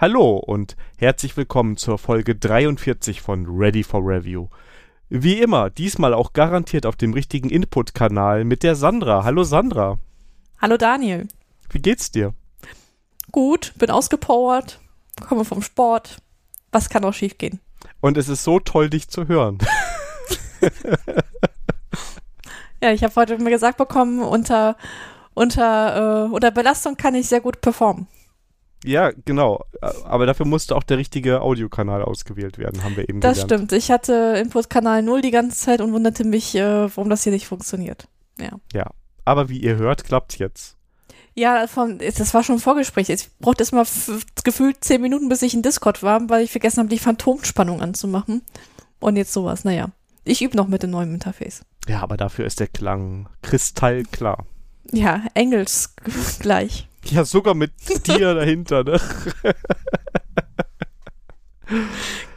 Hallo und herzlich willkommen zur Folge 43 von Ready for Review. Wie immer, diesmal auch garantiert auf dem richtigen Input-Kanal mit der Sandra. Hallo Sandra. Hallo Daniel. Wie geht's dir? Gut, bin ausgepowert, komme vom Sport. Was kann auch schiefgehen? Und es ist so toll, dich zu hören. ja, ich habe heute mir gesagt bekommen, unter, unter, äh, unter Belastung kann ich sehr gut performen. Ja, genau. Aber dafür musste auch der richtige Audiokanal ausgewählt werden, haben wir eben Das gelernt. stimmt. Ich hatte Input-Kanal 0 die ganze Zeit und wunderte mich, äh, warum das hier nicht funktioniert. Ja. Ja. Aber wie ihr hört, klappt jetzt. Ja, von, das war schon ein Vorgespräch. Ich brauchte erst mal gefühlt zehn Minuten, bis ich in Discord war, weil ich vergessen habe, die Phantomspannung anzumachen. Und jetzt sowas. Naja. Ich übe noch mit dem neuen Interface. Ja, aber dafür ist der Klang kristallklar. Ja, Engels gleich. Ja, sogar mit dir dahinter, ne?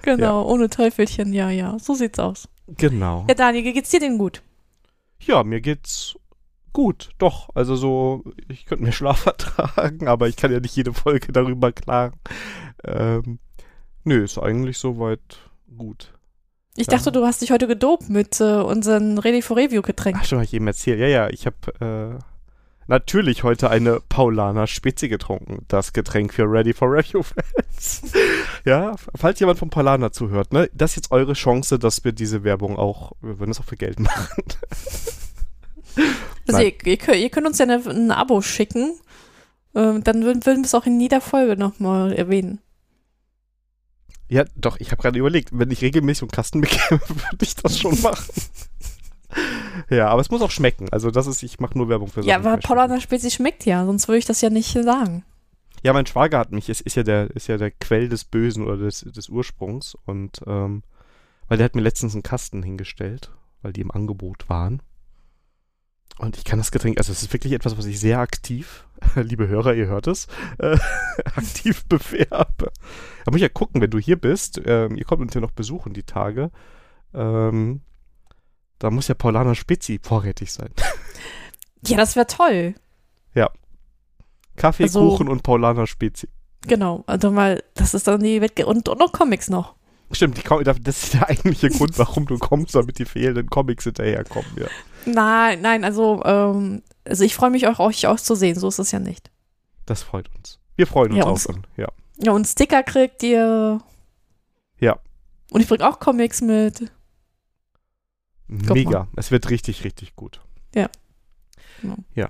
genau, ja. ohne Teufelchen, ja, ja. So sieht's aus. Genau. Ja, Daniel, geht's dir denn gut? Ja, mir geht's gut, doch. Also so, ich könnte mir Schlaf ertragen, aber ich kann ja nicht jede Folge darüber klagen. Ähm, nö, ist eigentlich soweit gut. Ich ja. dachte, du hast dich heute gedopt mit äh, unseren Ready for Review Getränk. Ach, schon, habe ich eben erzählt. Ja, ja, ich habe äh, natürlich heute eine Paulaner Spezi getrunken. Das Getränk für Ready for Review Fans. ja, falls jemand von Paulaner zuhört, ne, das ist jetzt eure Chance, dass wir diese Werbung auch, wir würden es auch für Geld machen. also ihr, ihr, ihr, könnt uns ja eine, ein Abo schicken. Ähm, dann würden, würden wir es auch in jeder Folge nochmal erwähnen. Ja, doch, ich habe gerade überlegt, wenn ich regelmäßig einen Kasten bekäme, würde ich das schon machen. Ja, aber es muss auch schmecken. Also das ist, ich mache nur Werbung für Ja, aber Paulaner Spezi schmeckt ja, sonst würde ich das ja nicht sagen. Ja, mein Schwager hat mich, es ist ja der, ist ja der Quell des Bösen oder des, des Ursprungs und ähm, weil der hat mir letztens einen Kasten hingestellt, weil die im Angebot waren. Und ich kann das Getränk, also es ist wirklich etwas, was ich sehr aktiv, liebe Hörer, ihr hört es, äh, aktiv bewerbe. Da muss ich ja gucken, wenn du hier bist, ähm, ihr kommt uns ja noch besuchen die Tage, ähm, da muss ja Paulaner Spezi vorrätig sein. Ja, das wäre toll. Ja. Kaffee, also, Kuchen und Paulaner Spezi. Genau, also mal, das ist dann die Wette und, und noch Comics noch. Stimmt, die, das ist der eigentliche Grund, warum du kommst, damit die fehlenden Comics hinterherkommen, ja. Nein, nein, also, ähm, also ich freue mich auch, euch auch zu sehen, so ist es ja nicht. Das freut uns. Wir freuen uns ja, auch. An, ja. ja, und Sticker kriegt ihr. Ja. Und ich bringe auch Comics mit. Mega. Es wird richtig, richtig gut. Ja. Genau. Ja.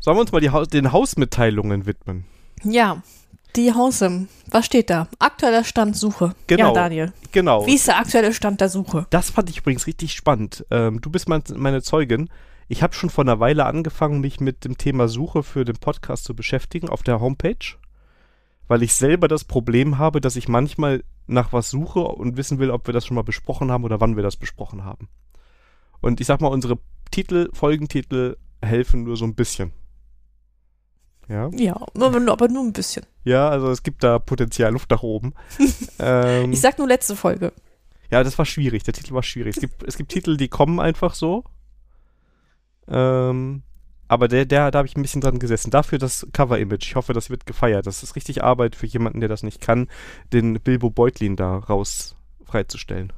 Sollen wir uns mal ha den Hausmitteilungen widmen? Ja. Die Hause. Was steht da? Aktueller Stand Suche. Genau. Ja, Daniel. Genau. Wie ist der aktuelle Stand der Suche? Das fand ich übrigens richtig spannend. Ähm, du bist mein, meine Zeugin. Ich habe schon vor einer Weile angefangen, mich mit dem Thema Suche für den Podcast zu beschäftigen auf der Homepage, weil ich selber das Problem habe, dass ich manchmal nach was suche und wissen will, ob wir das schon mal besprochen haben oder wann wir das besprochen haben. Und ich sag mal, unsere Titel, Folgentitel helfen nur so ein bisschen. Ja, ja aber, nur ein bisschen. Ja, also es gibt da Potenzial Luft nach oben. ähm, ich sag nur letzte Folge. Ja, das war schwierig. Der Titel war schwierig. Es gibt, es gibt Titel, die kommen einfach so. Ähm, aber der, der, da habe ich ein bisschen dran gesessen. Dafür das Cover-Image. Ich hoffe, das wird gefeiert. Das ist richtig Arbeit für jemanden, der das nicht kann, den Bilbo Beutlin da raus freizustellen.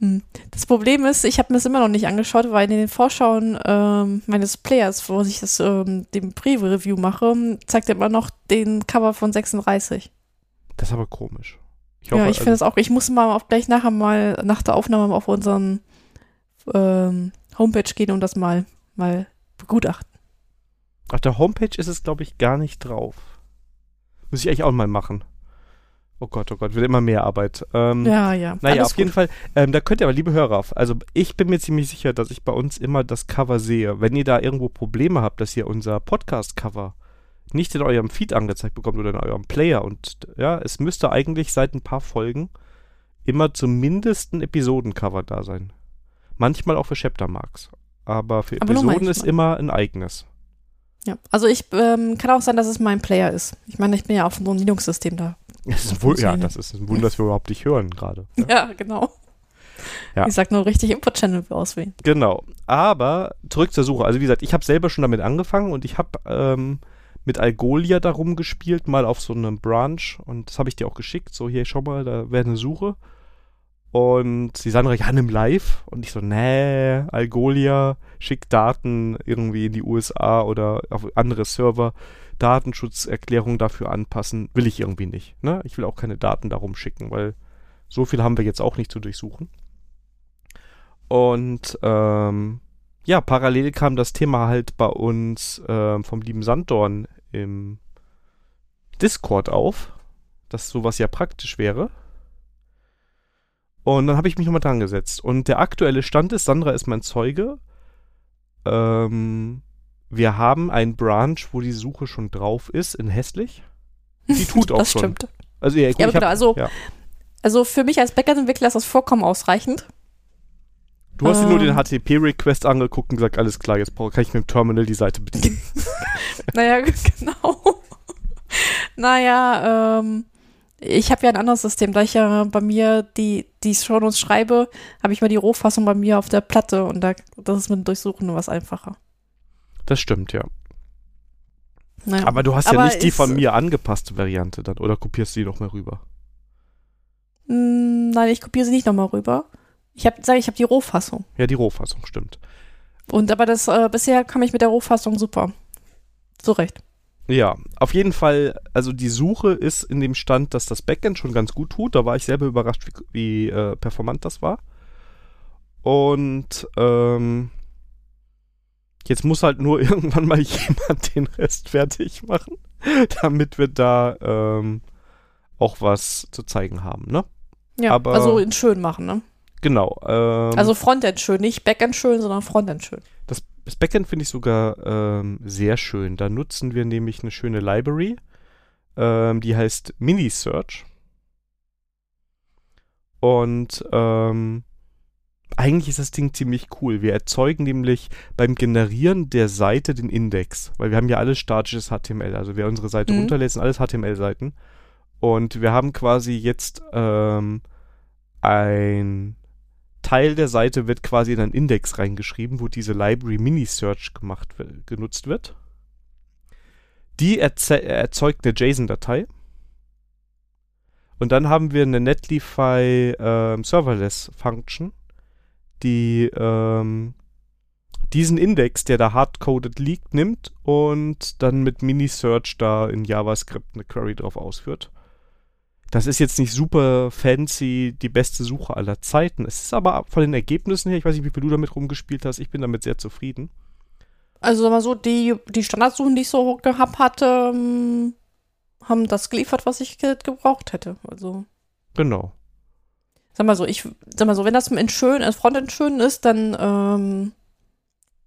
Hm. Das Problem ist, ich habe mir das immer noch nicht angeschaut, weil in den Vorschauen ähm, meines Players, wo ich das ähm, dem Preview mache, zeigt er immer noch den Cover von 36. Das ist aber komisch. Ich hoffe, ja, ich finde es also auch. Ich muss mal auch gleich nachher mal nach der Aufnahme auf unseren ähm, Homepage gehen und das mal mal begutachten. Auf der Homepage ist es, glaube ich, gar nicht drauf. Muss ich eigentlich auch mal machen. Oh Gott, oh Gott, wird immer mehr Arbeit. Ähm, ja, ja. Naja, auf gut. jeden Fall, ähm, da könnt ihr aber, liebe Hörer, also ich bin mir ziemlich sicher, dass ich bei uns immer das Cover sehe. Wenn ihr da irgendwo Probleme habt, dass ihr unser Podcast-Cover nicht in eurem Feed angezeigt bekommt oder in eurem Player und ja, es müsste eigentlich seit ein paar Folgen immer zumindest ein Episodencover da sein. Manchmal auch für Chaptermarks. Aber für aber Episoden ist immer ein eigenes. Ja, also ich ähm, kann auch sein, dass es mein Player ist. Ich meine, ich bin ja auf so einem Linux-System da das ist ein ja, das ist ein Wunder, dass wir überhaupt dich hören gerade. Ja. ja, genau. Ja. Ich sag nur richtig Input-Channel auswählen. Genau. Aber zurück zur Suche. Also wie gesagt, ich habe selber schon damit angefangen und ich habe ähm, mit Algolia darum gespielt, mal auf so einem Branch. Und das habe ich dir auch geschickt. So, hier, schau mal, da wäre eine Suche. Und die Sandra, ja, nimm live. Und ich so, nee, Algolia schickt Daten irgendwie in die USA oder auf andere Server. Datenschutzerklärung dafür anpassen, will ich irgendwie nicht. Ne? Ich will auch keine Daten darum schicken, weil so viel haben wir jetzt auch nicht zu durchsuchen. Und ähm, ja, parallel kam das Thema halt bei uns ähm, vom lieben Sanddorn im Discord auf, dass sowas ja praktisch wäre. Und dann habe ich mich nochmal dran gesetzt. Und der aktuelle Stand ist, Sandra ist mein Zeuge. Ähm, wir haben ein Branch, wo die Suche schon drauf ist, in hässlich. Die tut auch das schon. stimmt. Also, ja, gut, Ja, hab, genau, also, ja. also für mich als Backend-Entwickler ist das vollkommen ausreichend. Du hast dir nur den ähm. HTTP-Request angeguckt und gesagt, alles klar, jetzt kann ich mit dem Terminal die Seite bedienen. Naja, genau. naja, ähm, ich habe ja ein anderes System. Da ich ja bei mir die, die Shownotes schreibe, habe ich mal die Rohfassung bei mir auf der Platte und da, das ist mit dem Durchsuchen nur was einfacher. Das stimmt, ja. Naja. Aber du hast ja Aber nicht die von mir angepasste Variante dann, oder kopierst du die noch mal rüber? Mm, Nein, ich kopiere sie nicht nochmal rüber. Ich habe, sage ich, habe die Rohfassung. Ja, die Rohfassung, stimmt. Und aber das äh, bisher kam ich mit der Rohfassung super zurecht. Ja, auf jeden Fall, also die Suche ist in dem Stand, dass das Backend schon ganz gut tut. Da war ich selber überrascht, wie, wie äh, performant das war. Und ähm, jetzt muss halt nur irgendwann mal jemand den Rest fertig machen, damit wir da ähm, auch was zu zeigen haben, ne? Ja, Aber- also in schön machen, ne? Genau. Ähm, Also Frontend schön, nicht Backend schön, sondern Frontend schön. Das, das Backend finde ich sogar ähm, sehr schön. Da nutzen wir nämlich eine schöne Library, ähm, die heißt Mini-Search. Und ähm, eigentlich ist das Ding ziemlich cool. Wir erzeugen nämlich beim Generieren der Seite den Index, weil wir haben ja alles statisches HTML. Also wer unsere Seite Mhm. runterlädt, sind alles HTML-Seiten. Und wir haben quasi jetzt ähm, ein Teil der Seite wird quasi in einen Index reingeschrieben, wo diese Library Mini-Search gemacht genutzt wird. Die erze erzeugt eine JSON-Datei. Und dann haben wir eine Netlify ähm, Serverless Function, die ähm, diesen Index, der da hardcoded liegt, nimmt und dann mit Mini-Search da in JavaScript eine Query drauf ausführt. Das ist jetzt nicht super fancy, die beste Suche aller Zeiten. Es ist aber von den Ergebnissen her, ich weiß nicht, wie viel du damit rumgespielt hast, ich bin damit sehr zufrieden. Also sag mal so, die, die Standardsuchen, die ich so gehabt hatte, ähm, haben das geliefert, was ich ge gebraucht hätte. Also, Genau. Sag mal so, ich sag mal so, wenn das in schön, in Frontend schön ist, dann ähm,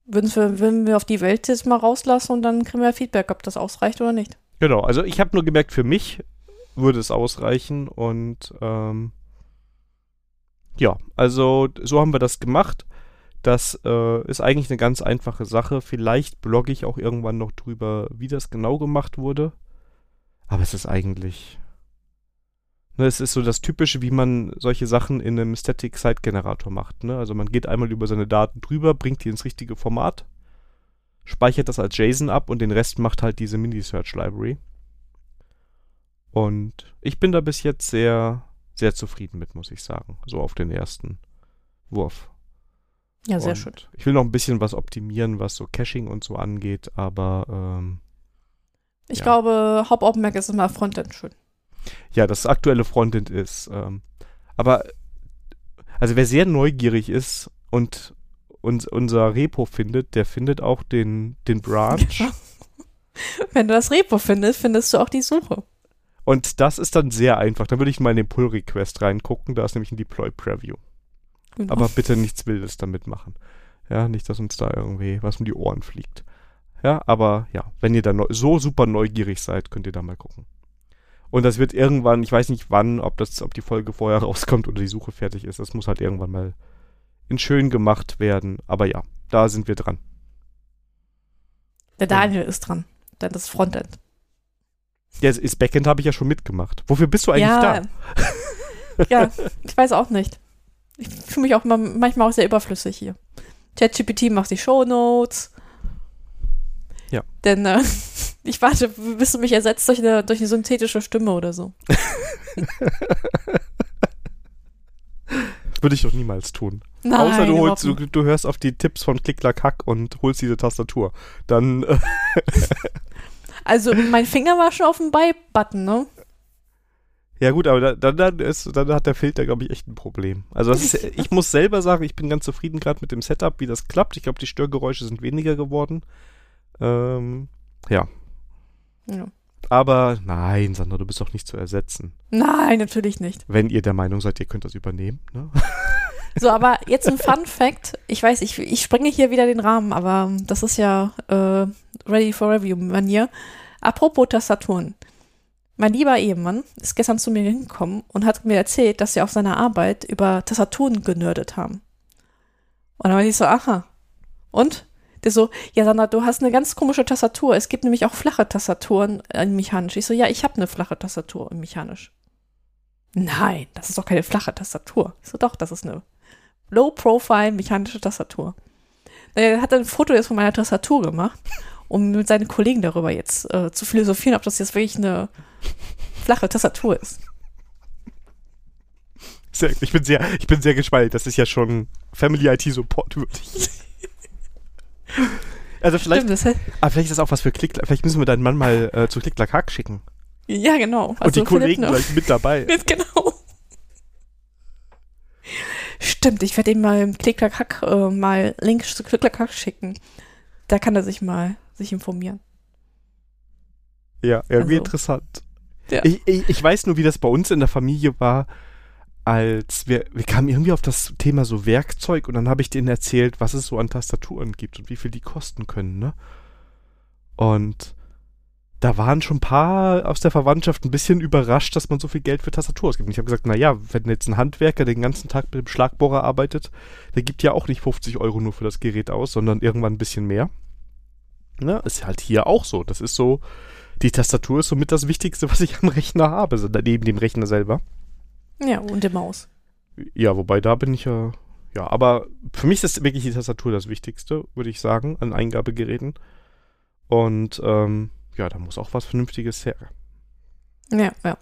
würden wir, würden wir auf die Welt jetzt mal rauslassen und dann kriegen wir Feedback, ob das ausreicht oder nicht. Genau, also ich habe nur gemerkt, für mich würde es ausreichen und ähm, ja, also so haben wir das gemacht. Das äh, ist eigentlich eine ganz einfache Sache. Vielleicht blogge ich auch irgendwann noch drüber, wie das genau gemacht wurde. Aber es ist eigentlich. Ne, es ist so das Typische, wie man solche Sachen in einem Static Site Generator macht. Ne? Also man geht einmal über seine Daten drüber, bringt die ins richtige Format, speichert das als JSON ab und den Rest macht halt diese Mini-Search Library. Und ich bin da bis jetzt sehr, sehr zufrieden mit, muss ich sagen. So auf den ersten Wurf. Ja, sehr und schön. Ich will noch ein bisschen was optimieren, was so Caching und so angeht, aber ähm, Ich Ja. glaube, Hauptaugenmerk ist immer Frontend schön. Ja, das aktuelle Frontend ist. Ähm, aber also wer sehr neugierig ist und uns, unser Repo findet, der findet auch den, den Branch. Wenn du das Repo findest, findest du auch die Suche. Und das ist dann sehr einfach. Da würde ich mal in den Pull-Request reingucken. Da ist nämlich ein Deploy-Preview. Genau. Aber bitte nichts Wildes damit machen. Ja, nicht, dass uns da irgendwie was um die Ohren fliegt. Ja, aber ja, wenn ihr da so super neugierig seid, könnt ihr da mal gucken. Und das wird irgendwann, ich weiß nicht wann, ob das, ob die Folge vorher rauskommt oder die Suche fertig ist. Das muss halt irgendwann mal in schön gemacht werden. Aber ja, da sind wir dran. Der Daniel ist dran. Dann das Frontend. Ja, das Backend habe ich ja schon mitgemacht. Wofür bist du eigentlich ja, da? ja, ich weiß auch nicht. Ich fühle mich auch immer, manchmal auch sehr überflüssig hier. ChatGPT macht die Shownotes. Ja. Denn äh, Ich warte, bis du mich ersetzt durch eine, durch eine synthetische Stimme oder so. Würde ich doch niemals tun. Nein, Außer du, holst, du, du hörst auf die Tipps von Klick-Klack-Hack und holst diese Tastatur. Dann, äh, Also mein Finger war schon auf dem Buy-Button, ne? ja gut, aber da- dann, dann, ist, dann hat der Filter, glaube ich, echt ein Problem. Also ist, ich muss selber sagen, ich bin ganz zufrieden gerade mit dem Setup, wie das klappt. Ich glaube, die Störgeräusche sind weniger geworden. Ähm, ja. Ja. Aber nein, Sandra, du bist doch nicht zu ersetzen. Nein, natürlich nicht. Wenn ihr der Meinung seid, ihr könnt das übernehmen. Ne? So, aber jetzt ein Fun Fact. Ich weiß, ich, ich springe hier wieder den Rahmen, aber das ist ja äh, Ready for Review Manier. Apropos Tastaturen. Mein lieber Ehemann ist gestern zu mir hingekommen und hat mir erzählt, dass sie auf seiner Arbeit über Tastaturen genördet haben. Und dann war ich so, aha. Und? Der so, ja, Sandra, du hast eine ganz komische Tastatur. Es gibt nämlich auch flache Tastaturen in mechanisch. Ich so, ja, ich habe eine flache Tastatur in mechanisch. Nein, das ist doch keine flache Tastatur. Ich so, doch, das ist eine Low-Profile mechanische Tastatur. Er hat ein Foto jetzt von meiner Tastatur gemacht, um mit seinen Kollegen darüber jetzt äh, zu philosophieren, ob das jetzt wirklich eine flache Tastatur ist. Sehr, ich, bin sehr, ich bin sehr gespannt. Das ist ja schon Family IT Support würdig. Also vielleicht, Stimmt, das heißt, ah, vielleicht ist das auch was für Klick. Vielleicht müssen wir deinen Mann mal äh, zu Klick-Klack-Hack schicken. ja, genau. Und die Kollegen ne? gleich mit dabei. genau. Stimmt, ich werde ihm mal im Klick-Klack-Hack äh, mal Links zu Klick-Klack-Hack schicken. Da kann er sich mal sich informieren. Ja, irgendwie Also, interessant. ja. Ich, ich, ich weiß nur, wie das bei uns in der Familie war, als wir, wir kamen irgendwie auf das Thema so Werkzeug und dann habe ich denen erzählt, was es so an Tastaturen gibt und wie viel die kosten können, ne? Und da waren schon ein paar aus der Verwandtschaft ein bisschen überrascht, dass man so viel Geld für Tastatur ausgibt. Und ich habe gesagt, naja, wenn jetzt ein Handwerker den ganzen Tag mit dem Schlagbohrer arbeitet, der gibt ja auch nicht 50 Euro nur für das Gerät aus, sondern irgendwann ein bisschen mehr. Ne? Ist halt hier auch so. Das ist so, die Tastatur ist somit das Wichtigste, was ich am Rechner habe, so neben dem Rechner selber. Ja, und die Maus. Ja, wobei da bin ich ja, ja, aber für mich ist wirklich die Tastatur das Wichtigste, würde ich sagen, an Eingabegeräten. Und ähm, ja, da muss auch was Vernünftiges her. Ja, ja.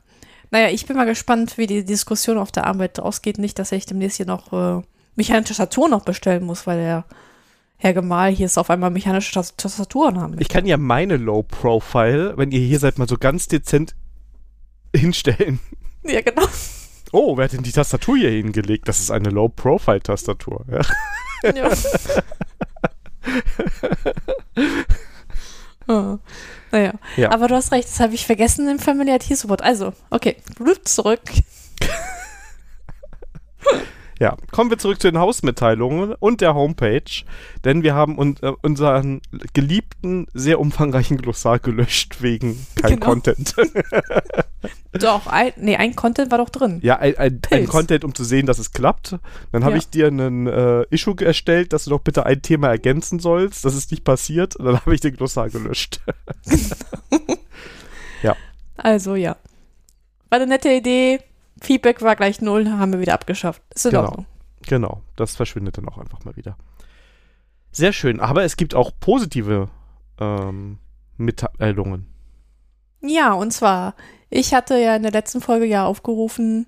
Naja, ich bin mal gespannt, wie die Diskussion auf der Arbeit ausgeht. Nicht, dass ich demnächst hier noch äh, mechanische Tastatur noch bestellen muss, weil der Herr Gemahl hier ist auf einmal mechanische Tas- Tastaturen haben. Ich kann ja meine Low Profile, wenn ihr hier seid, mal so ganz dezent hinstellen. ja, genau. Oh, wer hat denn die Tastatur hier hingelegt? Das ist eine Low Profile Tastatur. Ja. Ja. Ah, naja, Ja. aber du hast recht, das habe ich vergessen im Family IT Support. Also, okay, Blut zurück. Ja, kommen wir zurück zu den Hausmitteilungen und der Homepage, denn wir haben un äh, unseren geliebten, sehr umfangreichen Glossar gelöscht wegen kein Genau. Content. Doch, ein, nee, ein Content war doch drin. ja, ein, ein, ein. Content, um zu sehen, dass es klappt. Dann habe Ja. ich dir einen äh, Issue erstellt, dass du doch bitte ein Thema ergänzen sollst. Das ist nicht passiert. Und dann habe ich den Glossar gelöscht. Also, ja. War eine nette Idee. Feedback war gleich null, haben wir wieder abgeschafft. Ist in Genau. Ordnung. genau, das verschwindet dann auch einfach mal wieder. Sehr schön, aber es gibt auch positive ähm, Mitteilungen. Ja, und zwar, ich hatte ja in der letzten Folge ja aufgerufen,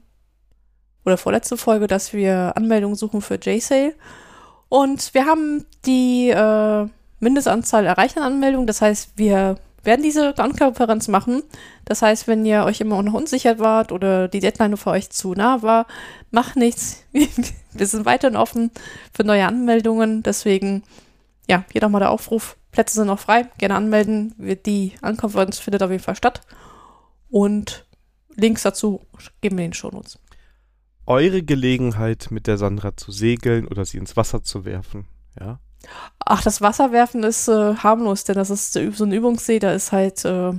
oder vorletzte Folge, dass wir Anmeldungen suchen für J-Sale. Und wir haben die äh, Mindestanzahl erreicht an Anmeldungen. Das heißt, wir werden diese Konferenz machen. Das heißt, wenn ihr euch immer noch unsicher wart oder die Deadline für euch zu nah war, macht nichts. wir sind weiterhin offen für neue Anmeldungen. Deswegen, ja, hier nochmal der Aufruf. Plätze sind noch frei. Gerne anmelden. Die Ankonferenz findet auf jeden Fall statt. Und Links dazu geben wir in den Shownotes. Eure Gelegenheit, mit der Sandra zu segeln oder sie ins Wasser zu werfen. Ja. Ach, das Wasserwerfen ist äh, harmlos, denn das ist äh, so ein Übungssee, da ist halt, äh,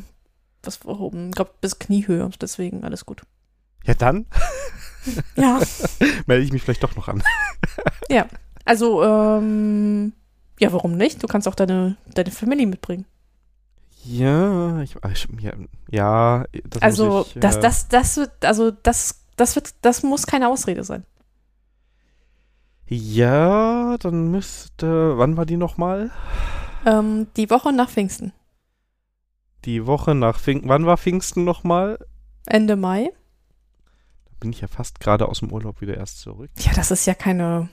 was oben, ich glaube, bis Kniehöhe, deswegen alles gut. Ja, dann Ja, melde ich mich vielleicht doch noch an. also, ähm, ja, warum nicht? Du kannst auch deine, deine Family mitbringen. Ja, ich, ich ja, ja, das Also, ich, das, äh, das, das wird, also, das, das wird, das muss keine Ausrede sein. Ja, dann müsste, wann war die nochmal? Ähm, die Woche nach Pfingsten. die Woche nach Pfingsten. Wann war Pfingsten nochmal? Ende Mai. Da bin ich ja fast gerade aus dem Urlaub wieder erst zurück. Ja, das ist ja keine,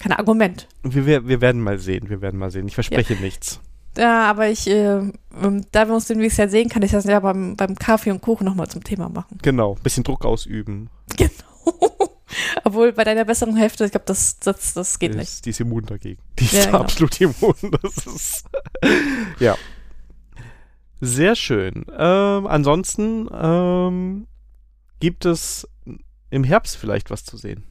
kein Argument. Wir, wir, wir werden mal sehen, wir werden mal sehen. Ich verspreche nichts. Ja, aber ich, äh, ähm, da wir uns demnächst ja sehen, kann ich das ja beim, beim Kaffee und Kuchen nochmal zum Thema machen. Genau, bisschen Druck ausüben. Genau. Obwohl bei deiner besseren Hälfte, ich glaube, das, das, das geht Die nicht. ist, die ist immun dagegen. Die ist Ja, genau. absolut immun. Das ist. ja. Sehr schön. Ähm, ansonsten ähm, gibt es im Herbst vielleicht was zu sehen.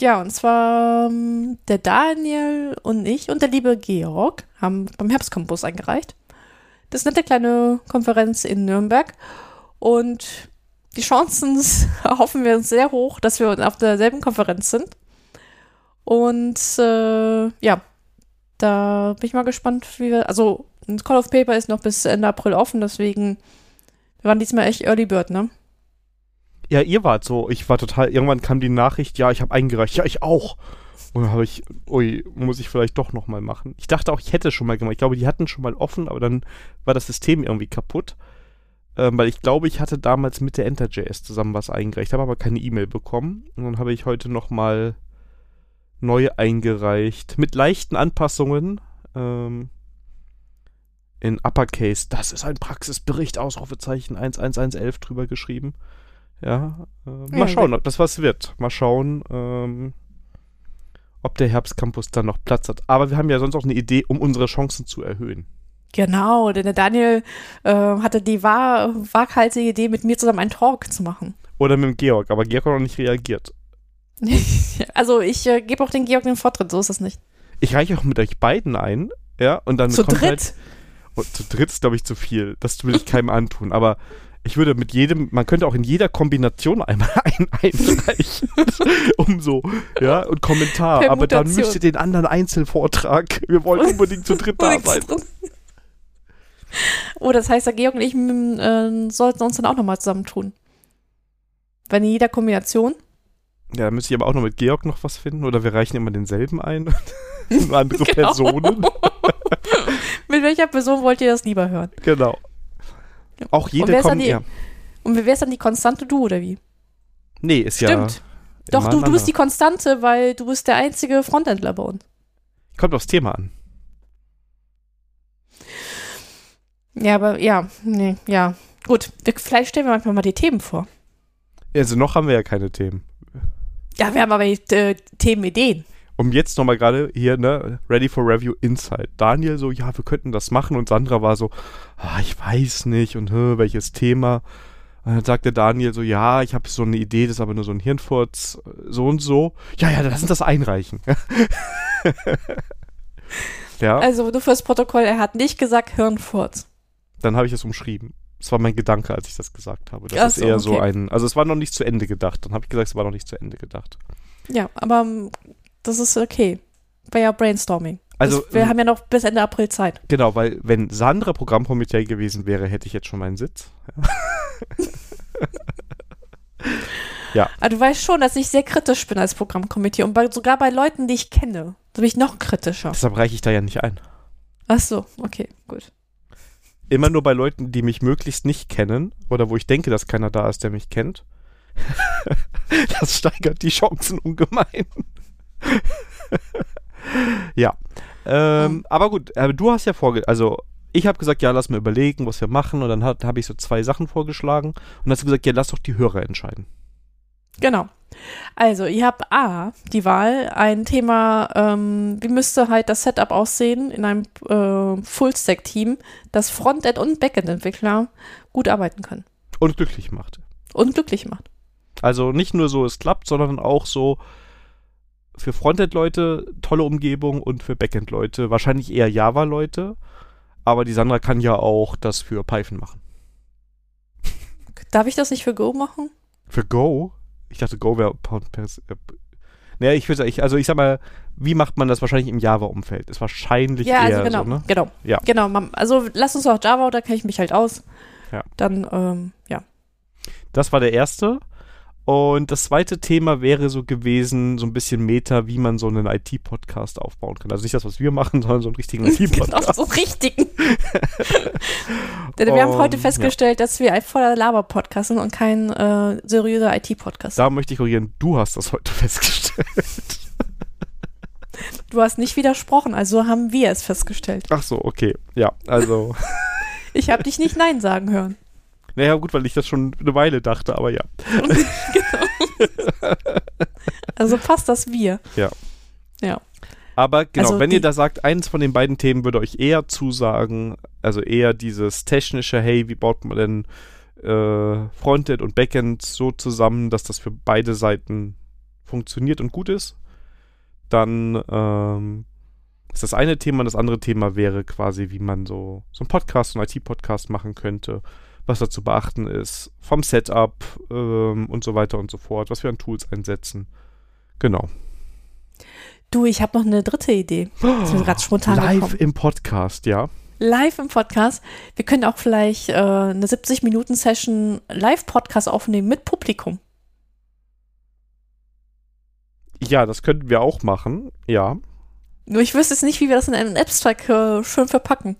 Ja, und zwar ähm, der Daniel und ich und der liebe Georg haben beim Herbstcampus eingereicht. Das ist eine nette kleine Konferenz in Nürnberg. Und die Chancen hoffen wir uns sehr hoch, dass wir auf derselben Konferenz sind. Und äh, ja, da bin ich mal gespannt, wie wir. Also, ein Call of Paper ist noch bis Ende April offen, deswegen wir waren diesmal echt Early Bird, ne? Ja, ihr wart so. Ich war total. Irgendwann kam die Nachricht, ja, ich habe eingereicht. Ja, ich auch. Und dann habe ich, ui, muss ich vielleicht doch nochmal machen. Ich dachte auch, ich hätte schon mal gemacht. Ich glaube, die hatten schon mal offen, aber dann war das System irgendwie kaputt. Ähm, weil ich glaube, ich hatte damals mit der Enter.js zusammen was eingereicht, habe aber keine E-Mail bekommen. Und dann habe ich heute nochmal neu eingereicht. Mit leichten Anpassungen. Ähm, in Uppercase. Das ist ein Praxisbericht, Ausrufezeichen 11111 drüber geschrieben. Ja, äh, mal Ja, schauen, ob das was wird. Mal schauen, ähm, ob der Herbstcampus dann noch Platz hat. Aber wir haben ja sonst auch eine Idee, um unsere Chancen zu erhöhen. Genau, denn der Daniel äh, hatte die wahr, waghalsige Idee, mit mir zusammen einen Talk zu machen. Oder mit dem Georg, aber Georg hat noch nicht reagiert. also ich äh, gebe auch den Georg den Vortritt, so ist es nicht. Ich reiche auch mit euch beiden ein, ja, und dann Zu kommt dritt? halt. Oh, zu dritt ist, glaube ich, zu viel. Das will ich keinem antun. Aber ich würde mit jedem, man könnte auch in jeder Kombination einmal ein einreichen. um so, ja, und Kommentar. Aber dann müsst ihr den anderen Einzelvortrag. Wir wollen unbedingt zu dritt da sein. Oh, das heißt, der Georg und ich m, äh, sollten uns dann auch nochmal zusammentun. Wenn in jeder Kombination. Ja, da müsste ich aber auch noch mit Georg noch was finden. Oder wir reichen immer denselben ein. Andere Genau. Personen. mit welcher Person wollt ihr das lieber hören? Genau. Auch jede dann kommt. die- Ja. Und wer ist dann die Konstante, du oder wie? Nee, ist ja. Stimmt. Doch, du, du bist die. Konstante, weil du bist der einzige Frontendler bei uns. Kommt aufs Thema an. Ja, aber ja, nee, ja. Gut, wir, vielleicht stellen wir manchmal mal die Themen vor. Also noch haben wir ja keine Themen. Ja, wir haben aber äh, Themenideen. Um jetzt nochmal gerade hier, ne, Ready for Review Inside. Daniel so, ja, wir könnten das machen und Sandra war so, ah, ich weiß nicht und hä, welches Thema. Und dann sagte Daniel so, ja, ich habe so eine Idee, das ist aber nur so ein Hirnfurz, äh, so und so. Ja, ja, lass uns das einreichen. ja, Also nur fürs Protokoll, er hat nicht gesagt Hirnfurz. Dann habe ich es umschrieben. Das war mein Gedanke, als ich das gesagt habe. Das Ach ist so, eher so okay. ein, also es war noch nicht zu Ende gedacht. Dann habe ich gesagt, es war noch nicht zu Ende gedacht. Ja, aber ähm, das ist okay. War ja Brainstorming. Also, das, wir haben ja noch bis Ende April Zeit. Genau, weil wenn Sandra Programmkomitee gewesen wäre, hätte ich jetzt schon meinen Sitz. Aber du weißt schon, dass ich sehr kritisch bin als Programmkomitee und bei, sogar bei Leuten, die ich kenne, bin ich noch kritischer. Deshalb reiche ich da ja nicht ein. Ach so, okay, gut. Immer nur bei Leuten, die mich möglichst nicht kennen oder wo ich denke, dass keiner da ist, der mich kennt. das steigert die Chancen ungemein. ja. Ähm, Aber gut, äh, du hast ja vorge... Also, ich habe gesagt, ja, lass mal überlegen, was wir machen. Und dann habe ich so zwei Sachen vorgeschlagen. Und hast du gesagt, ja, lass doch die Hörer entscheiden. Genau. Also, ihr habt A, die Wahl, ein Thema, ähm, wie müsste halt das Setup aussehen in einem äh, Full-Stack-Team, das Frontend- und Backend-Entwickler gut arbeiten können Und glücklich macht. und glücklich macht. Also nicht nur so, es klappt, sondern auch so für Frontend-Leute tolle Umgebung und für Backend-Leute wahrscheinlich eher Java-Leute. Aber die Sandra kann ja auch das für Python machen. Darf ich das nicht für Go machen? Für Go? Ich dachte, Go wäre. Äh, naja, ich würde ich, also ich sag mal, wie macht man das wahrscheinlich im Java-Umfeld? Ist wahrscheinlich Ja, eher also genau, so, ne? genau. Ja. Genau, also lass uns doch Java, da kenne ich mich halt aus. Ja. Dann, ähm, ja. Das war der erste. Und das zweite Thema wäre so gewesen, so ein bisschen Meta, wie man so einen IT-Podcast aufbauen kann. Also nicht das, was wir machen, sondern so einen richtigen IT-Podcast. genau, so richtigen. Denn wir haben heute festgestellt, dass wir ein voller Laber-Podcast sind und kein äh, seriöser IT-Podcast. Da möchte ich korrigieren, du hast das heute festgestellt. Du hast nicht widersprochen, also haben wir es festgestellt. Ach so, okay. Ja, also. Ich habe dich nicht Nein sagen hören. Naja, gut, weil ich das schon eine Weile dachte, aber ja. Also passt das wir. Ja. Ja. Aber genau, Also wenn ihr da sagt, eins von den beiden Themen würde euch eher zusagen, also eher dieses technische, hey, wie baut man denn äh, Frontend und Backend so zusammen, dass das für beide Seiten funktioniert und gut ist, dann ähm, ist das eine Thema und das andere Thema wäre quasi, wie man so, so einen Podcast, so einen IT-Podcast machen könnte, was da zu beachten ist, vom Setup ähm, und so weiter und so fort, was wir an Tools einsetzen. Genau. Du, ich habe noch eine dritte Idee. Ist mir gerade spontan Live gekommen. im Podcast, ja. Live im Podcast. Wir können auch vielleicht äh, eine 70-Minuten-Session Live-Podcast aufnehmen mit Publikum. Ja, das könnten wir auch machen, ja. Nur ich wüsste jetzt nicht, wie wir das in einen Abstract äh, schön verpacken.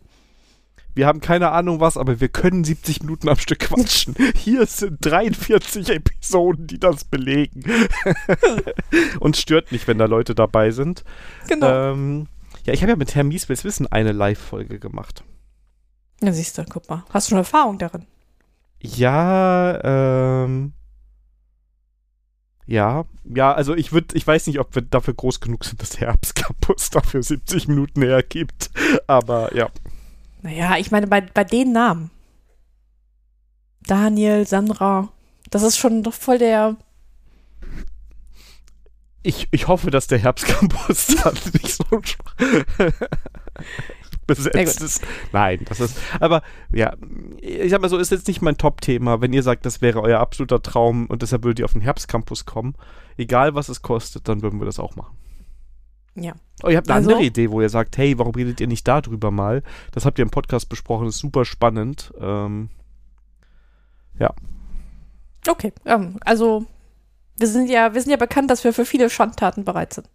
Wir haben keine Ahnung was, aber wir können 70 Minuten am Stück quatschen. Hier sind 43 Episoden, die das belegen. Uns stört nicht, wenn da Leute dabei sind. Genau. Ähm, ja, ich habe ja mit Herrn Mieswils Wissen eine Live-Folge gemacht. Ja, siehst du, guck mal. Hast du schon Erfahrung darin? Ja, ähm. Ja, ja, also ich würde, ich weiß nicht, ob wir dafür groß genug sind, dass der Herbstcampus dafür 70 Minuten hergibt. Aber ja. Naja, ich meine, bei, bei den Namen. Daniel, Sandra, das ist schon doch voll der. Ich, ich hoffe, dass der Herbstcampus dann nicht so besetzt ist. Nein, das ist. Aber ja, ich sag mal so, ist jetzt nicht mein Top-Thema. Wenn ihr sagt, das wäre euer absoluter Traum und deshalb würdet ihr auf den Herbstcampus kommen, egal was es kostet, dann würden wir das auch machen. Ja. Oh, ihr habt eine Also- andere Idee, wo ihr sagt, hey, warum redet ihr nicht darüber mal? Das habt ihr im Podcast besprochen, ist super spannend. Ähm, Okay. Ähm, also, wir sind ja, wir sind ja bekannt, dass wir für viele Schandtaten bereit sind.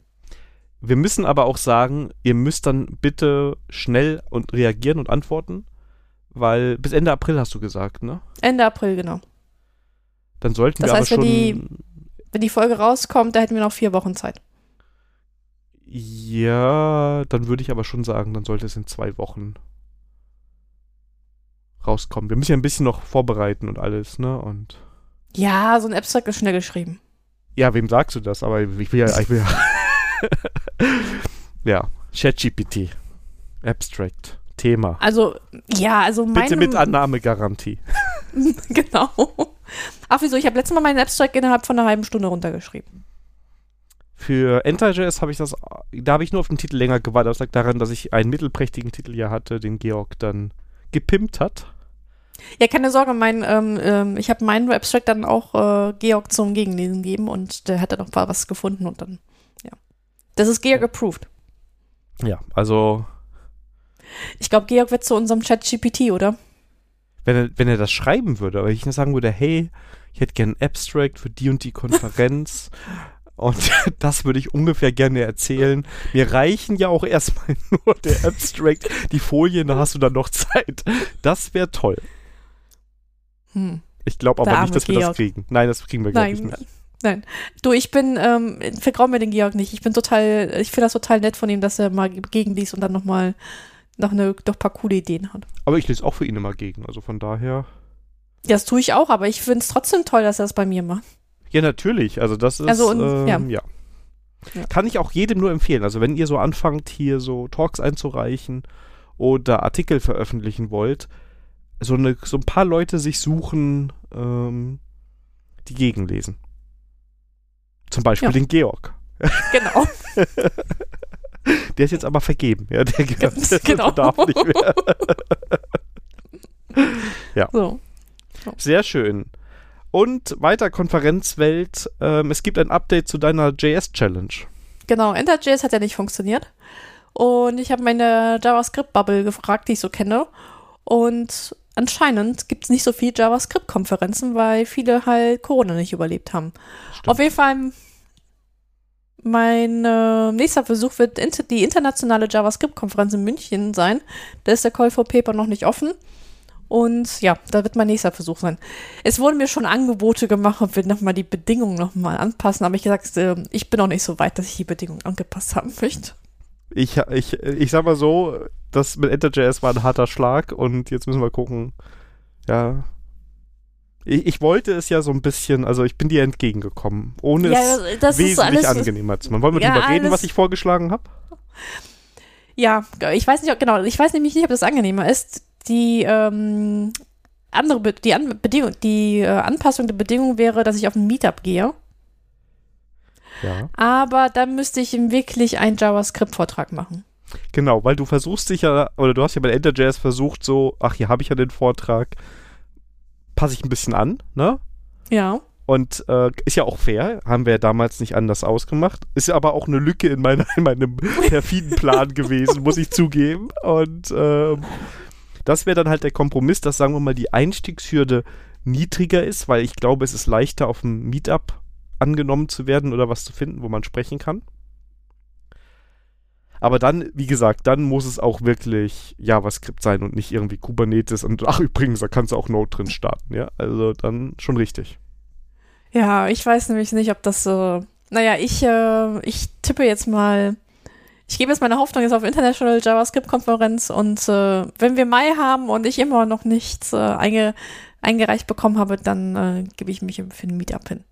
wir müssen aber auch sagen, ihr müsst dann bitte schnell und reagieren und antworten, weil bis Ende April hast du gesagt, ne? Ende April, genau. Dann sollten Das wir heißt, aber wenn schon. die- Wenn die Folge rauskommt, da hätten wir noch vier Wochen Zeit. Ja, dann würde ich aber schon sagen, dann sollte es in zwei Wochen rauskommen. Wir müssen ja ein bisschen noch vorbereiten und alles, ne? Und Ja, so ein Abstract ist schnell geschrieben. ja, wem sagst du das? Aber ich will ja, ich will ja. ja, ChatGPT, Abstract, Thema. Also, ja, also meine. Bitte mit Annahmegarantie. genau. Ach, wieso? Ich habe letztes Mal meinen Abstract innerhalb von einer halben Stunde runtergeschrieben. Für Enter.js habe ich das, da habe ich nur auf den Titel länger gewartet. Das lag daran, dass ich einen mittelprächtigen Titel ja hatte, den Georg dann gepimpt hat. Ja, keine Sorge, mein, ähm, ähm, ich habe meinen Abstract dann auch äh, Georg zum Gegenlesen gegeben und der hat dann noch mal was gefunden und dann, ja. Das ist Georg approved. Ja, also Ich glaube, Georg wird zu unserem Chat-GPT, oder? wenn er, wenn er das schreiben würde, aber ich sagen würde, hey, ich hätte gern ein Abstract für die und die Konferenz und das würde ich ungefähr gerne erzählen. Mir reichen ja auch erstmal nur der Abstract, die Folien, da hast du dann noch Zeit. Das wäre toll. Hm. Ich glaube aber nicht, dass wir das Georg. kriegen. Nein, das kriegen wir, glaube ich, nicht. nein. Du, ich bin, ähm, vergrau mir den Georg nicht. Ich bin total, ich finde das total nett von ihm, dass er mal gegenliest und dann nochmal noch eine, doch ein paar coole Ideen hat. Aber ich lese auch für ihn immer gegen, also von daher. Das tue ich auch, aber ich finde es trotzdem toll, dass er es bei mir macht. Ja, natürlich. Also das ist, Also und- ähm, ja. ja. Ja. Kann ich auch jedem nur empfehlen. Also wenn ihr so anfangt, hier so Talks einzureichen oder Artikel veröffentlichen wollt, so, eine, so ein paar Leute sich suchen, ähm, die gegenlesen. Zum Beispiel Ja. den Georg. Genau. Der ist jetzt aber vergeben. Ja, der, der, Genau. darf nicht mehr. So. Sehr schön. Und weiter Konferenzwelt. Ähm, es gibt ein Update zu deiner JS-Challenge. Genau, Enter.js hat ja nicht funktioniert. Und ich habe meine JavaScript-Bubble gefragt, die ich so kenne. Und anscheinend gibt es nicht so viel JavaScript-Konferenzen, weil viele halt Corona nicht überlebt haben. Stimmt. Auf jeden Fall, mein äh, nächster Versuch wird die internationale JavaScript-Konferenz in München sein. Da ist der Call for Paper noch nicht offen. Und ja, da wird mein nächster Versuch sein. Es wurden mir schon Angebote gemacht, ob wir nochmal die Bedingungen nochmal anpassen, aber ich gesagt, äh, ich bin noch nicht so weit, dass ich die Bedingungen angepasst haben möchte. Ich, ich, ich sag mal so, das mit Enter.js war ein harter Schlag und jetzt müssen wir gucken. Ja. Ich, ich wollte es ja so ein bisschen, also ich bin dir entgegengekommen, ohne Ja, es wesentlich alles- angenehmer zu machen. Wollen wir Ja, drüber reden, was ich vorgeschlagen habe? Ja, ich weiß nicht, ob, genau, ich weiß nämlich nicht, ob das angenehmer ist. Die ähm, andere, Be die, An Bedingung, die äh, Anpassung der Bedingung wäre, dass ich auf ein Meetup gehe. Ja. Aber dann müsste ich wirklich einen JavaScript-Vortrag machen. Genau, weil du versuchst dich ja, oder du hast ja bei Enter.js versucht, so, ach, hier habe ich ja den Vortrag, passe ich ein bisschen an, ne? Ja. Und äh, ist ja auch fair, haben wir ja damals nicht anders ausgemacht. Ist ja aber auch eine Lücke in, meiner, in meinem perfiden Plan gewesen, muss ich zugeben. Und ähm, das wäre dann halt der Kompromiss, dass, sagen wir mal, die Einstiegshürde niedriger ist, weil ich glaube, es ist leichter, auf dem Meetup angenommen zu werden oder was zu finden, wo man sprechen kann. Aber dann, wie gesagt, dann muss es auch wirklich JavaScript sein und nicht irgendwie Kubernetes und ach übrigens, da kannst du auch Node drin starten, ja. Also dann schon richtig. Ja, ich weiß nämlich nicht, ob das so. Naja, ich, äh, ich tippe jetzt mal. Ich gebe jetzt meine Hoffnung jetzt auf International JavaScript-Konferenz und äh, wenn wir Mai haben und ich immer noch nichts äh, einge eingereicht bekommen habe, dann äh, gebe ich mich für ein Meetup hin.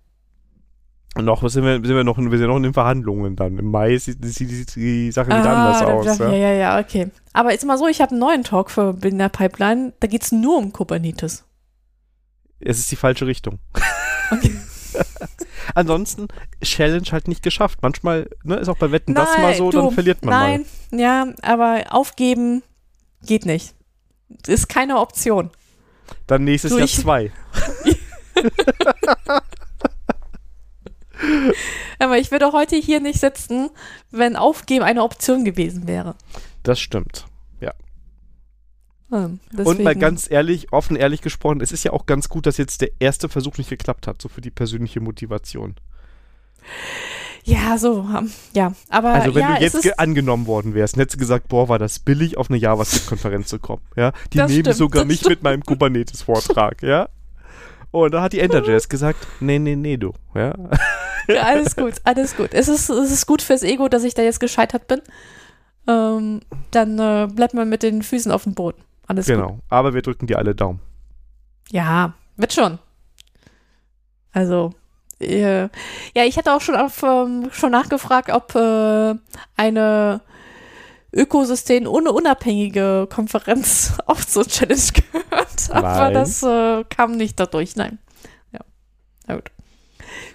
Und noch sind wir, sind wir noch, in- wir sind noch in den Verhandlungen dann. Im Mai sieht, sieht die, die Sache wieder anders da- aus. da- Ja. ja, ja, okay. Aber jetzt mal so, ich habe einen neuen Talk für in der Pipeline, da geht es nur um Kubernetes. Es ist die falsche Richtung. Okay. Ansonsten, Challenge halt nicht geschafft. Manchmal ne, ist auch bei Wetten das Nein, mal so, du, dann verliert man Nein, ja, aber aufgeben geht nicht. Ist keine Option. mal. Dann nächstes Du, Jahr ich- zwei. Aber ich würde heute hier nicht sitzen, wenn Aufgeben eine Option gewesen wäre. Das stimmt. Ähm, Und mal ganz ehrlich, offen ehrlich gesprochen, es ist ja auch ganz gut, dass jetzt der erste Versuch nicht geklappt hat, so für die persönliche Motivation. Ja, so, ähm, ja. Aber Also wenn ja, du jetzt angenommen worden wärst hättest gesagt, boah, war das billig, auf eine JavaScript-Konferenz zu kommen. Ja? Die Das nehmen stimmt, sogar mich mit meinem Kubernetes-Vortrag, ja. Und da hat die Enterjazz gesagt, nee, nee, nee, du. Ja? ja, alles gut, alles gut. Es ist, es ist gut fürs Ego, dass ich da jetzt gescheitert bin. Ähm, dann äh, bleibt man mit den Füßen auf dem Boden. Alles gut. Genau. Aber wir drücken dir alle Daumen. Ja, wird schon. Also, äh, ja, ich hatte auch schon, auf, ähm, schon nachgefragt, ob äh, eine Ökosystem ohne unabhängige Konferenz auch zur Challenge gehört. Aber Nein. das äh, kam nicht dadurch, nein. Ja, na gut.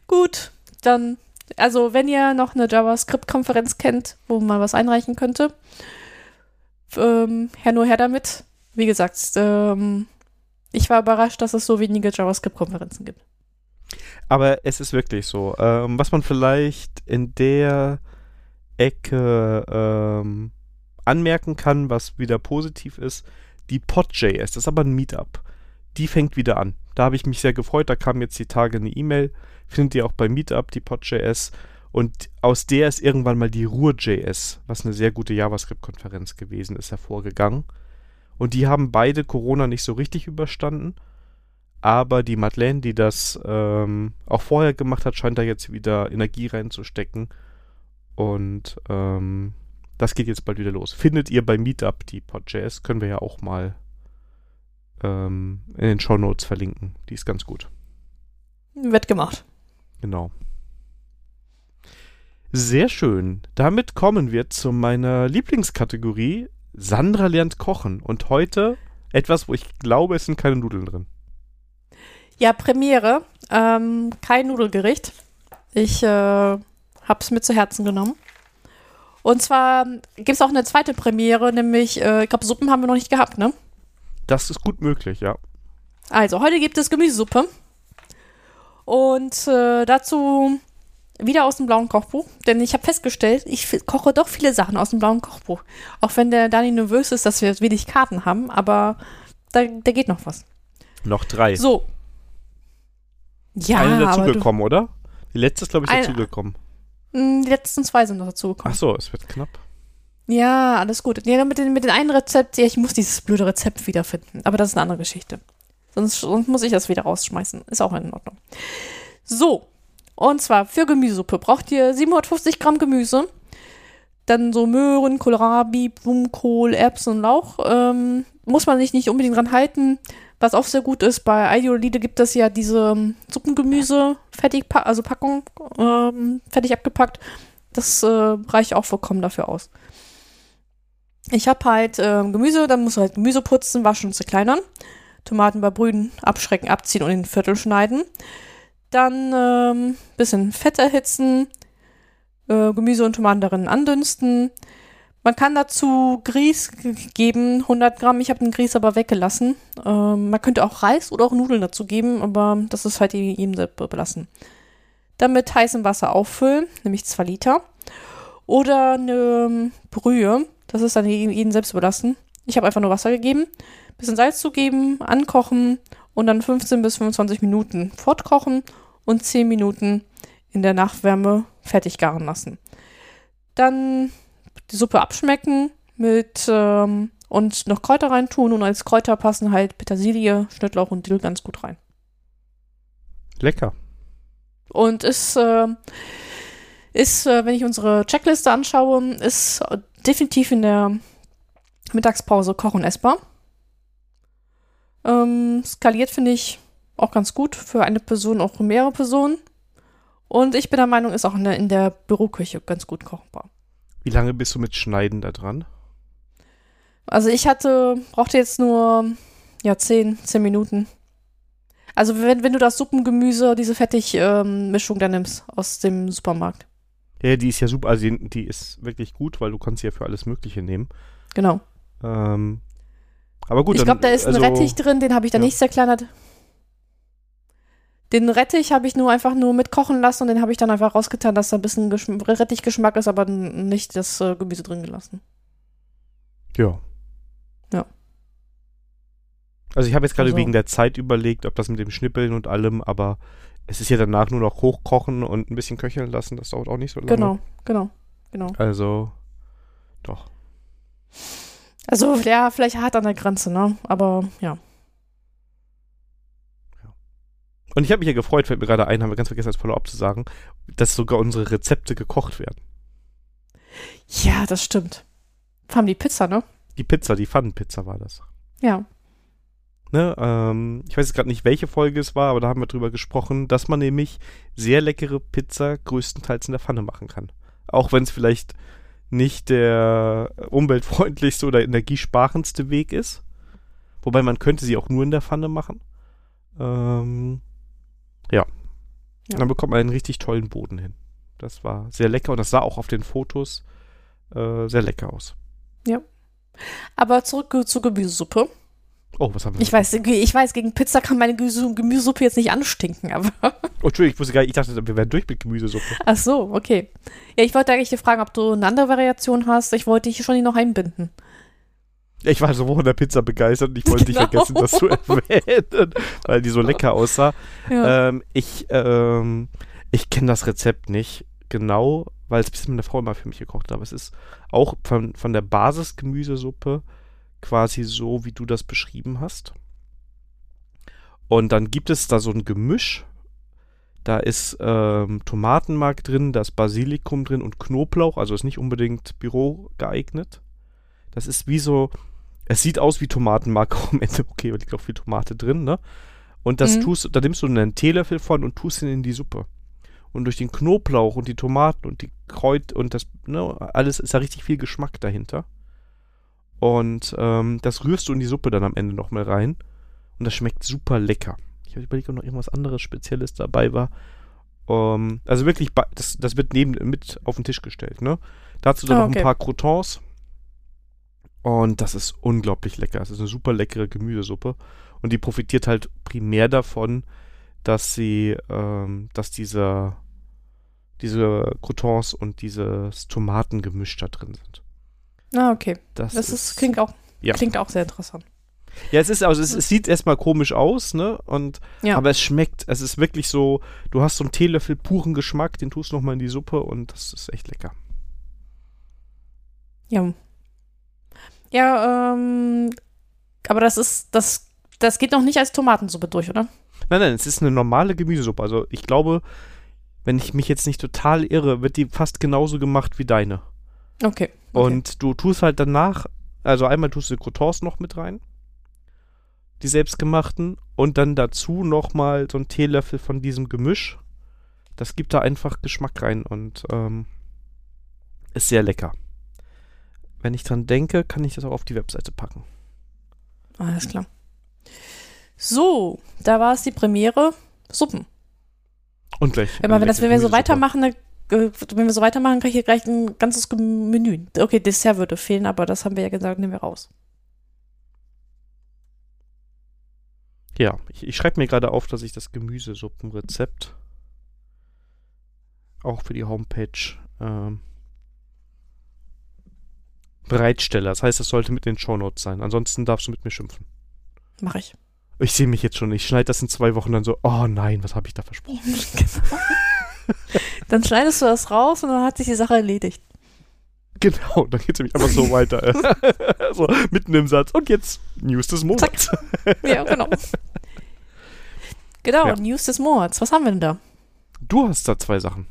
Gut, dann, also wenn ihr noch eine JavaScript-Konferenz kennt, wo man was einreichen könnte, ähm, her nur her damit. Wie gesagt, ähm, ich war überrascht, dass es so wenige JavaScript-Konferenzen gibt. Aber es ist wirklich so. Ähm, was man vielleicht in der Ecke ähm, anmerken kann, was wieder positiv ist, die Pod.js, das ist aber ein Meetup, die fängt wieder an. Da habe ich mich sehr gefreut, da kam jetzt die Tage eine E-Mail, findet ihr auch bei Meetup, die Pod.js. Und aus der ist irgendwann mal die Ruhr.js, was eine sehr gute JavaScript-Konferenz gewesen ist, hervorgegangen. Und die haben beide Corona nicht so richtig überstanden. Aber die Madeleine, die das ähm, auch vorher gemacht hat, scheint da jetzt wieder Energie reinzustecken. Und ähm, das geht jetzt bald wieder los. Findet ihr bei Meetup die Pod.js, können wir ja auch mal ähm, in den Show Notes verlinken. Die ist ganz gut. Wird gemacht. Genau. Sehr schön. Damit kommen wir zu meiner Lieblingskategorie. Sandra lernt kochen. Und heute etwas, wo ich glaube, es sind keine Nudeln drin. Ja, Premiere. Ähm, kein Nudelgericht. Ich äh, hab's mir zu Herzen genommen. Und zwar gibt es auch eine zweite Premiere, nämlich, äh, ich glaube, Suppen haben wir noch nicht gehabt, ne? Das ist gut möglich, ja. Also, heute gibt es Gemüsesuppe. Und äh, dazu wieder aus dem blauen Kochbuch. Denn ich habe festgestellt, ich koche doch viele Sachen aus dem blauen Kochbuch. Auch wenn der Dani nervös ist, dass wir wenig Karten haben. Aber da, da geht noch was. Noch drei. So. Ja, Eine dazugekommen, oder? Die letzte ist, glaube ich, dazugekommen. Mh, die letzten zwei sind noch Ach dazugekommen. so, es wird knapp. Ja, alles gut. Ja, mit den, mit den einen Rezept, ja, ich muss dieses blöde Rezept wiederfinden. Aber das ist eine andere Geschichte. Sonst, sonst muss ich das wieder rausschmeißen. Ist auch in Ordnung. So. Und zwar für Gemüsesuppe braucht ihr 750 Gramm Gemüse. Dann so Möhren, Kohlrabi, Blumenkohl, Erbsen und Lauch. Ähm, muss man sich nicht unbedingt dran halten. Was auch sehr gut ist, bei Ideolide gibt es ja diese ähm, Suppengemüse, fertig, also Packung, ähm, fertig abgepackt. Das äh, reicht auch vollkommen dafür aus. Ich habe halt ähm, Gemüse, dann musst du halt Gemüse putzen, waschen und zerkleinern. Tomaten überbrühen, abschrecken, abziehen und in Viertel schneiden. Dann ähm, bisschen Fett erhitzen, äh, Gemüse und Tomaten darin andünsten. Man kann dazu Grieß geben, 100 Gramm. Ich habe den Grieß aber weggelassen. Ähm, man könnte auch Reis oder auch Nudeln dazu geben, aber das ist halt jedem selbst belassen. Dann mit heißem Wasser auffüllen, nämlich 2 Liter. Oder eine ähm, Brühe, das ist dann jedem selbst überlassen. Ich habe einfach nur Wasser gegeben, bisschen Salz zugeben, ankochen und dann 15 bis 25 Minuten fortkochen und 10 Minuten in der Nachwärme fertig garen lassen. Dann die Suppe abschmecken mit ähm, und noch Kräuter reintun und als Kräuter passen halt Petersilie, Schnittlauch und Dill ganz gut rein. Lecker. Und ist, äh, ist äh, wenn ich unsere Checkliste anschaue, ist definitiv in der Mittagspause kochen essbar. Ähm, skaliert finde ich auch ganz gut für eine Person, auch für mehrere Personen. Und ich bin der Meinung, ist auch in der, in der Büroküche ganz gut kochbar. Wie lange bist du mit Schneiden da dran? Also ich hatte, brauchte jetzt nur, ja, 10, 10 Minuten. Also wenn, wenn du das Suppengemüse, diese Fertigmischung da nimmst aus dem Supermarkt. Ja, die ist ja super. Also die, die ist wirklich gut, weil du kannst sie ja für alles Mögliche nehmen. Genau. Ähm, aber gut, ich dann, glaube, da ist ein also, Rettich drin, den habe ich da ja. nicht zerkleinert. Den Rettich habe ich nur einfach nur mitkochen lassen und den habe ich dann einfach rausgetan, dass da ein bisschen Geschm Rettichgeschmack ist, aber nicht das äh, Gemüse drin gelassen. Ja. Ja. Also ich habe jetzt gerade Also- wegen der Zeit überlegt, ob das mit dem Schnippeln und allem, aber es ist ja danach nur noch hochkochen und ein bisschen köcheln lassen. Das dauert auch nicht so lange. Genau, genau, genau. Also, doch. Also ja, vielleicht hart an der Grenze, ne? Aber ja. Und ich habe mich ja gefreut, fällt mir gerade ein, haben wir ganz vergessen als Follow-up zu sagen, dass sogar unsere Rezepte gekocht werden. Ja, das stimmt. Vor allem die Pizza, ne? Die Pizza, die Pfannenpizza war das. Ja. Ne, ähm, ich weiß jetzt gerade nicht, welche Folge es war, aber da haben wir drüber gesprochen, dass man nämlich sehr leckere Pizza größtenteils in der Pfanne machen kann. Auch wenn es vielleicht nicht der umweltfreundlichste oder energiesparendste Weg ist. Wobei man könnte sie auch nur in der Pfanne machen. Ähm, ja. Ja. Dann bekommt man einen richtig tollen Boden hin. Das war sehr lecker und das sah auch auf den Fotos äh, sehr lecker aus. Aber zurück zur Gemüsesuppe. Oh, was haben wir? Ich weiß, ich weiß, gegen Pizza kann meine Gemüse Gemüsesuppe jetzt nicht anstinken, aber. Oh, Entschuldigung, ich wusste gar nicht, ich dachte, wir wären durch mit Gemüsesuppe. Ach so, okay. Ja, ich wollte eigentlich dir fragen, ob du eine andere Variation hast. Ich wollte dich schon noch einbinden. Ich war so von der Pizza begeistert und ich wollte nicht Genau. vergessen, das zu erwähnen, weil die so lecker aussah. Ja. Ähm, ich ähm, ich kenne das Rezept nicht genau, weil es bis meine Frau immer für mich gekocht hat. Aber es ist auch von, von der Basis-Gemüsesuppe quasi so, wie du das beschrieben hast. Und dann gibt es da so ein Gemisch. Da ist ähm, Tomatenmark drin, da ist Basilikum drin und Knoblauch. Also ist nicht unbedingt Büro geeignet. Das ist wie so, es sieht aus wie Tomatenmark am Ende. Okay, da liegt auch viel Tomate drin, ne? Und das Mhm. tust, da nimmst du einen Teelöffel von und tust ihn in die Suppe. Und durch den Knoblauch und die Tomaten und die Kräut und das, ne, alles ist da richtig viel Geschmack dahinter. Und ähm, das rührst du in die Suppe dann am Ende nochmal rein. Und das schmeckt super lecker. Ich habe überlegt, ob noch irgendwas anderes Spezielles dabei war. Ähm, also wirklich, das, das wird neben mit auf den Tisch gestellt, ne? Dazu dann Ah, noch okay. ein paar Croutons. Und das ist unglaublich lecker. Es ist eine super leckere Gemüsesuppe. Und die profitiert halt primär davon, dass sie, ähm, dass dieser, diese Croutons und dieses Tomatengemisch da drin sind. Ah, okay. Das, Das ist, klingt, auch, ja. klingt auch sehr interessant. Ja, es ist, also es, es sieht erstmal komisch aus, ne? Und, Ja. aber es schmeckt, es ist wirklich so, du hast so einen Teelöffel puren Geschmack, den tust du nochmal in die Suppe und das ist echt lecker. Ja. Ja, ähm, aber das ist, das, das geht noch nicht als Tomatensuppe durch, oder? Nein, nein, es ist eine normale Gemüsesuppe. Also ich glaube, wenn ich mich jetzt nicht total irre, wird die fast genauso gemacht wie deine. Okay. Okay. Und du tust halt danach, also einmal tust du die Croutons noch mit rein, die selbstgemachten, und dann dazu nochmal so einen Teelöffel von diesem Gemisch. Das gibt da einfach Geschmack rein und ähm, ist sehr lecker. Wenn ich dran denke, kann ich das auch auf die Webseite packen. Alles klar. So, da war es die Premiere. Suppen. Und gleich. Aber wenn, das, wenn wir so weitermachen, dann, wenn wir so weitermachen, kriege ich hier gleich ein ganzes Menü. Okay, Dessert würde fehlen, aber das haben wir ja gesagt, nehmen wir raus. Ja, ich, ich schreibe mir gerade auf, dass ich das Gemüsesuppenrezept auch für die Homepage ähm, bereitstelle. Das heißt, es sollte mit den Shownotes sein. Ansonsten darfst du mit mir schimpfen. Mache ich. Ich sehe mich jetzt schon. Ich schneide das in zwei Wochen dann so, oh nein, was habe ich da versprochen? Dann schneidest du das raus und dann hat sich die Sache erledigt. Genau, dann geht es nämlich einfach so weiter. so mitten im Satz. Und jetzt News des Monats. Ja, genau. Genau, Ja. News des Monats. Was haben wir denn da? Du hast da zwei Sachen.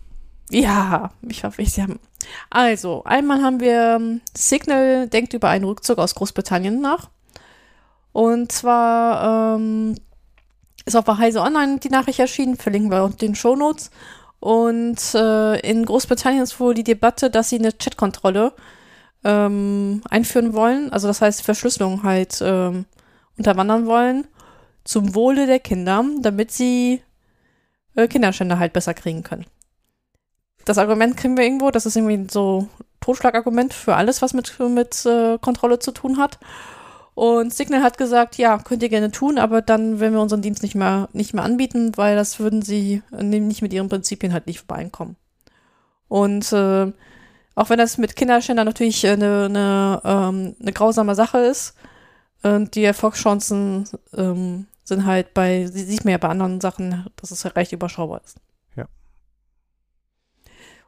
Ja, ich hoffe, ich sie haben. Also, einmal haben wir ähm, Signal denkt über einen Rückzug aus Großbritannien nach. Und zwar ähm, ist auf der Heise Online die Nachricht erschienen, verlinken wir unten in den Shownotes. Und äh, in Großbritannien ist wohl die Debatte, dass sie eine Chatkontrolle ähm, einführen wollen, also das heißt Verschlüsselung halt ähm, unterwandern wollen, zum Wohle der Kinder, damit sie äh, Kinderschänder halt besser kriegen können das Argument kriegen wir irgendwo, das ist irgendwie so Totschlagargument für alles, was mit, mit äh, Kontrolle zu tun hat. Und Signal hat gesagt, ja, könnt ihr gerne tun, aber dann werden wir unseren Dienst nicht mehr, nicht mehr anbieten, weil das würden sie äh, nicht mit ihren Prinzipien halt nicht übereinkommen. Und äh, auch wenn das mit Kinderschändern natürlich eine, eine, ähm, eine grausame Sache ist, äh, die Erfolgschancen ähm, sind halt bei, sie- sieht man ja bei anderen Sachen, dass es halt recht überschaubar ist. Ja.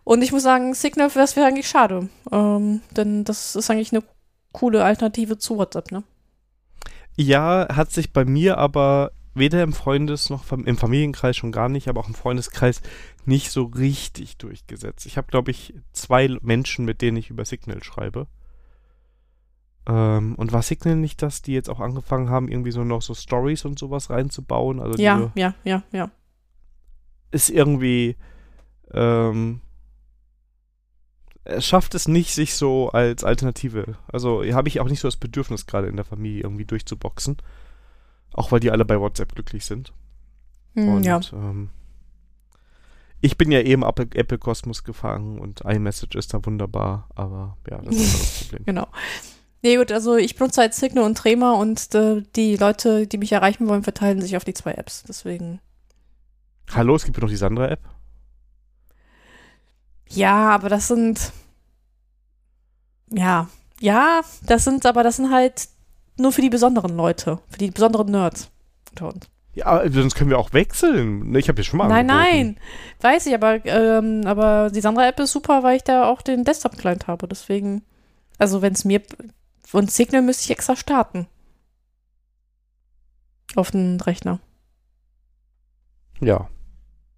Und ich muss sagen, Signal, das wäre eigentlich schade. Ähm, denn das ist eigentlich eine coole Alternative zu WhatsApp, ne? Ja, hat sich bei mir aber weder im Freundes- noch im Familienkreis schon gar nicht, aber auch im Freundeskreis nicht so richtig durchgesetzt. Ich habe, glaube ich, zwei Menschen, mit denen ich über Signal schreibe. Ähm, und war Signal nicht das, die jetzt auch angefangen haben, irgendwie so noch so Stories und sowas reinzubauen? Also Ja, ja, ja, ja. ist irgendwie ähm, es schafft es nicht, sich so als Alternative. Also habe ich auch nicht so das Bedürfnis, gerade in der Familie irgendwie durchzuboxen. Auch weil die alle bei WhatsApp glücklich sind. Hm, Und ja. ähm, ich bin ja eben Apple, Apple Kosmos gefangen und iMessage ist da wunderbar, aber ja, das ist das Problem. Genau. Nee, gut, also ich benutze halt Signal und Trema und äh, die Leute, die mich erreichen wollen, verteilen sich auf die zwei Apps. Deswegen. Hallo, es gibt ja noch die Sandra-App. Ja, aber das sind. Ja. Ja, das sind, aber das sind halt nur für die besonderen Leute, für die besonderen Nerds unter uns. Ja, aber sonst können wir auch wechseln. Ne, Ich habe ja schon mal Nein, angeboten. nein, weiß ich, aber, ähm, aber die Sandra-App ist super, weil ich da auch den Desktop-Client habe. Deswegen, also wenn es mir und Signal müsste ich extra starten. Auf den Rechner. Ja.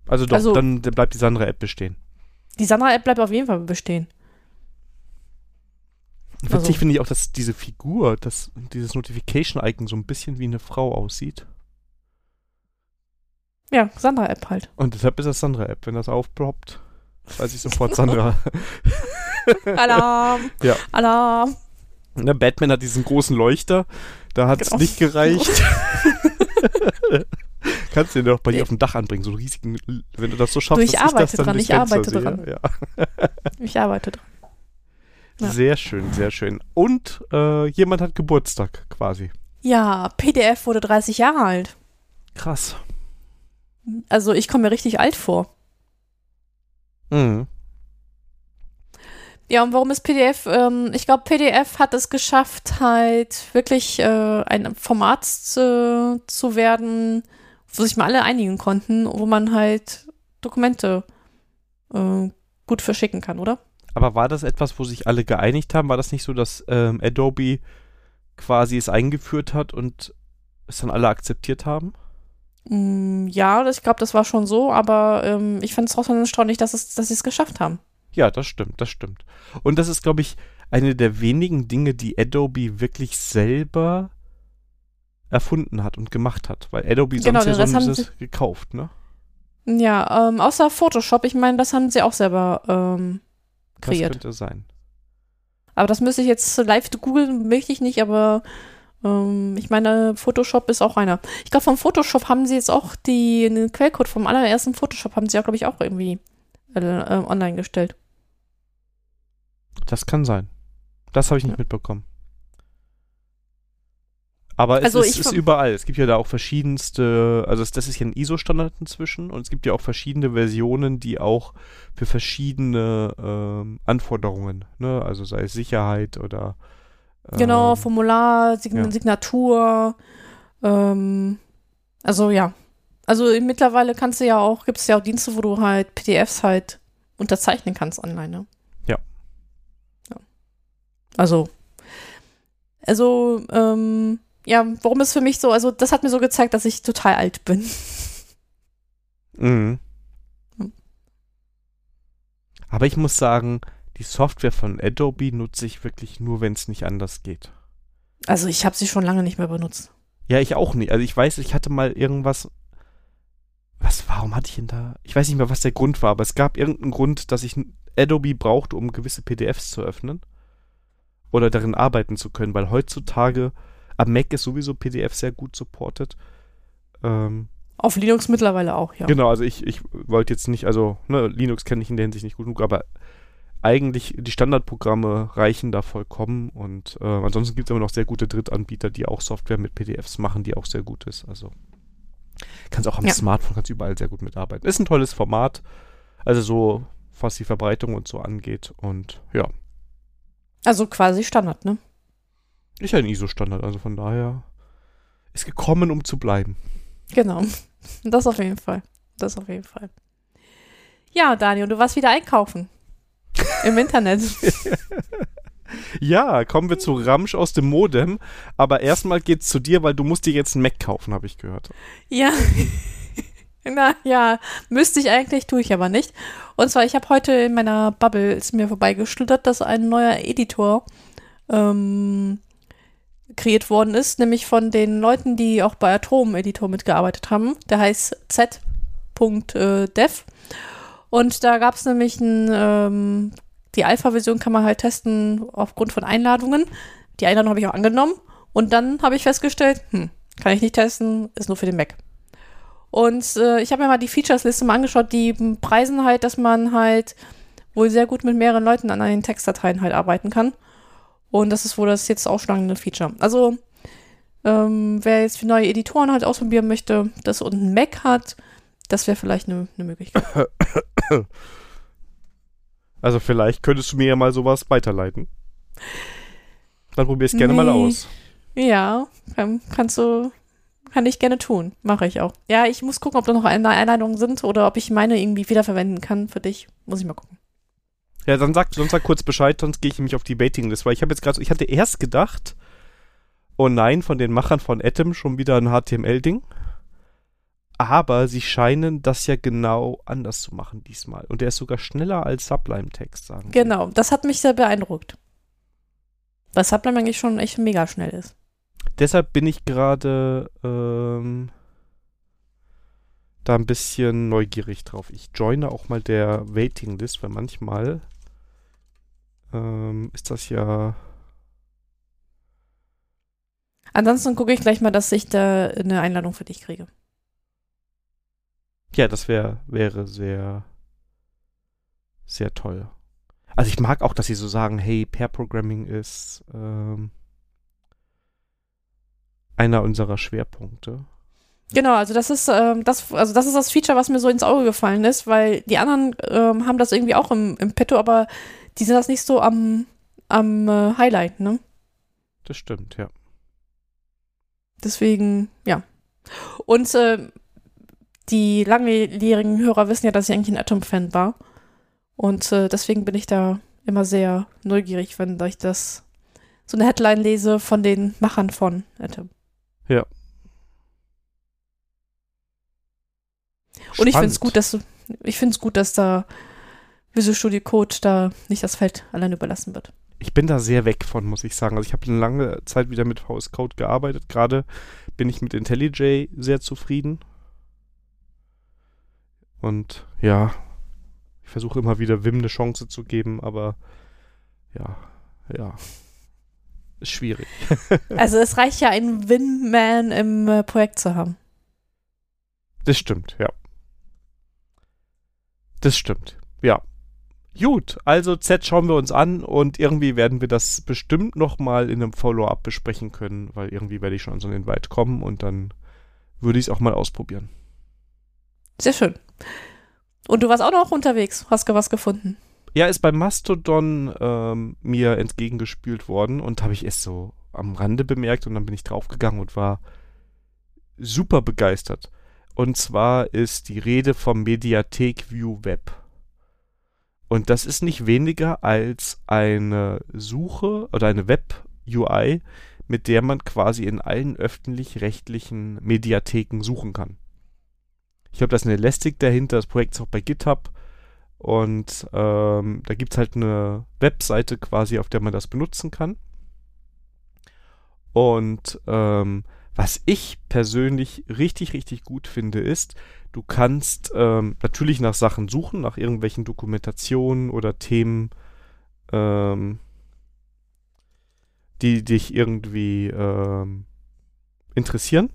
Also doch, Also- dann bleibt die Sandra-App bestehen. Die Sandra-App bleibt auf jeden Fall bestehen. Witzig Also- finde ich auch, dass diese Figur, dass dieses Notification-Icon so ein bisschen wie eine Frau aussieht. Ja, Sandra-App halt. Und deshalb ist das Sandra-App. Wenn das aufploppt, weiß ich sofort Sandra. Alarm! Ja. Alarm! Ne, Batman hat diesen großen Leuchter. Da hat es Genau. nicht gereicht. Kannst du den doch bei dir auf dem Dach anbringen, so einen riesigen, wenn du das so schaffst, Du, ich dass arbeite das dann dran, ich Fenster arbeite sehe. dran. Ja. Ich arbeite dran. Ja. Sehr schön, sehr schön. Und äh, jemand hat Geburtstag quasi. Ja, PDF wurde 30 Jahre alt. Krass. Also ich komme mir richtig alt vor. Mhm. Ja, und warum ist PDF? Ähm, ich glaube, PDF hat es geschafft, halt wirklich äh, ein Format zu, zu werden, wo sich mal alle einigen konnten, wo man halt Dokumente äh, gut verschicken kann, oder? Aber war das etwas, wo sich alle geeinigt haben? War das nicht so, dass ähm, Adobe quasi es eingeführt hat und es dann alle akzeptiert haben? Mm, ja, ich glaube, das war schon so, aber ähm, ich fand es trotzdem erstaunlich, dass, es, dass sie es geschafft haben. Ja, das stimmt, das stimmt. Und das ist, glaube ich, eine der wenigen Dinge, die Adobe wirklich selber erfunden hat und gemacht hat. Weil Adobe Genau, sonst ja so haben bisschen gekauft, ne? Ja, ähm, außer Photoshop, ich meine, das haben sie auch selber ähm, Das kreiert. könnte sein. Aber das müsste ich jetzt live googeln, möchte ich nicht, aber ähm, ich meine, Photoshop ist auch einer. Ich glaube, vom Photoshop haben sie jetzt auch die, den Quellcode vom allerersten Photoshop haben sie ja, glaube ich, auch irgendwie äh, online gestellt. Das kann sein. Das habe ich nicht Ja. mitbekommen. Aber es Also ist, ist überall. Es gibt ja da auch verschiedenste, also das ist ja ein ISO-Standard inzwischen und es gibt ja auch verschiedene Versionen, die auch für verschiedene ähm, Anforderungen, ne, also sei es Sicherheit oder Genau, ähm, Formular, Sign ja. Signatur, ähm, also ja. Also mittlerweile kannst du ja auch, gibt es ja auch Dienste, wo du halt PDFs halt unterzeichnen kannst online, ne? Also, also, ähm, ja, warum ist für mich so, also das hat mir so gezeigt, dass ich total alt bin. Mhm. Hm. Aber ich muss sagen, die Software von Adobe nutze ich wirklich nur, wenn es nicht anders geht. Also ich habe sie schon lange nicht mehr benutzt. Ja, ich auch nicht. Also ich weiß, ich hatte mal irgendwas. Was, warum hatte ich denn da? Ich weiß nicht mehr, was der Grund war, aber es gab irgendeinen Grund, dass ich Adobe brauchte, um gewisse PDFs zu öffnen. Oder darin arbeiten zu können, weil heutzutage am Mac ist sowieso PDF sehr gut supported. Ähm, Auf Linux mittlerweile auch, ja. Genau, also ich, ich wollte jetzt nicht, also ne, Linux kenne ich in der Hinsicht nicht gut genug, aber eigentlich die Standardprogramme reichen da vollkommen und äh, ansonsten gibt es immer noch sehr gute Drittanbieter, die auch Software mit PDFs machen, die auch sehr gut ist. Also kannst auch am Ja. Smartphone kannst überall sehr gut mitarbeiten. Ist ein tolles Format, also so was die Verbreitung und so angeht und ja, Also quasi Standard, ne? ist ja ein ISO-Standard, also von daher ist gekommen, um zu bleiben. Genau. Das auf jeden Fall. Das auf jeden Fall. Ja, Daniel, du warst wieder einkaufen. Im Internet. Ja, kommen wir zu Ramsch aus dem Modem. Aber erstmal geht's zu dir, weil du musst dir jetzt einen Mac kaufen, habe ich gehört. Ja. Na ja, müsste ich eigentlich, tue ich aber nicht. Und zwar, ich habe heute in meiner Bubble, ist mir vorbeigeschlittert, dass ein neuer Editor ähm, kreiert worden ist, nämlich von den Leuten, die auch bei Atom Editor mitgearbeitet haben. Der heißt z.dev. Und da gab es nämlich ein, ähm, die Alpha-Version kann man halt testen aufgrund von Einladungen. Die Einladung habe ich auch angenommen. Und dann habe ich festgestellt, hm, kann ich nicht testen, ist nur für den Mac. Und äh, ich habe mir mal die Features-Liste mal angeschaut, die preisen halt, dass man halt wohl sehr gut mit mehreren Leuten an den Textdateien halt arbeiten kann. Und das ist wohl das jetzt ausschlagende Feature. Also, ähm, wer jetzt für neue Editoren halt ausprobieren möchte, das und ein Mac hat, das wäre vielleicht eine ne Möglichkeit. Also vielleicht könntest du mir ja mal sowas weiterleiten. Dann probier es gerne mal Nee. aus. Ja, kann, kannst du, kann ich gerne tun. Mache ich auch. Ja, ich muss gucken, ob da noch Ein- Einladungen sind oder ob ich meine irgendwie wiederverwenden kann für dich. Muss ich mal gucken. Ja, dann sag, sonst sag kurz Bescheid, sonst gehe ich nämlich auf die Waitinglist, weil ich habe jetzt gerade, ich hatte erst gedacht, oh nein, von den Machern von Atom schon wieder ein HTML-Ding. Aber sie scheinen das ja genau anders zu machen diesmal. Und der ist sogar schneller als Sublime-Text, sagen. Genau, das hat mich sehr beeindruckt. Weil Sublime eigentlich schon echt mega schnell ist. Deshalb bin ich gerade ähm, da ein bisschen neugierig drauf. Ich joine auch mal der Waiting-List, weil manchmal ähm, ist das ja Ansonsten gucke ich gleich mal, dass ich da eine Einladung für dich kriege. Ja, das wär, wäre sehr, sehr toll. Also ich mag auch, dass sie so sagen, hey, Pair Programming ist ähm, einer unserer Schwerpunkte. Genau, also das ist ähm, das, also das ist das Feature, was mir so ins Auge gefallen ist, weil die anderen ähm, haben das irgendwie auch im, im Petto, aber die sind das nicht so am, am äh, Highlight, ne? Das stimmt, ja. Deswegen, ja. Und äh, die langjährigen Hörer wissen ja, dass ich eigentlich ein Atom-Fan war. Und äh, deswegen bin ich da immer sehr neugierig, wenn ich das so eine Headline lese von den Machern von Atom. Ja. Und ich finde es gut, dass ich finde es gut, dass da Visual Studio Code da nicht das Feld allein überlassen wird. Ich bin da sehr weg von, muss ich sagen. Also ich habe eine lange Zeit wieder mit VS Code gearbeitet. Gerade bin ich mit IntelliJ sehr zufrieden. Und ja, ich versuche immer wieder Wim eine Chance zu geben, aber ja, ja, ist schwierig. also es reicht ja, einen Win-Man im äh, Projekt zu haben. Das stimmt, ja. Das stimmt, ja. Gut, also Z schauen wir uns an und irgendwie werden wir das bestimmt nochmal in einem Follow-up besprechen können, weil irgendwie werde ich schon an so einen Invite kommen und dann würde ich es auch mal ausprobieren. Sehr schön. Und du warst auch noch unterwegs, hast du was gefunden? Ja, ist bei Mastodon ähm, mir entgegengespült worden und habe ich es so am Rande bemerkt und dann bin ich draufgegangen und war super begeistert. Und zwar ist die Rede vom Mediathek View Web. Und das ist nicht weniger als eine Suche oder eine Web-UI, mit der man quasi in allen öffentlich-rechtlichen Mediatheken suchen kann. Ich habe das eine Elastic dahinter, das Projekt ist auch bei GitHub. Und ähm, da gibt es halt eine Webseite quasi, auf der man das benutzen kann. Und ähm, was ich persönlich richtig, richtig gut finde, ist, du kannst ähm, natürlich nach Sachen suchen, nach irgendwelchen Dokumentationen oder Themen, ähm, die dich irgendwie ähm, interessieren.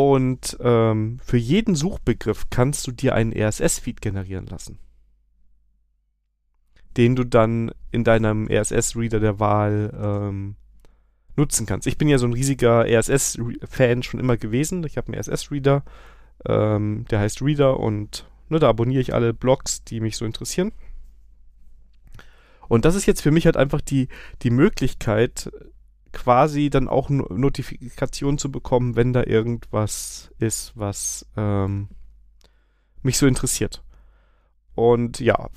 Und ähm, für jeden Suchbegriff kannst du dir einen RSS-Feed generieren lassen. Den du dann in deinem RSS-Reader der Wahl ähm, nutzen kannst. Ich bin ja so ein riesiger RSS-Fan schon immer gewesen. Ich habe einen RSS-Reader, ähm, der heißt Reader und ne, da abonniere ich alle Blogs, die mich so interessieren. Und das ist jetzt für mich halt einfach die, die Möglichkeit, quasi dann auch Notifikationen zu bekommen, wenn da irgendwas ist, was ähm, mich so interessiert. Und ja,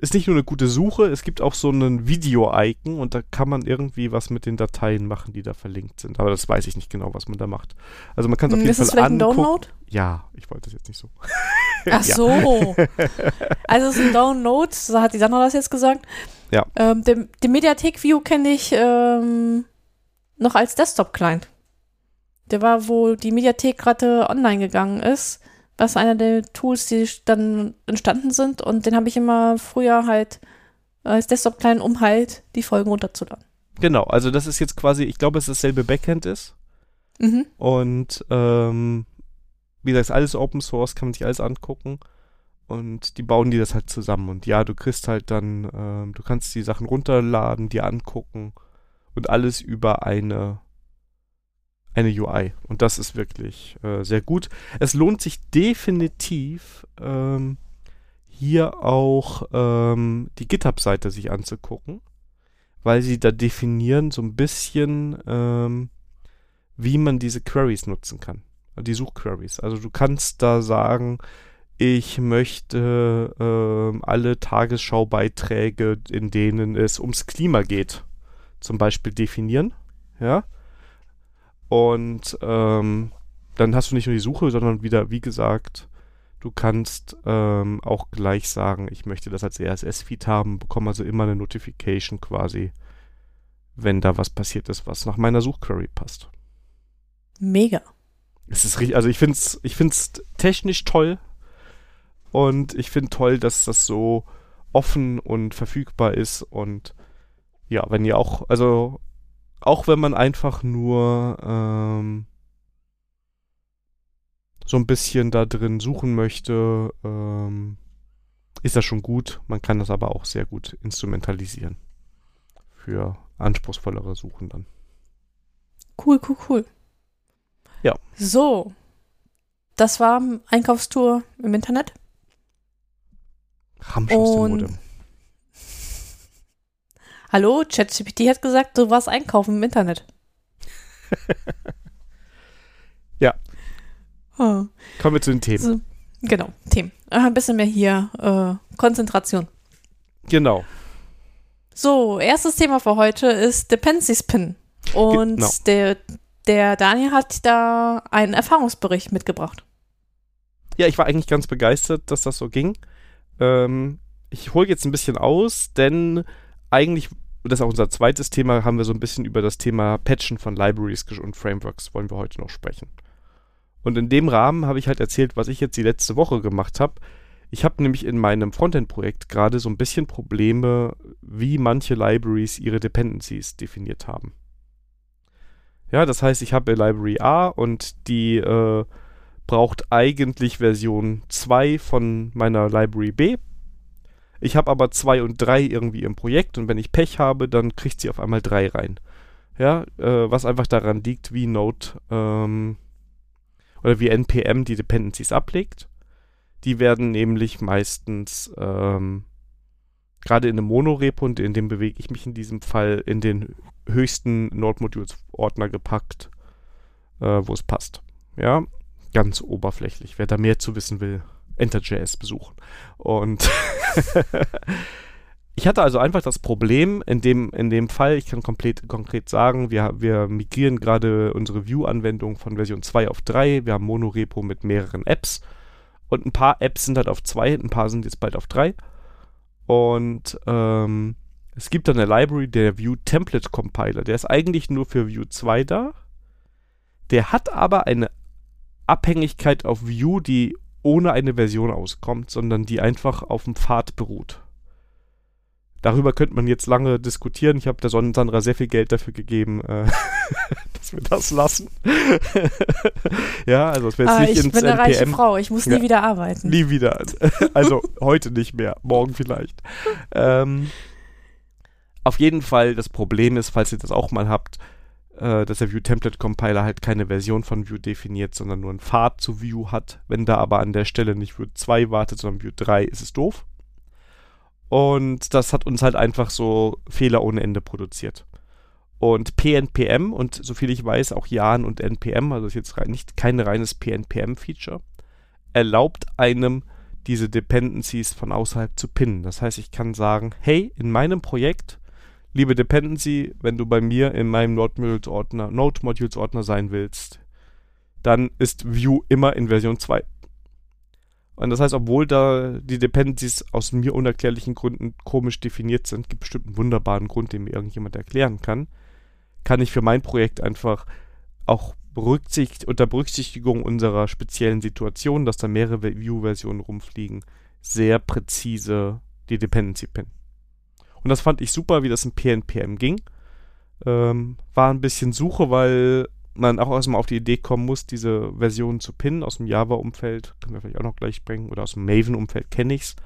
ist nicht nur eine gute Suche, es gibt auch so einen Video-Icon und da kann man irgendwie was mit den Dateien machen, die da verlinkt sind. Aber das weiß ich nicht genau, was man da macht. Also man kann es auf hm, jeden ist Fall angucken. Ein Download? Ja, ich wollte das jetzt nicht so. Ach so. also es ist ein Download, so hat die Sandra das jetzt gesagt. Ja. Ähm, den, den Mediathek-View kenne ich ähm, noch als Desktop-Client. Der war, wo die Mediathek gerade online gegangen ist was einer der Tools, die dann entstanden sind. Und den habe ich immer früher halt als Desktop-Client, um halt die Folgen runterzuladen. Genau, also das ist jetzt quasi, ich glaube, es dasselbe Backend ist. Mhm. Und ähm, wie gesagt, alles Open Source, kann man sich alles angucken. Und die bauen die das halt zusammen. Und ja, du kriegst halt dann, ähm, du kannst die Sachen runterladen, dir angucken und alles über eine eine UI. Und das ist wirklich äh, sehr gut. Es lohnt sich definitiv, ähm, hier auch ähm, die GitHub-Seite sich anzugucken, weil sie da definieren so ein bisschen, ähm, wie man diese Queries nutzen kann. Die Suchqueries. Also du kannst da sagen, ich möchte äh, alle Tagesschau-Beiträge, in denen es ums Klima geht, zum Beispiel definieren. Ja. Und ähm, dann hast du nicht nur die Suche, sondern wieder, wie gesagt, du kannst ähm, auch gleich sagen, ich möchte das als RSS-Feed haben, bekomme also immer eine Notification quasi, wenn da was passiert ist, was nach meiner Suchquery passt. Mega. Es ist richtig, also ich finde es ich find's technisch toll und ich finde toll, dass das so offen und verfügbar ist und ja, wenn ihr auch, also auch wenn man einfach nur ähm, so ein bisschen da drin suchen möchte, ähm, ist das schon gut. Man kann das aber auch sehr gut instrumentalisieren. Für anspruchsvollere Suchen dann. Cool, cool, cool. Ja. So. Das war Einkaufstour im Internet. Ramsch aus dem Modem. Hallo, ChatGPT hat gesagt, du warst einkaufen im Internet. Ja. Oh. Kommen wir zu den Themen. So, genau, Themen. Äh, ein bisschen mehr hier äh, Konzentration. Genau. So, erstes Thema für heute ist Dependency Spin. Und Genau. der, der Daniel hat da einen Erfahrungsbericht mitgebracht. Ja, ich war eigentlich ganz begeistert, dass das so ging. Ähm, ich hole jetzt ein bisschen aus, denn eigentlich, das ist auch unser zweites Thema, haben wir so ein bisschen über das Thema Patchen von Libraries und Frameworks wollen wir heute noch sprechen. Und in dem Rahmen habe ich halt erzählt, was ich jetzt die letzte Woche gemacht habe. Ich habe nämlich in meinem Frontend-Projekt gerade so ein bisschen Probleme, wie manche Libraries ihre Dependencies definiert haben. Ja, das heißt, ich habe Library A und die äh, braucht eigentlich Version 2 von meiner Library B. Ich habe aber 2 und 3 irgendwie im Projekt und wenn ich Pech habe, dann kriegt sie auf einmal 3 rein. Ja, äh, was einfach daran liegt, wie Node ähm, oder wie NPM die Dependencies ablegt. Die werden nämlich meistens ähm, gerade in einem Monorepo, und in dem bewege ich mich in diesem Fall, in den höchsten Node-Modules-Ordner gepackt, äh, wo es passt. Ja, ganz oberflächlich. Wer da mehr zu wissen will, Enter.js besuchen. Und ich hatte also einfach das Problem, in dem, in dem Fall, ich kann komplett, konkret sagen, wir, wir migrieren gerade unsere View-Anwendung von Version 2 auf 3. Wir haben Monorepo mit mehreren Apps. Und ein paar Apps sind halt auf 2, ein paar sind jetzt bald auf 3. Und ähm, es gibt dann eine Library, der View Template Compiler. Der ist eigentlich nur für View 2 da. Der hat aber eine Abhängigkeit auf View, die ohne eine Version auskommt, sondern die einfach auf dem Pfad beruht. Darüber könnte man jetzt lange diskutieren. Ich habe der Sonnensandra sehr viel Geld dafür gegeben, äh, dass wir das lassen. ja, also dass wir jetzt Ah, nicht ich ins bin eine reiche Frau, ich muss nie Ja. wieder arbeiten. Nie wieder. Also heute nicht mehr, morgen vielleicht. Ähm, auf jeden Fall, das Problem ist, falls ihr das auch mal habt, äh, dass der View Template Compiler halt keine Version von View definiert, sondern nur einen Pfad zu View hat. Wenn da aber an der Stelle nicht View 2 wartet, sondern View 3, ist es doof. Und das hat uns halt einfach so Fehler ohne Ende produziert. Und PNPM und soviel ich weiß auch Jan und NPM, also ist jetzt nicht kein reines PNPM-Feature, erlaubt einem diese Dependencies von außerhalb zu pinnen. Das heißt, ich kann sagen, hey, in meinem Projekt, liebe Dependency, wenn du bei mir in meinem Node-Modules-Ordner Node sein willst, dann ist View immer in Version 2. Und das heißt, obwohl da die Dependencies aus mir unerklärlichen Gründen komisch definiert sind, gibt bestimmt einen wunderbaren Grund, den mir irgendjemand erklären kann, kann ich für mein Projekt einfach auch berücksicht, unter Berücksichtigung unserer speziellen Situation, dass da mehrere View-Versionen rumfliegen, sehr präzise die Dependency pinnen. Und das fand ich super, wie das in PNPM ging. Ähm, war ein bisschen Suche, weil man auch erstmal auf die Idee kommen muss, diese Versionen zu pinnen aus dem Java-Umfeld. Können wir vielleicht auch noch gleich bringen. Oder aus dem Maven-Umfeld kenne ich's.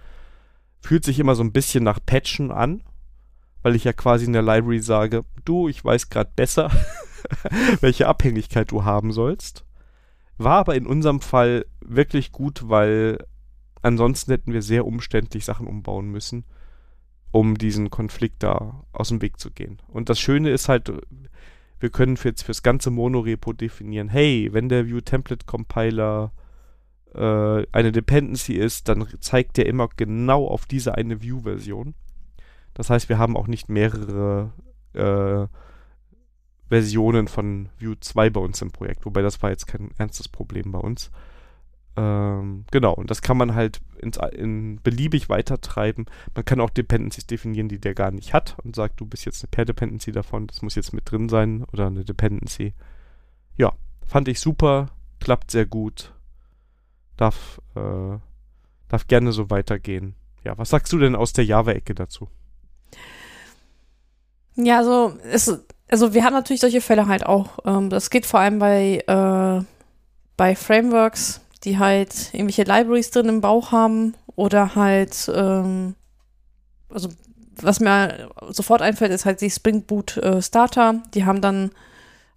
Fühlt sich immer so ein bisschen nach Patchen an, weil ich ja quasi in der Library sage, du, ich weiß gerade besser, welche Abhängigkeit du haben sollst. War aber in unserem Fall wirklich gut, weil ansonsten hätten wir sehr umständlich Sachen umbauen müssen, um diesen Konflikt da aus dem Weg zu gehen. Und das Schöne ist halt, wir können für jetzt fürs ganze Monorepo definieren, hey, wenn der View Template Compiler äh, eine Dependency ist, dann zeigt der immer genau auf diese eine View-Version. Das heißt, wir haben auch nicht mehrere äh, Versionen von View 2 bei uns im Projekt, wobei das war jetzt kein ernstes Problem bei uns. Ähm, genau, und das kann man halt ins, in beliebig weitertreiben. Man kann auch Dependencies definieren, die der gar nicht hat und sagt, du bist jetzt eine Pair-Dependency davon, das muss jetzt mit drin sein oder eine Dependency. Ja, fand ich super, klappt sehr gut, darf, äh, darf gerne so weitergehen. Ja, was sagst du denn aus der Java-Ecke dazu? Ja, also, es, also wir haben natürlich solche Fälle halt auch. Ähm, das geht vor allem bei, äh, bei Frameworks, die halt irgendwelche Libraries drin im Bauch haben oder halt, ähm, also was mir sofort einfällt, ist halt die Spring Boot äh, Starter. Die haben dann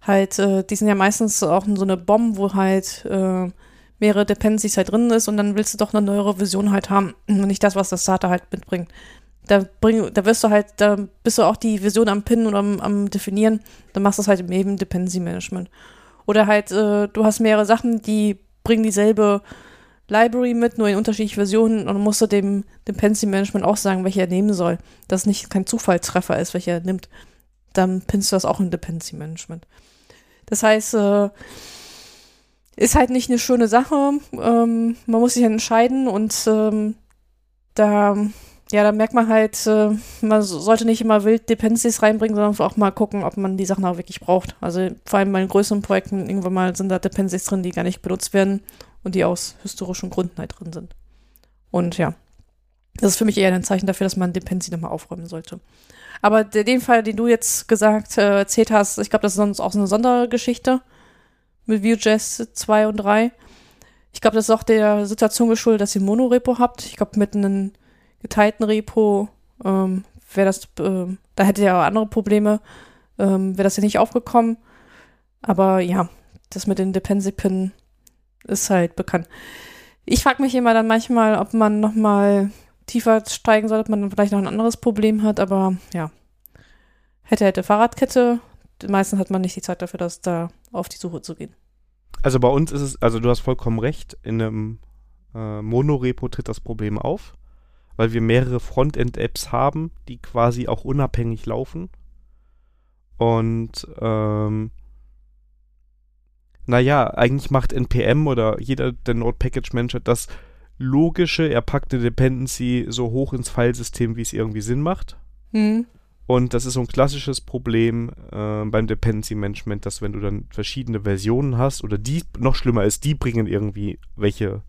halt, äh, die sind ja meistens auch in so eine Bomb, wo halt äh, mehrere Dependencies halt drin ist und dann willst du doch eine neuere Version halt haben und nicht das, was der Starter halt mitbringt. da bring, da wirst du halt, da bist du auch die Version am Pinnen oder am, am Definieren, dann machst du das halt im eben Dependency Management. Oder halt, äh, du hast mehrere Sachen, die bringen dieselbe Library mit, nur in unterschiedlichen Versionen und dann musst du dem Dependency Management auch sagen, welche er nehmen soll. Dass nicht kein Zufallstreffer ist, welcher er nimmt. Dann pinnst du das auch in Dependency Management. Das heißt, äh, ist halt nicht eine schöne Sache. Ähm, man muss sich entscheiden und ähm, da, ja, da merkt man halt, äh, man sollte nicht immer wild Dependencies reinbringen, sondern auch mal gucken, ob man die Sachen auch wirklich braucht. Also vor allem bei den größeren Projekten irgendwann mal sind da Dependencies drin, die gar nicht benutzt werden und die aus historischen Gründen halt drin sind. Und ja, das ist für mich eher ein Zeichen dafür, dass man Dependency nochmal aufräumen sollte. Aber den Fall, den du jetzt gesagt, äh, erzählt hast, ich glaube, das ist sonst auch so eine Sondergeschichte mit Vue.js 2 und 3. Ich glaube, das ist auch der Situation geschuldet, dass ihr ein Monorepo habt. Ich glaube, mit einem geteilten Repo ähm, wäre das, äh, da hätte ihr auch andere Probleme, ähm, wäre das ja nicht aufgekommen. Aber ja, das mit den Dependency-Pin ist halt bekannt. Ich frage mich immer dann manchmal, ob man noch mal tiefer steigen soll, ob man vielleicht noch ein anderes Problem hat, aber ja. Hätte, hätte Fahrradkette, meistens hat man nicht die Zeit dafür, das da auf die Suche zu gehen. Also bei uns ist es, also du hast vollkommen recht, in einem äh, Monorepo tritt das Problem auf, weil wir mehrere Frontend-Apps haben, die quasi auch unabhängig laufen. Und ähm, naja, eigentlich macht NPM oder jeder, der Node Package Manager, das logische, er packt eine Dependency so hoch ins Filesystem, wie es irgendwie Sinn macht. Mhm. Und das ist so ein klassisches Problem äh, beim Dependency Management, dass wenn du dann verschiedene Versionen hast oder die, noch schlimmer ist, die bringen irgendwie welche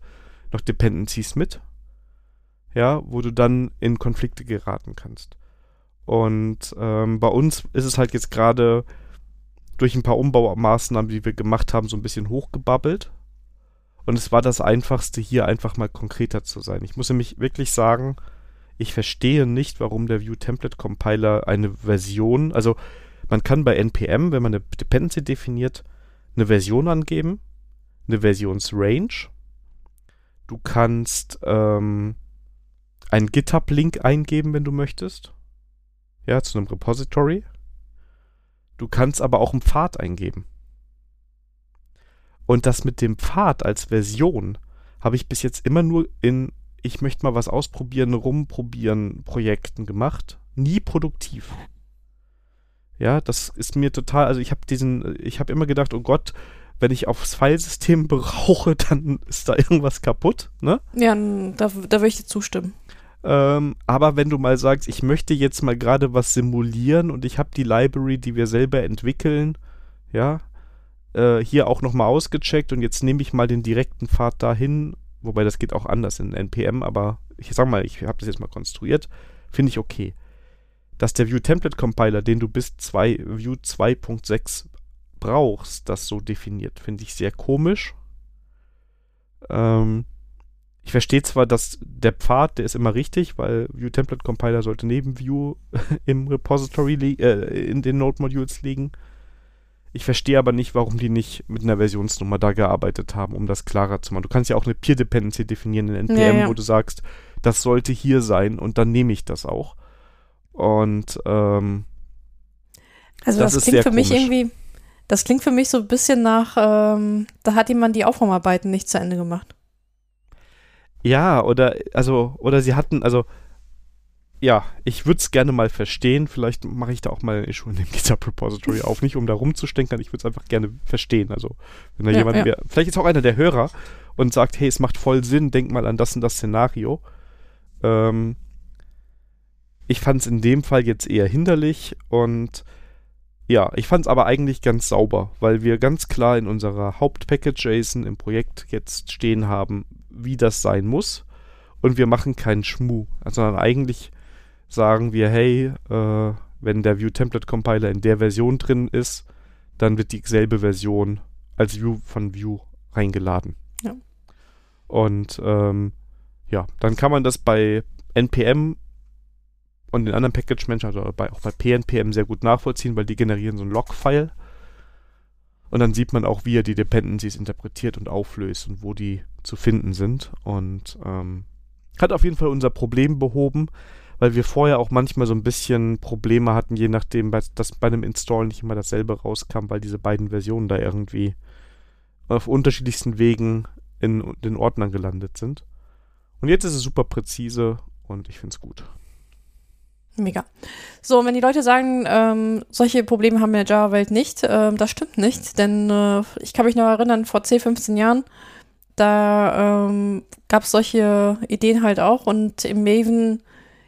noch Dependencies mit, ja, wo du dann in Konflikte geraten kannst. Und ähm, bei uns ist es halt jetzt gerade durch ein paar Umbaumaßnahmen, die wir gemacht haben, so ein bisschen hochgebabbelt. Und es war das Einfachste, hier einfach mal konkreter zu sein. Ich muss nämlich wirklich sagen, ich verstehe nicht, warum der View Template Compiler eine Version, also man kann bei NPM, wenn man eine Dependency definiert, eine Version angeben, eine Versionsrange. Du kannst ähm, einen GitHub-Link eingeben, wenn du möchtest. Ja, zu einem Repository. Du kannst aber auch einen Pfad eingeben. Und das mit dem Pfad als Version habe ich bis jetzt immer nur in ich möchte mal was ausprobieren, rumprobieren Projekten gemacht. Nie produktiv. Ja, das ist mir total, also ich habe diesen, ich habe immer gedacht, oh Gott, wenn ich aufs Filesystem brauche, dann ist da irgendwas kaputt, ne? Ja, da, da würde ich dir zustimmen. Ähm, aber wenn du mal sagst, ich möchte jetzt mal gerade was simulieren und ich habe die Library, die wir selber entwickeln, ja, äh, hier auch nochmal ausgecheckt und jetzt nehme ich mal den direkten Pfad dahin wobei das geht auch anders in NPM, aber ich sag mal, ich habe das jetzt mal konstruiert, finde ich okay. Dass der View Template Compiler, den du bis 2, View 2.6 brauchst, das so definiert, finde ich sehr komisch. Ähm, ich verstehe zwar, dass der Pfad, der ist immer richtig, weil View Template Compiler sollte neben View im Repository, äh, in den Node Modules liegen. Ich verstehe aber nicht, warum die nicht mit einer Versionsnummer da gearbeitet haben, um das klarer zu machen. Du kannst ja auch eine Peer Dependency definieren in NPM, ja, ja. wo du sagst, das sollte hier sein und dann nehme ich das auch. Und ähm, also das, das klingt für komisch. mich irgendwie, das klingt für mich so ein bisschen nach, ähm, da hat jemand die Aufräumarbeiten nicht zu Ende gemacht. Ja, oder also, oder sie hatten, also ja, ich würde es gerne mal verstehen. Vielleicht mache ich da auch mal schon im GitHub Repository auf, nicht um da rumzustenkern. Ich würde es einfach gerne verstehen. Also, wenn da ja, jemand, ja. Wär, vielleicht ist auch einer der Hörer und sagt, hey, es macht voll Sinn, denk mal an das und das Szenario. Ähm, ich fand es in dem Fall jetzt eher hinderlich und ja, ich fand es aber eigentlich ganz sauber, weil wir ganz klar in unserer Hauptpackage-JSON im Projekt jetzt stehen haben, wie das sein muss. Und wir machen keinen Schmuh, sondern eigentlich sagen wir, hey, äh, wenn der View Template Compiler in der Version drin ist, dann wird dieselbe Version als View von View reingeladen. Ja. Und ähm, ja, dann kann man das bei NPM und den anderen Package Managern, also bei, auch bei PNPM sehr gut nachvollziehen, weil die generieren so ein Log-File. Und dann sieht man auch, wie er die Dependencies interpretiert und auflöst und wo die zu finden sind. Und ähm, hat auf jeden Fall unser Problem behoben, weil wir vorher auch manchmal so ein bisschen Probleme hatten, je nachdem, dass bei einem Install nicht immer dasselbe rauskam, weil diese beiden Versionen da irgendwie auf unterschiedlichsten Wegen in den Ordnern gelandet sind. Und jetzt ist es super präzise und ich finde es gut. Mega. So, wenn die Leute sagen, ähm, solche Probleme haben wir in der Java-Welt nicht, ähm, das stimmt nicht, denn äh, ich kann mich noch erinnern, vor 10, 15 Jahren, da ähm, gab es solche Ideen halt auch und im Maven,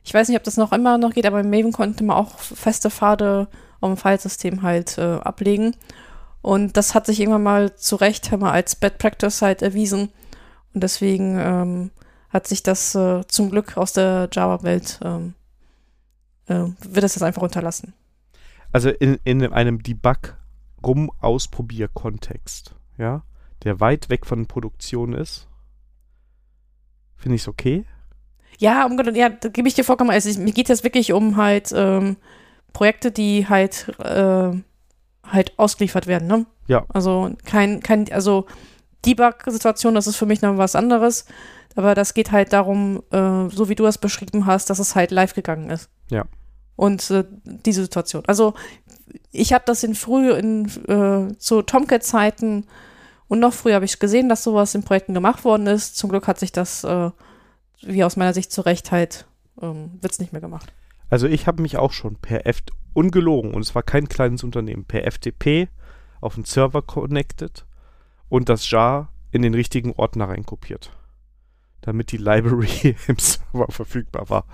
ich weiß nicht, ob das noch immer noch geht, aber im Maven konnte man auch feste Pfade auf dem Filesystem halt äh, ablegen. Und das hat sich irgendwann mal zu Recht mal als Bad Practice halt erwiesen. Und deswegen ähm, hat sich das äh, zum Glück aus der Java-Welt, ähm, äh, wird es das einfach unterlassen. Also in, in einem Debug-Rum-Ausprobier-Kontext, ja, der weit weg von Produktion ist, finde ich es okay. Ja, um Gott, ja, da gebe ich dir vollkommen. Also ich, mir geht es wirklich um halt ähm, Projekte, die halt äh, halt ausgeliefert werden, ne? Ja. Also kein, kein, also Debug-Situation, das ist für mich noch was anderes. Aber das geht halt darum, äh, so wie du es beschrieben hast, dass es halt live gegangen ist. Ja. Und äh, diese Situation. Also ich habe das in früh in äh, zu Tomcat-Zeiten und noch früher habe ich gesehen, dass sowas in Projekten gemacht worden ist. Zum Glück hat sich das, äh, wie aus meiner Sicht zu Recht halt, ähm, wird es nicht mehr gemacht. Also ich habe mich auch schon per F ungelogen und es war kein kleines Unternehmen per FTP auf den Server connected und das Jar in den richtigen Ordner reinkopiert damit die Library im Server verfügbar war.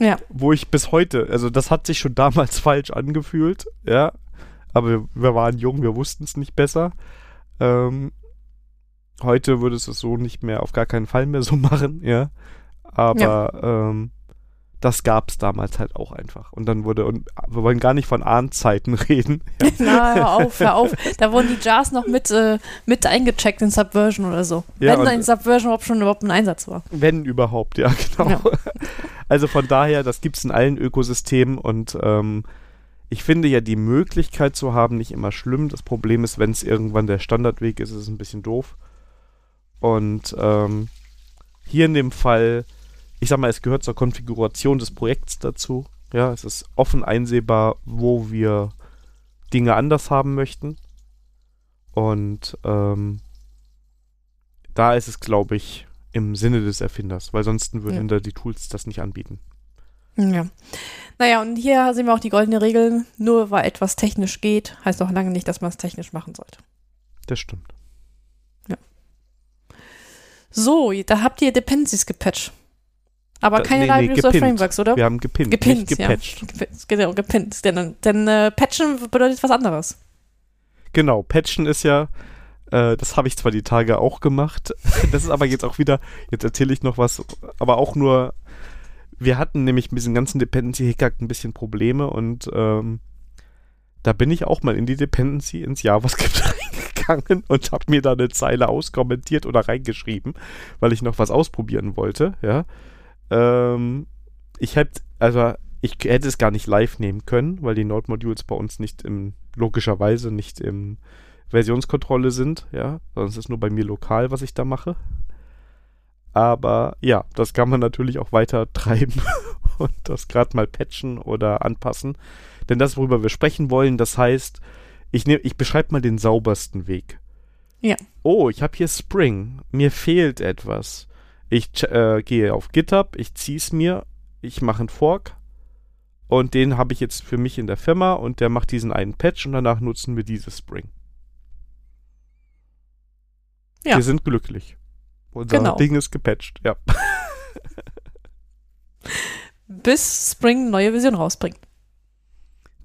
Ja. Wo ich bis heute, also das hat sich schon damals falsch angefühlt, ja, aber wir, wir waren jung, wir wussten es nicht besser. Ähm, heute würde es so nicht mehr, auf gar keinen Fall mehr so machen, ja. Aber ja. Ähm, das gab es damals halt auch einfach. Und dann wurde, und wir wollen gar nicht von Ahnzeiten reden. Ja. Na, hör auf, hör auf. Da wurden die Jars noch mit, äh, mit eingecheckt in Subversion oder so. Ja, wenn dann Subversion überhaupt schon überhaupt ein Einsatz war. Wenn überhaupt, ja, genau. Ja. Also von daher, das gibt es in allen Ökosystemen und ähm, ich finde ja die Möglichkeit zu haben nicht immer schlimm. Das Problem ist, wenn es irgendwann der Standardweg ist, ist es ein bisschen doof. Und ähm, hier in dem Fall ich sag mal, es gehört zur Konfiguration des Projekts dazu. Ja, es ist offen einsehbar, wo wir Dinge anders haben möchten. Und ähm, da ist es, glaube ich, im Sinne des Erfinders, weil sonst würden ja. die Tools das nicht anbieten. Ja. Naja, und hier sehen wir auch die goldene Regel, nur weil etwas technisch geht, heißt noch lange nicht, dass man es technisch machen sollte. Das stimmt. So, da habt ihr Dependencies gepatcht. Aber keine nee, Libraries nee, oder Frameworks, oder? Wir haben gepinnt, gepinnt nicht gepatcht. Ja. Genau, gepinnt. Denn, denn äh, patchen bedeutet was anderes. Genau, patchen ist ja, äh, das habe ich zwar die Tage auch gemacht, das ist aber jetzt auch wieder, jetzt erzähle ich noch was, aber auch nur, wir hatten nämlich mit diesem ganzen Dependency-Hickhack ein bisschen Probleme und ähm, da bin ich auch mal in die Dependency ins JavaScript reingegangen und habe mir da eine Zeile auskommentiert oder reingeschrieben, weil ich noch was ausprobieren wollte, ja. Ähm, ich hätte, also ich hätte es gar nicht live nehmen können, weil die Node-Modules bei uns nicht im, logischerweise nicht im Versionskontrolle sind, ja, sondern es ist nur bei mir lokal, was ich da mache. Aber ja, das kann man natürlich auch weiter treiben und das gerade mal patchen oder anpassen. Denn das, worüber wir sprechen wollen, das heißt, ich, nehm, ich beschreibe mal den saubersten Weg. Ja. Oh, ich habe hier Spring. Mir fehlt etwas. Ich äh, gehe auf GitHub, ich ziehe es mir, ich mache einen Fork und den habe ich jetzt für mich in der Firma und der macht diesen einen Patch und danach nutzen wir dieses Spring. Ja. Wir sind glücklich. Unser genau. Ding ist gepatcht, ja. Bis Spring eine neue Version rausbringt.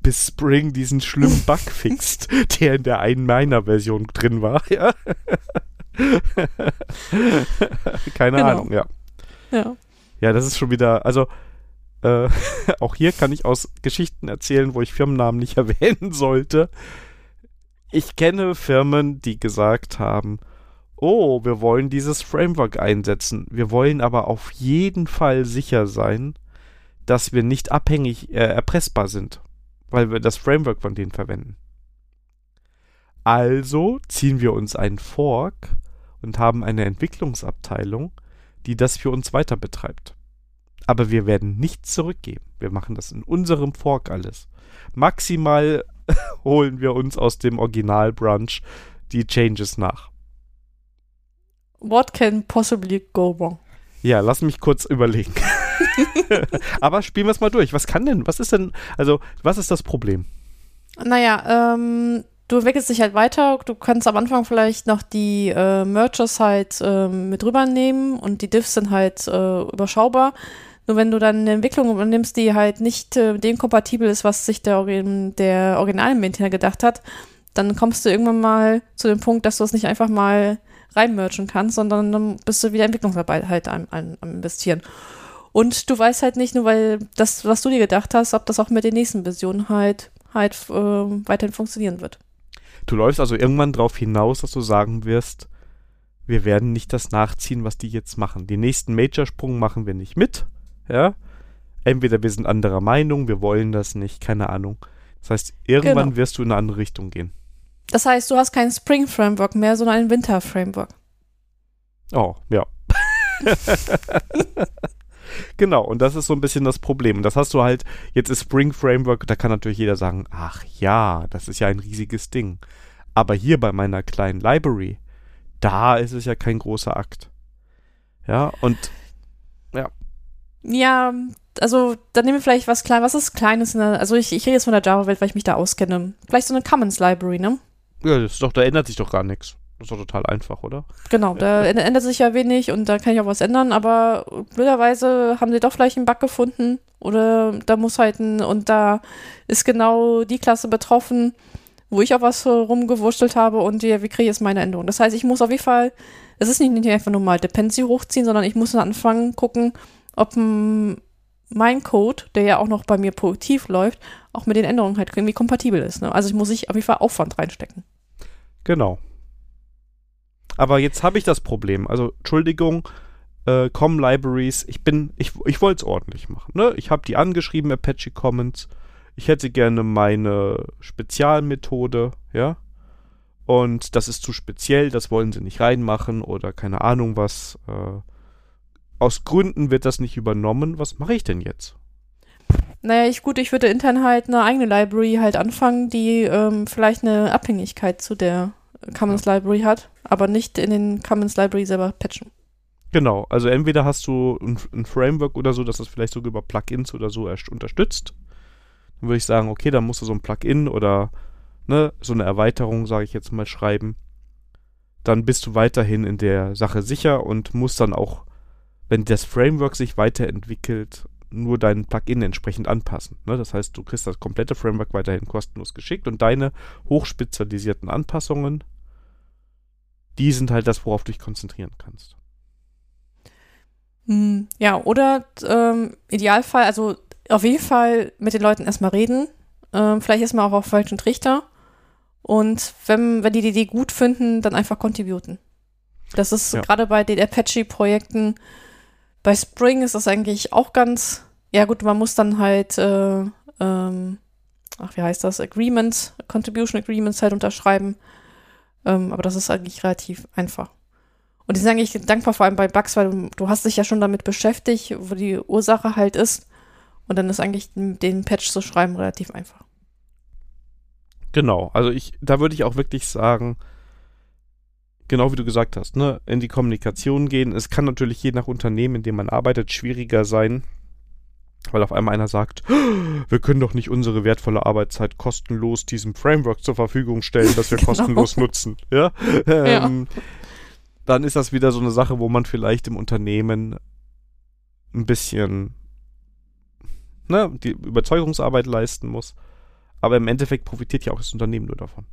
Bis Spring diesen schlimmen Bug fixt, der in der einen meiner Version drin war, ja. Keine genau. Ahnung, ja. Ja. Ja, das ist schon wieder, also äh, auch hier kann ich aus Geschichten erzählen, wo ich Firmennamen nicht erwähnen sollte. Ich kenne Firmen, die gesagt haben, oh, wir wollen dieses Framework einsetzen. Wir wollen aber auf jeden Fall sicher sein, dass wir nicht abhängig äh, erpressbar sind, weil wir das Framework von denen verwenden. Also ziehen wir uns einen Fork und haben eine Entwicklungsabteilung, die das für uns weiter betreibt. Aber wir werden nichts zurückgeben. Wir machen das in unserem Fork alles. Maximal holen wir uns aus dem Original-Brunch die Changes nach. What can possibly go wrong? Ja, lass mich kurz überlegen. Aber spielen wir es mal durch. Was kann denn, was ist denn, also, was ist das Problem? Naja, ähm, du entwickelst dich halt weiter. Du kannst am Anfang vielleicht noch die äh, Mergers halt äh, mit rübernehmen und die Diffs sind halt äh, überschaubar. Nur wenn du dann eine Entwicklung übernimmst, die halt nicht äh, dem kompatibel ist, was sich der, der Original-Maintainer gedacht hat, dann kommst du irgendwann mal zu dem Punkt, dass du es nicht einfach mal reinmerchen kannst, sondern dann bist du wieder Entwicklungsarbeit halt am, am, am investieren. Und du weißt halt nicht nur, weil das, was du dir gedacht hast, ob das auch mit den nächsten Versionen halt, halt äh, weiterhin funktionieren wird. Du läufst also irgendwann darauf hinaus, dass du sagen wirst, wir werden nicht das nachziehen, was die jetzt machen. Den nächsten Major-Sprung machen wir nicht mit. Ja. Entweder wir sind anderer Meinung, wir wollen das nicht, keine Ahnung. Das heißt, irgendwann genau. wirst du in eine andere Richtung gehen. Das heißt, du hast kein Spring Framework mehr, sondern ein Winter Framework. Oh, ja. genau, und das ist so ein bisschen das Problem. Und das hast du halt, jetzt ist Spring Framework, da kann natürlich jeder sagen, ach ja, das ist ja ein riesiges Ding. Aber hier bei meiner kleinen Library, da ist es ja kein großer Akt. Ja, und ja. Ja, also dann nehmen wir vielleicht was klein, was ist Kleines, ne? also ich, ich rede jetzt von der Java-Welt, weil ich mich da auskenne. Vielleicht so eine Commons Library, ne? Ja, das ist doch, da ändert sich doch gar nichts. Das ist doch total einfach, oder? Genau, da ändert sich ja wenig und da kann ich auch was ändern, aber blöderweise haben sie doch vielleicht einen Bug gefunden oder da muss halt ein, und da ist genau die Klasse betroffen, wo ich auch was rumgewurschtelt habe und ja, wie kriege ich jetzt meine Änderung? Das heißt, ich muss auf jeden Fall, es ist nicht, nicht einfach nur mal Dependency hochziehen, sondern ich muss dann anfangen, gucken, ob mein Code, der ja auch noch bei mir produktiv läuft, auch mit den Änderungen halt irgendwie kompatibel ist. Ne? Also ich muss ich auf jeden Fall Aufwand reinstecken. Genau. Aber jetzt habe ich das Problem. Also, Entschuldigung, äh, Com Libraries, ich bin, ich, ich wollte es ordentlich machen. Ne? Ich habe die angeschrieben, Apache Commons. Ich hätte gerne meine Spezialmethode, ja. Und das ist zu speziell, das wollen sie nicht reinmachen oder keine Ahnung was. Äh, aus Gründen wird das nicht übernommen. Was mache ich denn jetzt? Naja, ich gut, ich würde intern halt eine eigene Library halt anfangen, die ähm, vielleicht eine Abhängigkeit zu der Commons. Library hat, aber nicht in den Commons Library selber patchen. Genau, also entweder hast du ein, ein Framework oder so, dass das vielleicht sogar über Plugins oder so erst unterstützt. Dann würde ich sagen, okay, dann musst du so ein Plugin oder ne, so eine Erweiterung, sage ich jetzt mal, schreiben. Dann bist du weiterhin in der Sache sicher und musst dann auch, wenn das Framework sich weiterentwickelt, nur dein Plugin entsprechend anpassen. Ne? Das heißt, du kriegst das komplette Framework weiterhin kostenlos geschickt und deine hochspezialisierten Anpassungen, die sind halt das, worauf du dich konzentrieren kannst. Hm, ja, oder ähm, Idealfall, also auf jeden Fall mit den Leuten erstmal reden. Ähm, vielleicht erstmal auch auf falschen Trichter. Und wenn, wenn die die Idee gut finden, dann einfach contributen. Das ist ja. gerade bei den Apache-Projekten bei Spring ist das eigentlich auch ganz, ja gut, man muss dann halt, äh, ähm, ach, wie heißt das, Agreements, Contribution Agreements halt unterschreiben. Ähm, aber das ist eigentlich relativ einfach. Und die sind eigentlich dankbar vor allem bei Bugs, weil du, du hast dich ja schon damit beschäftigt, wo die Ursache halt ist. Und dann ist eigentlich den Patch zu schreiben relativ einfach. Genau, also ich, da würde ich auch wirklich sagen, genau wie du gesagt hast, ne, in die Kommunikation gehen. Es kann natürlich je nach Unternehmen, in dem man arbeitet, schwieriger sein, weil auf einmal einer sagt, wir können doch nicht unsere wertvolle Arbeitszeit kostenlos diesem Framework zur Verfügung stellen, das wir genau. kostenlos nutzen. Ja? Ähm, ja. Dann ist das wieder so eine Sache, wo man vielleicht im Unternehmen ein bisschen ne, die Überzeugungsarbeit leisten muss. Aber im Endeffekt profitiert ja auch das Unternehmen nur davon.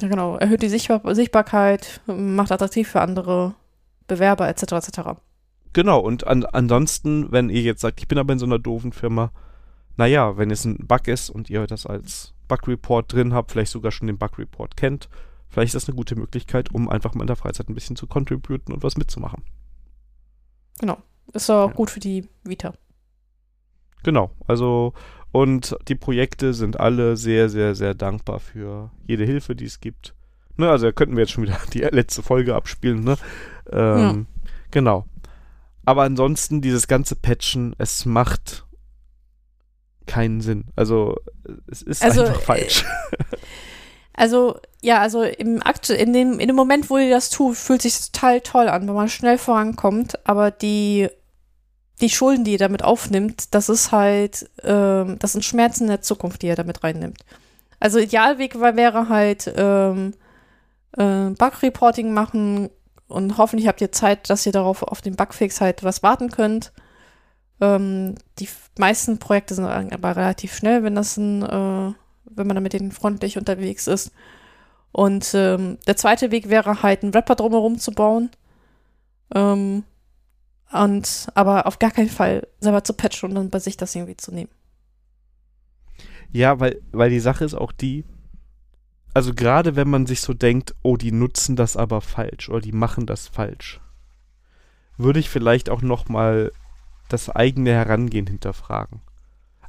Ja, genau. Erhöht die Sichtbar Sichtbarkeit, macht attraktiv für andere Bewerber etc. etc. Genau, und an, ansonsten, wenn ihr jetzt sagt, ich bin aber in so einer doofen Firma, naja, wenn es ein Bug ist und ihr das als Bug-Report drin habt, vielleicht sogar schon den Bug-Report kennt, vielleicht ist das eine gute Möglichkeit, um einfach mal in der Freizeit ein bisschen zu contributen und was mitzumachen. Genau. Ist auch ja. gut für die Vita. Genau, also und die Projekte sind alle sehr, sehr, sehr dankbar für jede Hilfe, die es gibt. Ne, also da könnten wir jetzt schon wieder die letzte Folge abspielen. Ne? Ähm, ja. Genau. Aber ansonsten dieses ganze Patchen, es macht keinen Sinn. Also es ist Also, einfach falsch. Also, ja, also im Akt, in dem, in dem Moment, wo ihr das tut, fühlt sich total toll an, wenn man schnell vorankommt, aber die, die Schulden, die ihr damit aufnimmt, das ist halt, ähm, das sind Schmerzen in der Zukunft, die ihr damit reinnimmt. Also Idealweg wär- wäre halt ähm, äh, Bug-Reporting machen und hoffentlich habt ihr Zeit, dass ihr darauf auf den Bugfix halt was warten könnt. Ähm, die meisten Projekte sind aber relativ schnell, wenn das ein, äh, wenn man mit denen freundlich unterwegs ist. Und ähm, der zweite Weg wäre halt, einen Wrapper drumherum zu bauen. Ähm, und aber auf gar keinen Fall selber zu patchen und dann bei sich das irgendwie zu nehmen. Ja, weil, weil die Sache ist auch die, also gerade wenn man sich so denkt, oh, die nutzen das aber falsch oder die machen das falsch, würde ich vielleicht auch nochmal das eigene Herangehen hinterfragen.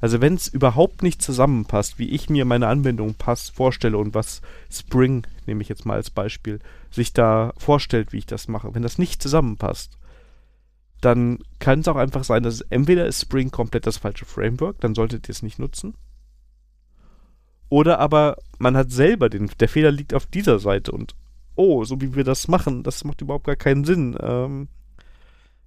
Also wenn es überhaupt nicht zusammenpasst, wie ich mir meine Anwendung pass vorstelle und was Spring, nehme ich jetzt mal als Beispiel, sich da vorstellt, wie ich das mache, wenn das nicht zusammenpasst, dann kann es auch einfach sein, dass entweder ist Spring komplett das falsche Framework, dann solltet ihr es nicht nutzen. Oder aber man hat selber den, der Fehler liegt auf dieser Seite und oh, so wie wir das machen, das macht überhaupt gar keinen Sinn. Ähm,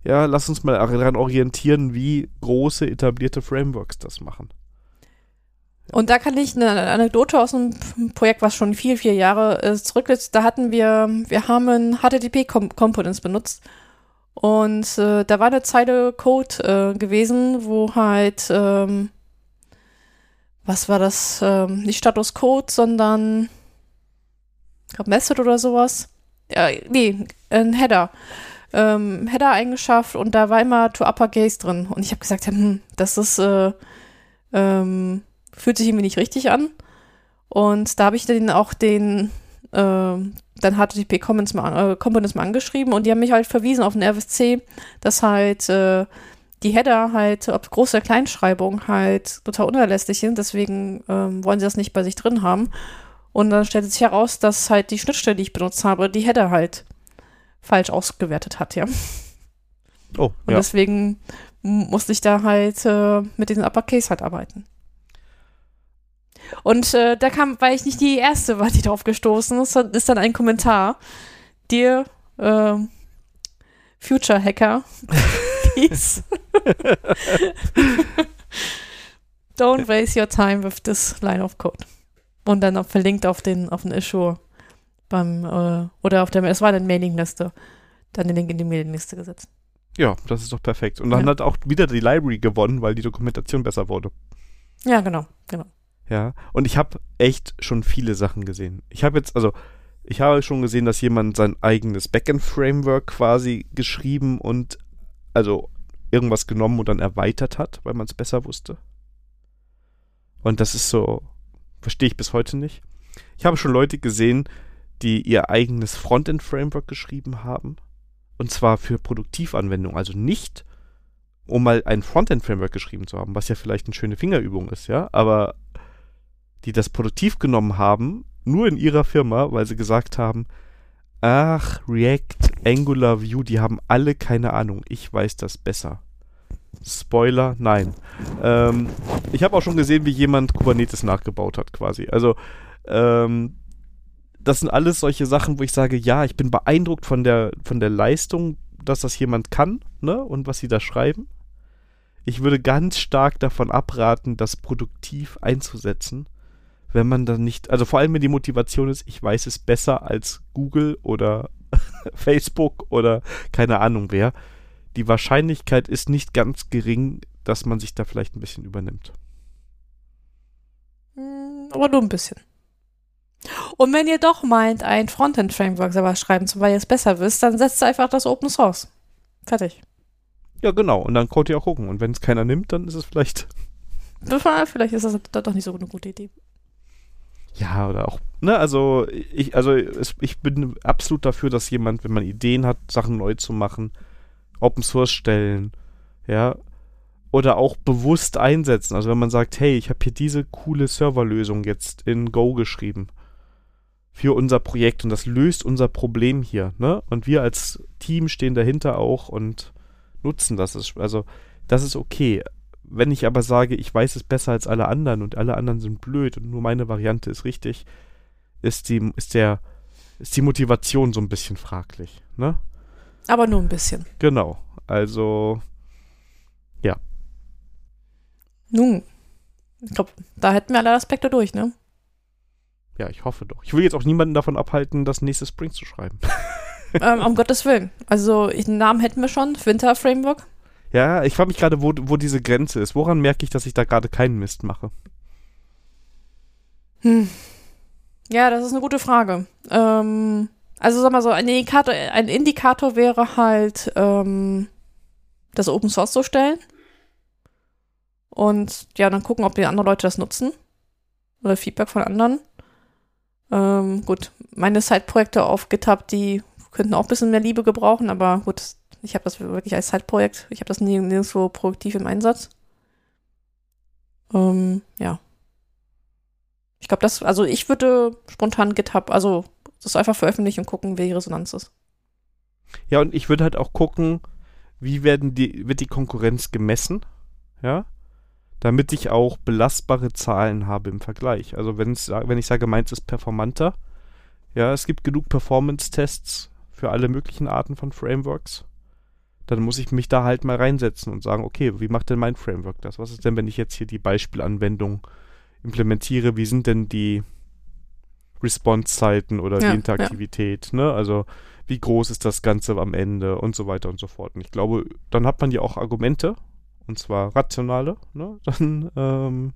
ja, lass uns mal daran orientieren, wie große etablierte Frameworks das machen. Und da kann ich eine Anekdote aus einem Projekt, was schon vier, vier Jahre äh, zurück ist. Da hatten wir, wir haben HTTP-Components benutzt. Und äh, da war eine Zeile Code äh, gewesen, wo halt, ähm, was war das? Ähm, nicht Status Code, sondern ich glaub Method oder sowas. Ja, nee, ein Header. Ähm, Header eingeschafft und da war immer to uppercase drin. Und ich habe gesagt, hm, das ist, äh, ähm, fühlt sich irgendwie nicht richtig an. Und da habe ich dann auch den ähm, dann HTTP Commons mal, äh, Components mal angeschrieben und die haben mich halt verwiesen auf den RFC, dass halt äh, die Header halt, ob Groß- oder Kleinschreibung halt total unerlässlich sind, deswegen ähm, wollen sie das nicht bei sich drin haben. Und dann stellte sich heraus, dass halt die Schnittstelle, die ich benutzt habe, die Header halt falsch ausgewertet hat, ja. Oh, Und ja. deswegen musste ich da halt äh, mit diesen Uppercase halt arbeiten. Und äh, da kam, weil ich nicht die erste war, die darauf gestoßen ist, ist dann ein Kommentar. Dir, ähm, Future Hacker, please. Don't waste your time with this line of code. Und dann auch verlinkt auf den, auf den Issue beim, äh, oder auf der, es war eine Mailingliste, dann den Link in die Mailingliste gesetzt. ja, das ist doch perfekt. Und dann Ja. hat auch wieder die Library gewonnen, weil die Dokumentation besser wurde. Ja, genau, genau. Ja, und ich habe echt schon viele Sachen gesehen. Ich habe jetzt, also, ich habe schon gesehen, dass jemand sein eigenes Backend-Framework quasi geschrieben und, also, irgendwas genommen und dann erweitert hat, weil man es besser wusste. Und das ist so, verstehe ich bis heute nicht. Ich habe schon Leute gesehen, die ihr eigenes Frontend-Framework geschrieben haben. Und zwar für Produktivanwendungen, also nicht um mal ein Frontend-Framework geschrieben zu haben, was ja vielleicht eine schöne Fingerübung ist, ja, aber die das produktiv genommen haben, nur in ihrer Firma, weil sie gesagt haben, ach, React, Angular, Vue, die haben alle keine Ahnung, ich weiß das besser. Spoiler, nein. Ähm, ich habe auch schon gesehen, wie jemand Kubernetes nachgebaut hat, quasi. Also, ähm, das sind alles solche Sachen, wo ich sage, ja, ich bin beeindruckt von der, von der Leistung, dass das jemand kann, ne, und was sie da schreiben. Ich würde ganz stark davon abraten, das produktiv einzusetzen, wenn man dann nicht, also vor allem wenn die Motivation ist, ich weiß es besser als Google oder Facebook oder keine Ahnung wer. Die Wahrscheinlichkeit ist nicht ganz gering, dass man sich da vielleicht ein bisschen übernimmt. Mm, Aber nur ein bisschen. Und wenn ihr doch meint, ein Frontend-Framework selber schreiben zu, weil ihr es besser wisst, dann setzt einfach das Open Source. Fertig. Ja, genau. Und dann könnt ihr auch gucken. Und wenn es keiner nimmt, dann ist es vielleicht Vielleicht ist das doch nicht so eine gute Idee. Ja, oder auch, ne, also ich, also es, ich bin absolut dafür, dass jemand, wenn man Ideen hat, Sachen neu zu machen, Open Source stellen, ja, oder auch bewusst einsetzen. Also wenn man sagt, hey, ich habe hier diese coole Serverlösung jetzt in Go geschrieben für unser Projekt und das löst unser Problem hier, ne? Und wir als Team stehen dahinter auch und nutzen. Das also, das ist okay. Wenn ich aber sage, ich weiß es besser als alle anderen und alle anderen sind blöd und nur meine Variante ist richtig, ist die, ist der, ist die Motivation so ein bisschen fraglich, ne? Aber nur ein bisschen. Genau. Also, ja. Nun, ich glaube, da hätten wir alle Aspekte durch, ne? Ja, ich hoffe doch. Ich will jetzt auch niemanden davon abhalten, das nächste Spring zu schreiben. ähm, um Gottes Willen. Also, den Namen hätten wir schon. Winter Framework. Ja, ich frage mich gerade, wo, wo diese Grenze ist. Woran merke ich, dass ich da gerade keinen Mist mache? Hm. Ja, das ist eine gute Frage. Ähm, also sag mal so, ein Indikator, ein Indikator wäre halt, ähm, das Open Source zu stellen. Und ja, dann gucken, ob die anderen Leute das nutzen. Oder Feedback von anderen. Ähm, gut, meine Side-Projekte auf GitHub, die könnten auch ein bisschen mehr Liebe gebrauchen, aber gut, ich habe das wirklich als Side-Projekt. Ich habe das nirgendwo produktiv im Einsatz. Ähm, ja. Ich glaube, das, also ich würde spontan GitHub, also das einfach veröffentlichen und gucken, die Resonanz ist. Ja, und ich würde halt auch gucken, wie werden die, wird die Konkurrenz gemessen, ja, damit ich auch belastbare Zahlen habe im Vergleich. Also wenn ich sage, meins ist performanter, ja, es gibt genug Performance-Tests für alle möglichen Arten von Frameworks, dann muss ich mich da halt mal reinsetzen und sagen, okay, wie macht denn mein Framework das? Was ist denn, wenn ich jetzt hier die Beispielanwendung implementiere, wie sind denn die Response-Zeiten oder ja, die Interaktivität, ja. ne? Also wie groß ist das Ganze am Ende und so weiter und so fort. Und ich glaube, dann hat man ja auch Argumente, und zwar rationale, ne? Dann, ähm,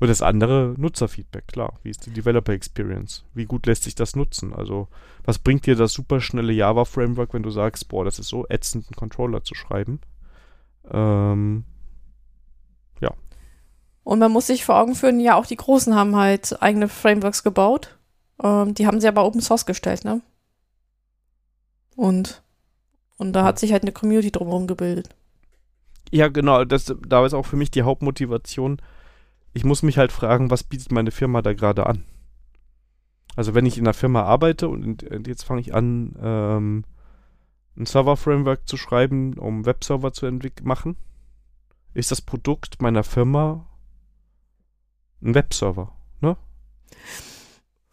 und das andere Nutzerfeedback, klar. Wie ist die Developer Experience? Wie gut lässt sich das nutzen? Also, was bringt dir das superschnelle Java-Framework, wenn du sagst, boah, das ist so ätzend, einen Controller zu schreiben? Ähm, ja. Und man muss sich vor Augen führen, ja, auch die Großen haben halt eigene Frameworks gebaut. Ähm, die haben sie aber Open Source gestellt, ne? Und, und da hat sich halt eine Community drumherum gebildet. Ja, genau. Das, da ist auch für mich die Hauptmotivation. Ich muss mich halt fragen, was bietet meine Firma da gerade an? Also wenn ich in einer Firma arbeite und, und jetzt fange ich an, ähm, ein Server-Framework zu schreiben, um Webserver zu machen, ist das Produkt meiner Firma ein Webserver, ne?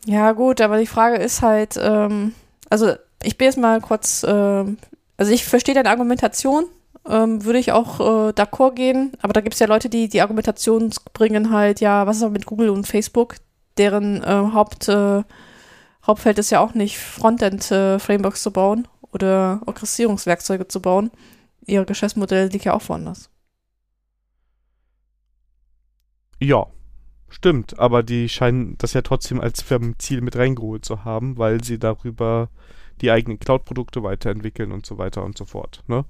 Ja, gut, aber die Frage ist halt, ähm, also ich bin jetzt mal kurz, äh, also ich verstehe deine Argumentation, ähm, würde ich auch äh, d'accord gehen, aber da gibt es ja Leute, die die Argumentation bringen halt, ja, was ist aber mit Google und Facebook, deren äh, Haupt, äh, Hauptfeld ist ja auch nicht Frontend-Frameworks zu bauen oder Orchestrierungswerkzeuge zu bauen. Ihr Geschäftsmodell liegt ja auch woanders. Ja, Stimmt, aber die scheinen das ja trotzdem als Firmenziel mit reingeholt zu haben, weil sie darüber die eigenen Cloud-Produkte weiterentwickeln und so weiter und so fort, ne?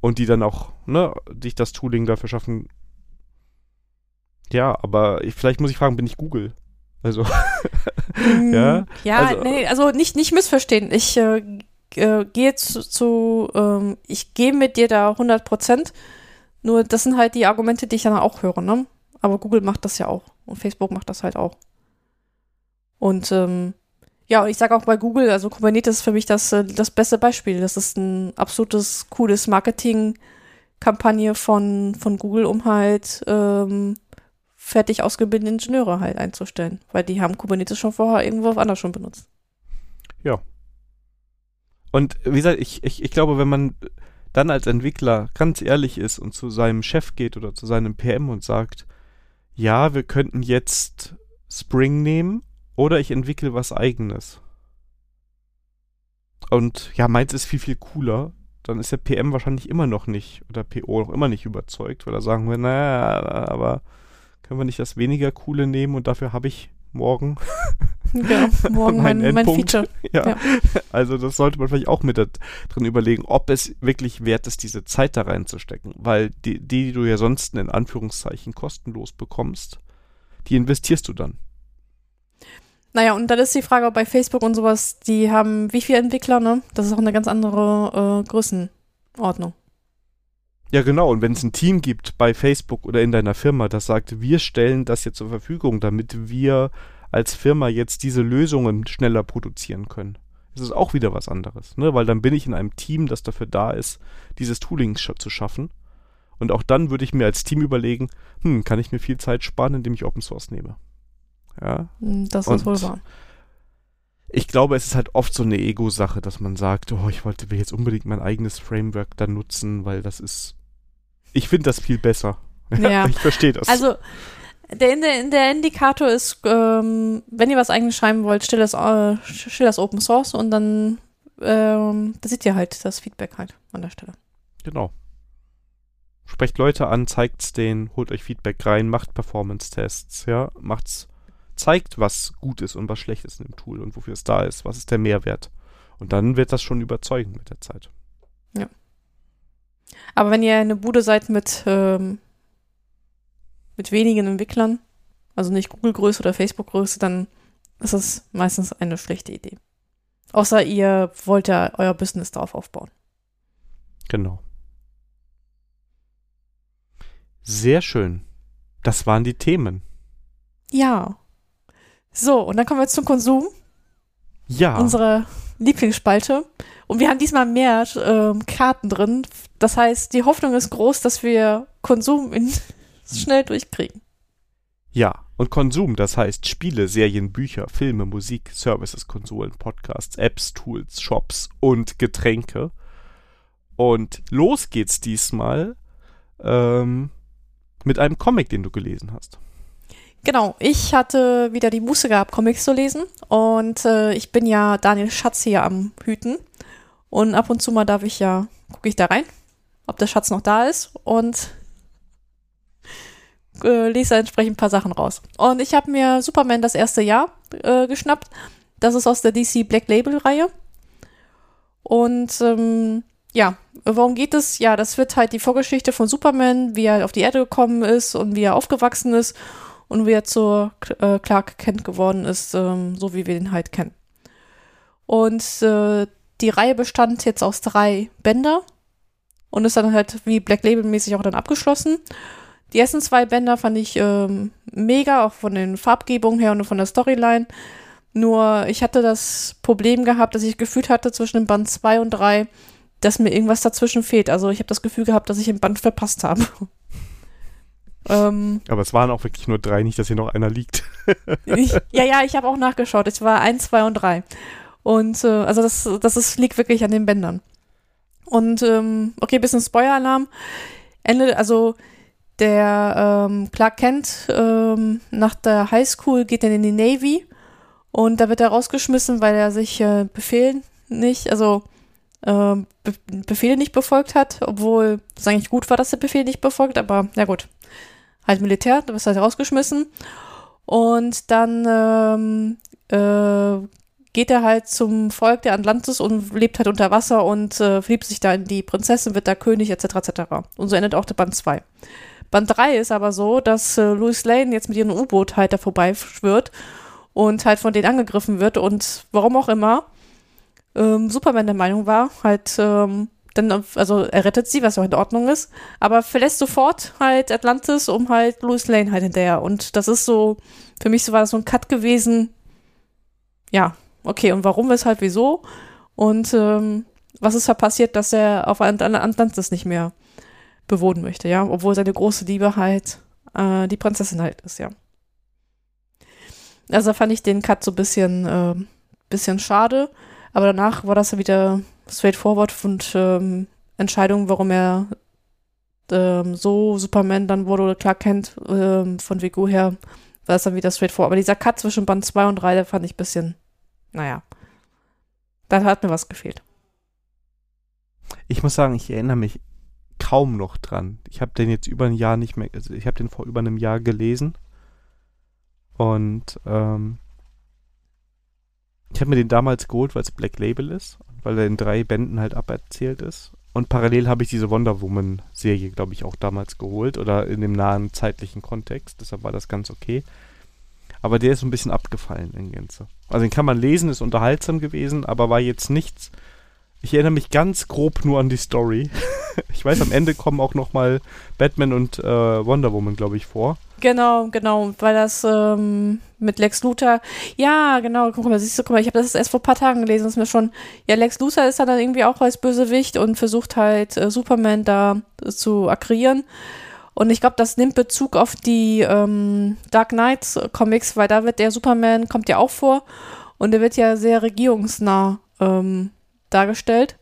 Und die dann auch, ne, sich das Tooling dafür schaffen. Ja, aber ich, vielleicht muss ich fragen, bin ich Google? Also, mm, ja. Ja, also, nee, also nicht, nicht missverstehen. Ich äh, äh, gehe zu, zu ähm, ich gehe mit dir da 100 Prozent. Nur das sind halt die Argumente, die ich dann auch höre, ne? Aber Google macht das ja auch. Und Facebook macht das halt auch. Und ähm, ja, und ich sage auch bei Google, also Kubernetes ist für mich das, äh, das beste Beispiel. Das ist ein absolutes cooles Marketing-Kampagne von, von Google, um halt ähm, fertig ausgebildete Ingenieure halt einzustellen. Weil die haben Kubernetes schon vorher irgendwo anders schon benutzt. Ja. Und wie gesagt, ich, ich, ich glaube, wenn man dann als Entwickler ganz ehrlich ist und zu seinem Chef geht oder zu seinem PM und sagt, ja, wir könnten jetzt Spring nehmen oder ich entwickle was eigenes. Und ja, meins ist viel, viel cooler. Dann ist der PM wahrscheinlich immer noch nicht oder PO noch immer nicht überzeugt, weil da sagen wir, naja, aber können wir nicht das weniger coole nehmen und dafür habe ich morgen ja, morgen mein, mein, mein Feature. Ja. ja. Also das sollte man vielleicht auch mit drin überlegen, ob es wirklich wert ist, diese Zeit da reinzustecken. Weil die, die, die du ja sonst in Anführungszeichen kostenlos bekommst, die investierst du dann. Naja, und dann ist die Frage bei Facebook und sowas, die haben wie viele Entwickler, ne? Das ist auch eine ganz andere äh, Größenordnung. Ja, genau. Und wenn es ein Team gibt bei Facebook oder in deiner Firma, das sagt, wir stellen das jetzt zur Verfügung, damit wir als Firma jetzt diese Lösungen schneller produzieren können. Das ist auch wieder was anderes, ne? Weil dann bin ich in einem Team, das dafür da ist, dieses Tooling sch zu schaffen. Und auch dann würde ich mir als Team überlegen, hm, kann ich mir viel Zeit sparen, indem ich Open Source nehme. Ja. Hm, Das Und ist wohl wahr. Ich glaube, es ist halt oft so eine Ego-Sache, dass man sagt, oh, ich wollte jetzt unbedingt mein eigenes Framework dann nutzen, weil das ist. Ich finde das viel besser. Ja. ich verstehe das. Also, der, der, der Indikator ist, ähm, wenn ihr was eigenes schreiben wollt, stell das, äh, stell das Open Source und dann ähm, da seht ihr halt das Feedback halt an der Stelle. Genau. Sprecht Leute an, zeigt's denen, holt euch Feedback rein, macht Performance-Tests, ja, macht's, zeigt, was gut ist und was schlecht ist in dem Tool und wofür es da ist, was ist der Mehrwert. Und dann wird das schon überzeugend mit der Zeit. Aber wenn ihr eine Bude seid mit, ähm, mit wenigen Entwicklern, also nicht Google-Größe oder Facebook-Größe, dann ist es meistens eine schlechte Idee. Außer ihr wollt ja euer Business darauf aufbauen. Genau. Sehr schön. Das waren die Themen. Ja. So, und dann kommen wir jetzt zum Konsum, Ja. unsere Lieblingsspalte. Und wir haben diesmal mehr ähm, Karten drin. Das heißt, die Hoffnung ist groß, dass wir Konsum in schnell durchkriegen. Ja, und Konsum, das heißt Spiele, Serien, Bücher, Filme, Musik, Services, Konsolen, Podcasts, Apps, Tools, Shops und Getränke. Und los geht's diesmal ähm, mit einem Comic, den du gelesen hast. Genau, ich hatte wieder die Muße gehabt, Comics zu lesen. Und äh, ich bin ja Daniel Schatz hier am Hüten. Und ab und zu mal darf ich ja, gucke ich da rein, ob der Schatz noch da ist. Und äh, lese entsprechend ein paar Sachen raus. Und ich habe mir Superman das erste Jahr äh, geschnappt. Das ist aus der DC Black Label Reihe. Und ähm, ja, worum geht es? Ja, das wird halt die Vorgeschichte von Superman, wie er auf die Erde gekommen ist und wie er aufgewachsen ist und wie er zur äh, Clark Kent geworden ist, ähm, so wie wir den halt kennen. Und äh, die Reihe bestand jetzt aus drei Bänder und ist dann halt wie Black Label mäßig auch dann abgeschlossen. Die ersten zwei Bänder fand ich ähm, mega, auch von den Farbgebungen her und von der Storyline. Nur ich hatte das Problem gehabt, dass ich gefühlt hatte zwischen dem Band 2 und 3, dass mir irgendwas dazwischen fehlt. Also ich habe das Gefühl gehabt, dass ich ein Band verpasst habe. Ähm, Aber es waren auch wirklich nur drei, nicht, dass hier noch einer liegt. ich, ja, ja, ich habe auch nachgeschaut. Es war 1, 2 und 3. Und äh, also das, das ist, liegt wirklich an den Bändern. Und ähm, okay, bisschen Spoiler-Alarm. Ende, also der ähm, Clark Kent ähm, nach der Highschool geht dann in die Navy und da wird er rausgeschmissen, weil er sich äh, Befehl nicht, also ähm, Be Befehle nicht befolgt hat, obwohl es eigentlich gut war, dass er Befehl nicht befolgt, aber na gut, halt Militär, da wirst du halt rausgeschmissen und dann ähm, äh, geht er halt zum Volk der Atlantis und lebt halt unter Wasser und äh, verliebt sich da in die Prinzessin, wird da König etc. etc. Und so endet auch der Band 2. Band 3 ist aber so, dass äh, Louis Lane jetzt mit ihrem U-Boot halt da vorbeischwirrt und halt von denen angegriffen wird und warum auch immer ähm, Superman der Meinung war, halt ähm, dann, also er rettet sie, was auch in Ordnung ist, aber verlässt sofort halt Atlantis, um halt Louis Lane halt hinterher. Und das ist so, für mich so war das so ein Cut gewesen, ja, okay, und warum, weshalb, wieso? Und ähm, was ist da passiert, dass er auf Atlantis nicht mehr bewohnen möchte, ja, obwohl seine große Liebe halt äh, die Prinzessin halt ist, ja. Also fand ich den Cut so ein bisschen, äh, bisschen schade, aber danach war das ja wieder straightforward und ähm, Entscheidung, warum er ähm, so Superman dann wurde oder Clark Kent ähm, von Vigo her, war das dann wieder straightforward. Aber dieser Cut zwischen Band 2 und 3, der fand ich ein bisschen, naja, da hat mir was gefehlt. Ich muss sagen, ich erinnere mich kaum noch dran. Ich habe den jetzt über ein Jahr nicht mehr, also ich habe den vor über einem Jahr gelesen. Und ähm, ich habe mir den damals geholt, weil es Black Label ist, weil er in drei Bänden halt aberzählt ist. Und parallel habe ich diese Wonder Woman-Serie, glaube ich, auch damals geholt oder in dem nahen zeitlichen Kontext. Deshalb war das ganz okay. Aber der ist ein bisschen abgefallen in Gänze. Also den kann man lesen, ist unterhaltsam gewesen, aber war jetzt nichts. Ich erinnere mich ganz grob nur an die Story. ich weiß, am Ende kommen auch noch mal Batman und äh, Wonder Woman, glaube ich, vor. Genau, genau, weil das, ähm, mit Lex Luthor. Ja, genau, guck mal, siehst du, guck mal, ich habe das erst vor ein paar Tagen gelesen, das ist mir schon, ja, Lex Luthor ist dann irgendwie auch als Bösewicht und versucht halt äh, Superman da äh, zu akquirieren. Und ich glaube, das nimmt Bezug auf die ähm, Dark Knight Comics, weil da wird der Superman, kommt ja auch vor und der wird ja sehr regierungsnah ähm, dargestellt.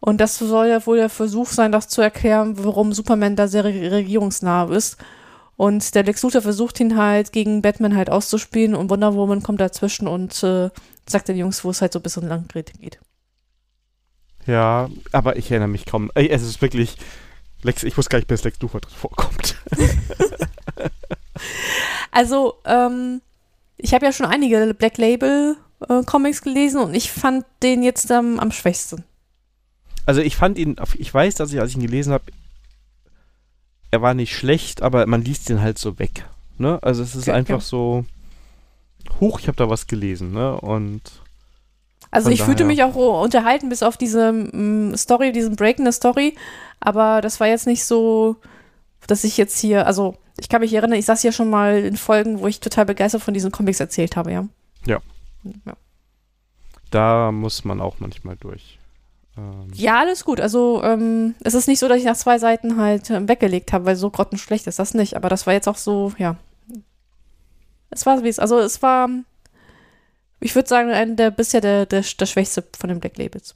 Und das soll ja wohl der Versuch sein, das zu erklären, warum Superman da sehr regierungsnah ist. Und der Lex Luthor versucht ihn halt gegen Batman halt auszuspielen und Wonder Woman kommt dazwischen und äh, sagt den Jungs, wo es halt so ein bisschen lang geht. Ja, aber ich erinnere mich kaum. Ey, es ist wirklich. Lex, ich wusste gar nicht, dass Lex Luthor drin vorkommt. also, ähm, ich habe ja schon einige Black Label äh, Comics gelesen und ich fand den jetzt ähm, am schwächsten. Also ich fand ihn, ich weiß, dass ich, als ich ihn gelesen habe, er war nicht schlecht, aber man liest ihn halt so weg. Ne? Also es ist okay, einfach okay. so, huch, ich habe da was gelesen, ne? Und also ich fühlte mich auch unterhalten bis auf diese mm, Story, diesen Break in der Story, aber das war jetzt nicht so, dass ich jetzt hier, also ich kann mich erinnern, ich saß ja schon mal in Folgen, wo ich total begeistert von diesen Comics erzählt habe, ja. Ja. ja. Da muss man auch manchmal durch. Ähm. Ja, alles gut. Also ähm, es ist nicht so, dass ich nach zwei Seiten halt äh, weggelegt habe, weil so grottenschlecht ist das nicht. Aber das war jetzt auch so, ja. Es war wie es, also es war, ich würde sagen, ein der bisher der, der, der schwächste von den Black Labels.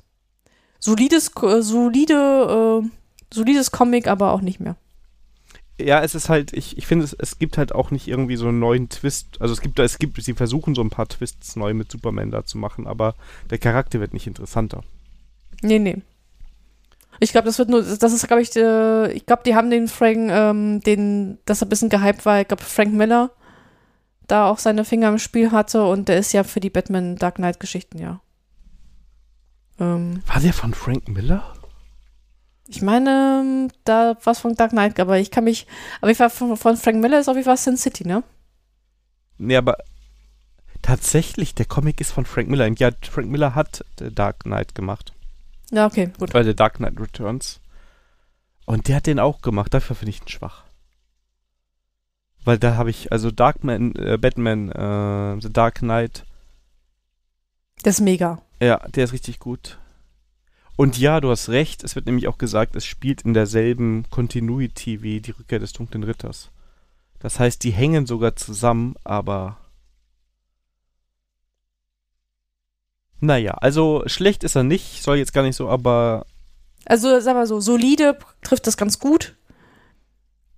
Solides, äh, solide, äh, solides Comic, aber auch nicht mehr. Ja, es ist halt, ich, ich finde, es, es gibt halt auch nicht irgendwie so einen neuen Twist. Also es gibt, es gibt, sie versuchen so ein paar Twists neu mit Superman da zu machen, aber der Charakter wird nicht interessanter. Nee, nee. Ich glaube, das wird nur, das ist, glaube ich, äh, ich glaube, die haben den Frank, ähm, den, dass er ein bisschen gehypt war, ich glaube, Frank Miller da auch seine Finger im Spiel hatte und der ist ja für die Batman Dark Knight Geschichten, ja. Ähm, war der von Frank Miller? Ich meine, da war es von Dark Knight, aber ich kann mich, aber ich war von, von Frank Miller ist auf jeden Fall Sin City, ne? Nee, aber tatsächlich, der Comic ist von Frank Miller. Ja, Frank Miller hat Dark Knight gemacht. Ja, okay, gut. Bei The Dark Knight Returns. Und der hat den auch gemacht, dafür finde ich ihn schwach. Weil da habe ich, also Darkman, äh, Batman, äh, The Dark Knight. Das ist mega. Ja, der ist richtig gut. Und ja, du hast recht, es wird nämlich auch gesagt, es spielt in derselben Continuity wie die Rückkehr des dunklen Ritters. Das heißt, die hängen sogar zusammen, aber Naja, also schlecht ist er nicht, soll jetzt gar nicht so, aber. Also, sag mal so, solide trifft das ganz gut.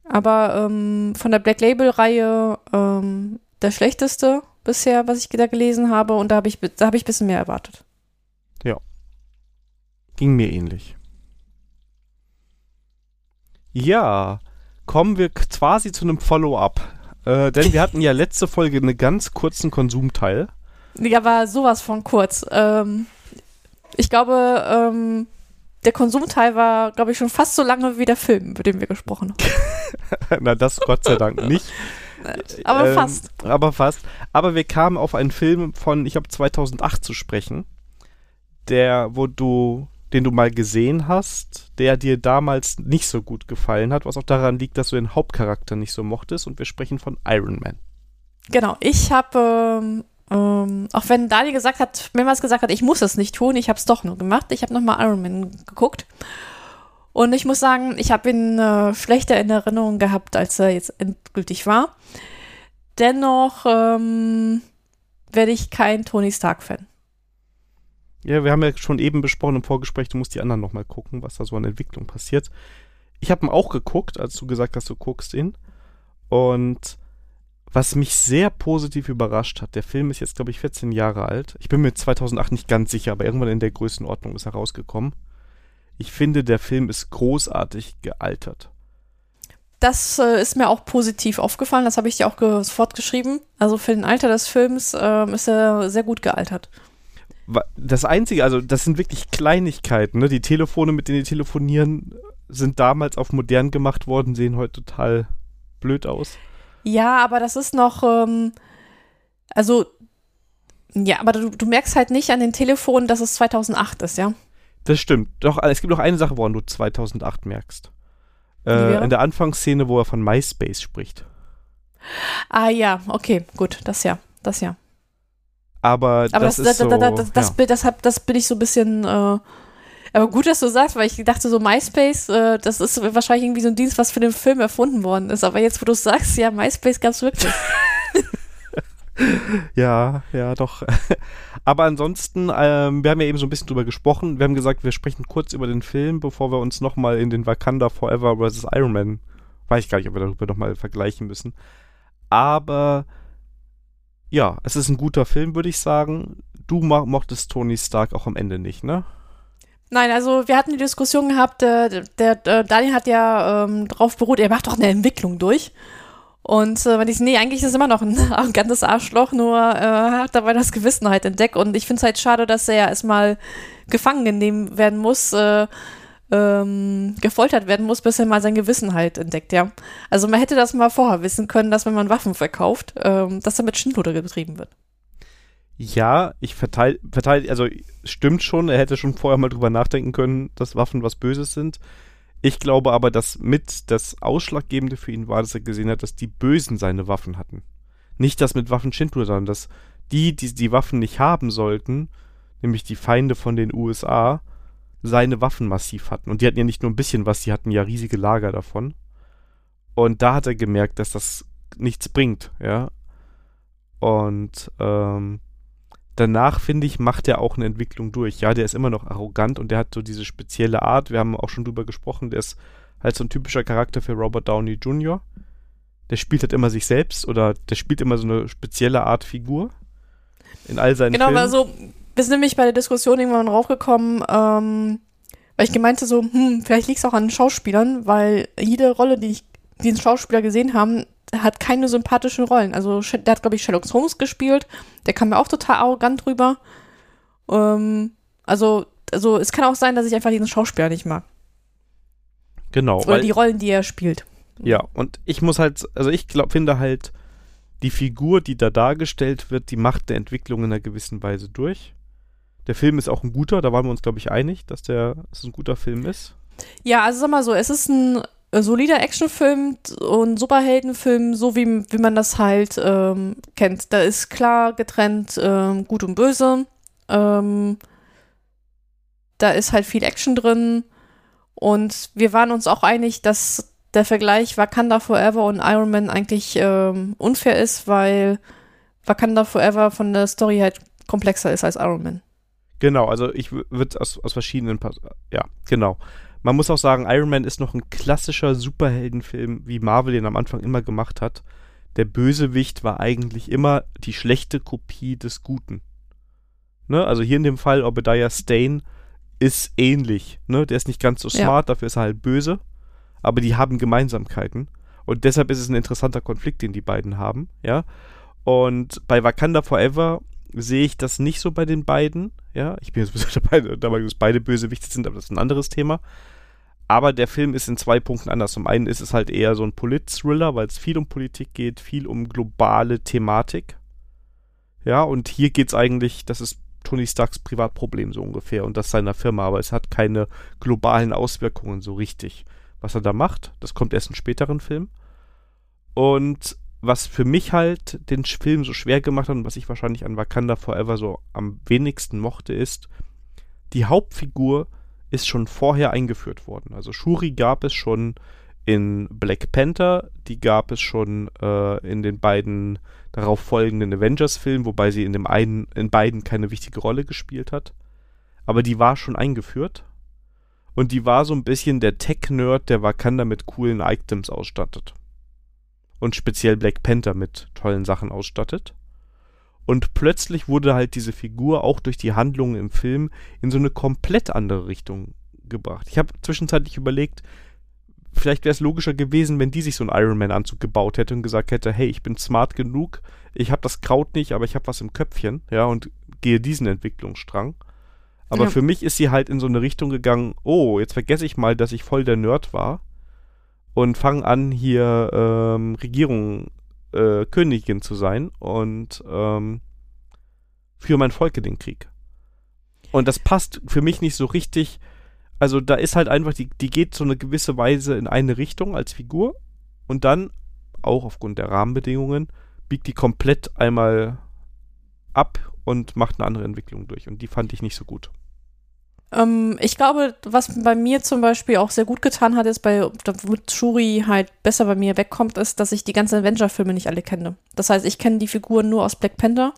Aber ähm, von der Black Label-Reihe ähm, der schlechteste bisher, was ich da gelesen habe. Und da habe ich, da hab ich ein bisschen mehr erwartet. Ja. Ging mir ähnlich. Ja, kommen wir quasi zu einem Follow-up. Äh, denn wir hatten ja letzte Folge einen ganz kurzen Konsumteil. Ja, war sowas von kurz. Ähm, ich glaube, ähm, der Konsumteil war, glaube ich, schon fast so lange wie der Film, über den wir gesprochen haben. Na, das Gott sei Dank nicht. aber ähm, fast. Aber fast. Aber wir kamen auf einen Film von, ich glaube, 2008 zu sprechen, der, wo du, den du mal gesehen hast, der dir damals nicht so gut gefallen hat, was auch daran liegt, dass du den Hauptcharakter nicht so mochtest. Und wir sprechen von Iron Man. Genau, ich habe ähm, ähm, auch wenn Daniel gesagt hat, mehrmals gesagt hat, ich muss es nicht tun, ich habe es doch nur gemacht. Ich habe nochmal Iron Man geguckt. Und ich muss sagen, ich habe ihn äh, schlechter in Erinnerung gehabt, als er jetzt endgültig war. Dennoch ähm, werde ich kein Tony Stark-Fan. Ja, wir haben ja schon eben besprochen im Vorgespräch, du musst die anderen nochmal gucken, was da so an Entwicklung passiert. Ich habe ihn auch geguckt, als du gesagt hast, du guckst ihn. Und was mich sehr positiv überrascht hat, der Film ist jetzt, glaube ich, 14 Jahre alt. Ich bin mir 2008 nicht ganz sicher, aber irgendwann in der Größenordnung ist er rausgekommen. Ich finde, der Film ist großartig gealtert. Das äh, ist mir auch positiv aufgefallen, das habe ich dir auch sofort geschrieben. Also für den Alter des Films äh, ist er sehr gut gealtert. Das Einzige, also das sind wirklich Kleinigkeiten. Ne? Die Telefone, mit denen die telefonieren, sind damals auf modern gemacht worden, sehen heute total blöd aus. Ja, aber das ist noch, ähm, also, ja, aber du, du merkst halt nicht an den Telefonen, dass es 2008 ist, ja? Das stimmt. Doch, es gibt noch eine Sache, woran du 2008 merkst. Äh, in der Anfangsszene, wo er von MySpace spricht. Ah ja, okay, gut, das ja. das ja. Aber, Aber das, das, ist da, so, da, da, das, das, ja. Das, das bin ich so ein bisschen. Äh, aber gut, dass du sagst, weil ich dachte so, MySpace, äh, das ist wahrscheinlich irgendwie so ein Dienst, was für den Film erfunden worden ist. Aber jetzt, wo du es sagst, ja, MySpace gab es wirklich. Ja, ja, doch. Aber ansonsten, ähm, wir haben ja eben so ein bisschen drüber gesprochen. Wir haben gesagt, wir sprechen kurz über den Film, bevor wir uns nochmal in den Wakanda Forever vs. Iron Man, weiß ich gar nicht, ob wir darüber nochmal vergleichen müssen. Aber ja, es ist ein guter Film, würde ich sagen. Du mo mochtest Tony Stark auch am Ende nicht, ne? Nein, also wir hatten die Diskussion gehabt, äh, der, der Daniel hat ja ähm, drauf beruht, er macht doch eine Entwicklung durch. Und äh, wenn ich, nee, eigentlich ist es immer noch ein arrogantes Arschloch, nur äh, hat dabei das Gewissen halt entdeckt. Und ich finde es halt schade, dass er ja erstmal gefangen genommen werden muss, äh, ähm, gefoltert werden muss, bis er mal sein Gewissen halt entdeckt, ja. Also man hätte das mal vorher wissen können, dass wenn man Waffen verkauft, ähm, dass damit Schindluder betrieben wird. Ja, ich verteile, verteil, also stimmt schon, er hätte schon vorher mal drüber nachdenken können, dass Waffen was Böses sind. Ich glaube aber, dass mit das Ausschlaggebende für ihn war, dass er gesehen hat, dass die Bösen seine Waffen hatten. Nicht das mit Waffen Schindluder, sondern dass die, die die Waffen nicht haben sollten, nämlich die Feinde von den USA, seine Waffen massiv hatten. Und die hatten ja nicht nur ein bisschen was, die hatten ja riesige Lager davon. Und da hat er gemerkt, dass das nichts bringt, ja. Und ähm, danach, finde ich, macht er auch eine Entwicklung durch. Ja, der ist immer noch arrogant und der hat so diese spezielle Art. Wir haben auch schon drüber gesprochen, der ist halt so ein typischer Charakter für Robert Downey Jr. Der spielt halt immer sich selbst oder der spielt immer so eine spezielle Art Figur in all seinen Genau, Filmen. also wir sind nämlich bei der Diskussion irgendwann raufgekommen, ähm, weil ich gemeinte so, hm, vielleicht liegt es auch an den Schauspielern, weil jede Rolle, die ich, die den Schauspieler gesehen haben, hat keine sympathischen Rollen. Also der hat, glaube ich, Sherlock Holmes gespielt, der kam mir auch total arrogant rüber. Ähm, also, also es kann auch sein, dass ich einfach diesen Schauspieler nicht mag. genau, Oder weil die Rollen, die er spielt. Ja, und ich muss halt, also ich glaub, finde halt, die Figur, die da dargestellt wird, die macht eine Entwicklung in einer gewissen Weise durch. Der Film ist auch ein guter, da waren wir uns, glaube ich, einig, dass der dass es ein guter Film ist. Ja, also sag mal so, es ist ein solider Actionfilm und Superheldenfilm, so wie, wie man das halt ähm, kennt. Da ist klar getrennt ähm, gut und böse. Ähm, da ist halt viel Action drin. Und wir waren uns auch einig, dass der Vergleich Wakanda Forever und Iron Man eigentlich ähm, unfair ist, weil Wakanda Forever von der Story halt komplexer ist als Iron Man. Genau, also ich würde aus, aus verschiedenen, Pas ja, genau. Man muss auch sagen, Iron Man ist noch ein klassischer Superheldenfilm, wie Marvel den am Anfang immer gemacht hat. Der Bösewicht war eigentlich immer die schlechte Kopie des Guten. Ne? Also hier in dem Fall Obadiah Stane ist ähnlich. Ne? Der ist nicht ganz so Ja. smart, dafür ist er halt böse. Aber die haben Gemeinsamkeiten. Und deshalb ist es ein interessanter Konflikt, den die beiden haben. Ja. Und bei Wakanda Forever sehe ich das nicht so bei den beiden. Ja, ich bin jetzt dabei, dabei, dass beide Bösewichte sind, aber das ist ein anderes Thema. Aber der Film ist in zwei Punkten anders. Zum einen ist es halt eher so ein Polit-Thriller, weil es viel um Politik geht, viel um globale Thematik. Ja, und hier geht es eigentlich, das ist Tony Starks Privatproblem so ungefähr und das seiner Firma, aber es hat keine globalen Auswirkungen so richtig. Was er da macht, das kommt erst in späteren Filmen. Und was für mich halt den Film so schwer gemacht hat und was ich wahrscheinlich an Wakanda Forever so am wenigsten mochte, ist, die Hauptfigur ist schon vorher eingeführt worden. Also Shuri gab es schon in Black Panther, die gab es schon äh, in den beiden darauf folgenden Avengers-Filmen, wobei sie in dem einen, in beiden keine wichtige Rolle gespielt hat. Aber die war schon eingeführt. Und die war so ein bisschen der Tech-Nerd, der Wakanda mit coolen Items ausstattet und speziell Black Panther mit tollen Sachen ausstattet. Und plötzlich wurde halt diese Figur auch durch die Handlungen im Film in so eine komplett andere Richtung gebracht. Ich habe zwischenzeitlich überlegt, vielleicht wäre es logischer gewesen, wenn die sich so einen Iron Man Anzug gebaut hätte und gesagt hätte, hey, ich bin smart genug, ich habe das Kraut nicht, aber ich habe was im Köpfchen, ja, und gehe diesen Entwicklungsstrang. Aber Ja. für mich ist sie halt in so eine Richtung gegangen, oh, jetzt vergesse ich mal, dass ich voll der Nerd war und fange an, hier ähm, Regierung, äh, Königin zu sein und ähm, für mein Volk in den Krieg. Und das passt für mich nicht so richtig. Also da ist halt einfach, die, die geht so eine gewisse Weise in eine Richtung als Figur und dann, auch aufgrund der Rahmenbedingungen, biegt die komplett einmal ab und macht eine andere Entwicklung durch. Und die fand ich nicht so gut. Ähm, ich glaube, was bei mir zum Beispiel auch sehr gut getan hat, ist, bei, womit Shuri halt besser bei mir wegkommt, ist, dass ich die ganzen Avenger-Filme nicht alle kenne. Das heißt, ich kenne die Figuren nur aus Black Panther.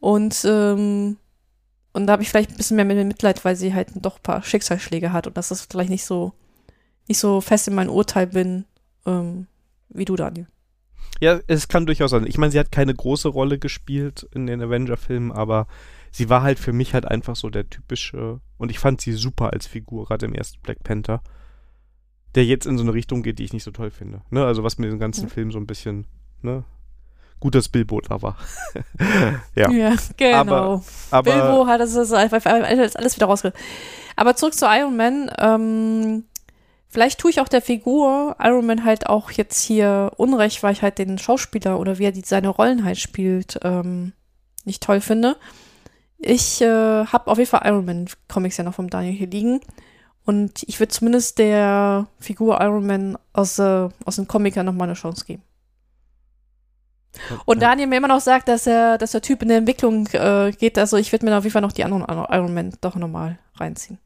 Und, ähm, und da habe ich vielleicht ein bisschen mehr Mitleid, weil sie halt doch ein paar Schicksalsschläge hat und dass das vielleicht nicht so, nicht so fest in mein Urteil bin, ähm, wie du, Daniel. Ja, es kann durchaus sein. Ich meine, sie hat keine große Rolle gespielt in den Avenger-Filmen, aber sie war halt für mich halt einfach so der typische, und ich fand sie super als Figur, gerade im ersten Black Panther, der jetzt in so eine Richtung geht, die ich nicht so toll finde. Ne? Also was mir den ganzen ja. Film so ein bisschen, ne? Gutes Bilbo da war. ja. ja, genau. Aber, aber Bilbo hat das, das alles wieder rausgekriegt. Aber zurück zu Iron Man. Ähm, vielleicht tue ich auch der Figur Iron Man halt auch jetzt hier Unrecht, weil ich halt den Schauspieler oder wie er die, seine Rollen halt spielt, ähm, nicht toll finde. Ich äh, habe auf jeden Fall Iron Man Comics ja noch vom Daniel hier liegen. Und ich würde zumindest der Figur Iron Man aus, äh, aus dem Comic ja nochmal eine Chance geben. Und Daniel mir immer noch sagt, dass er, dass der Typ in der Entwicklung äh, geht, also ich würde mir auf jeden Fall noch die anderen Iron Man doch nochmal reinziehen.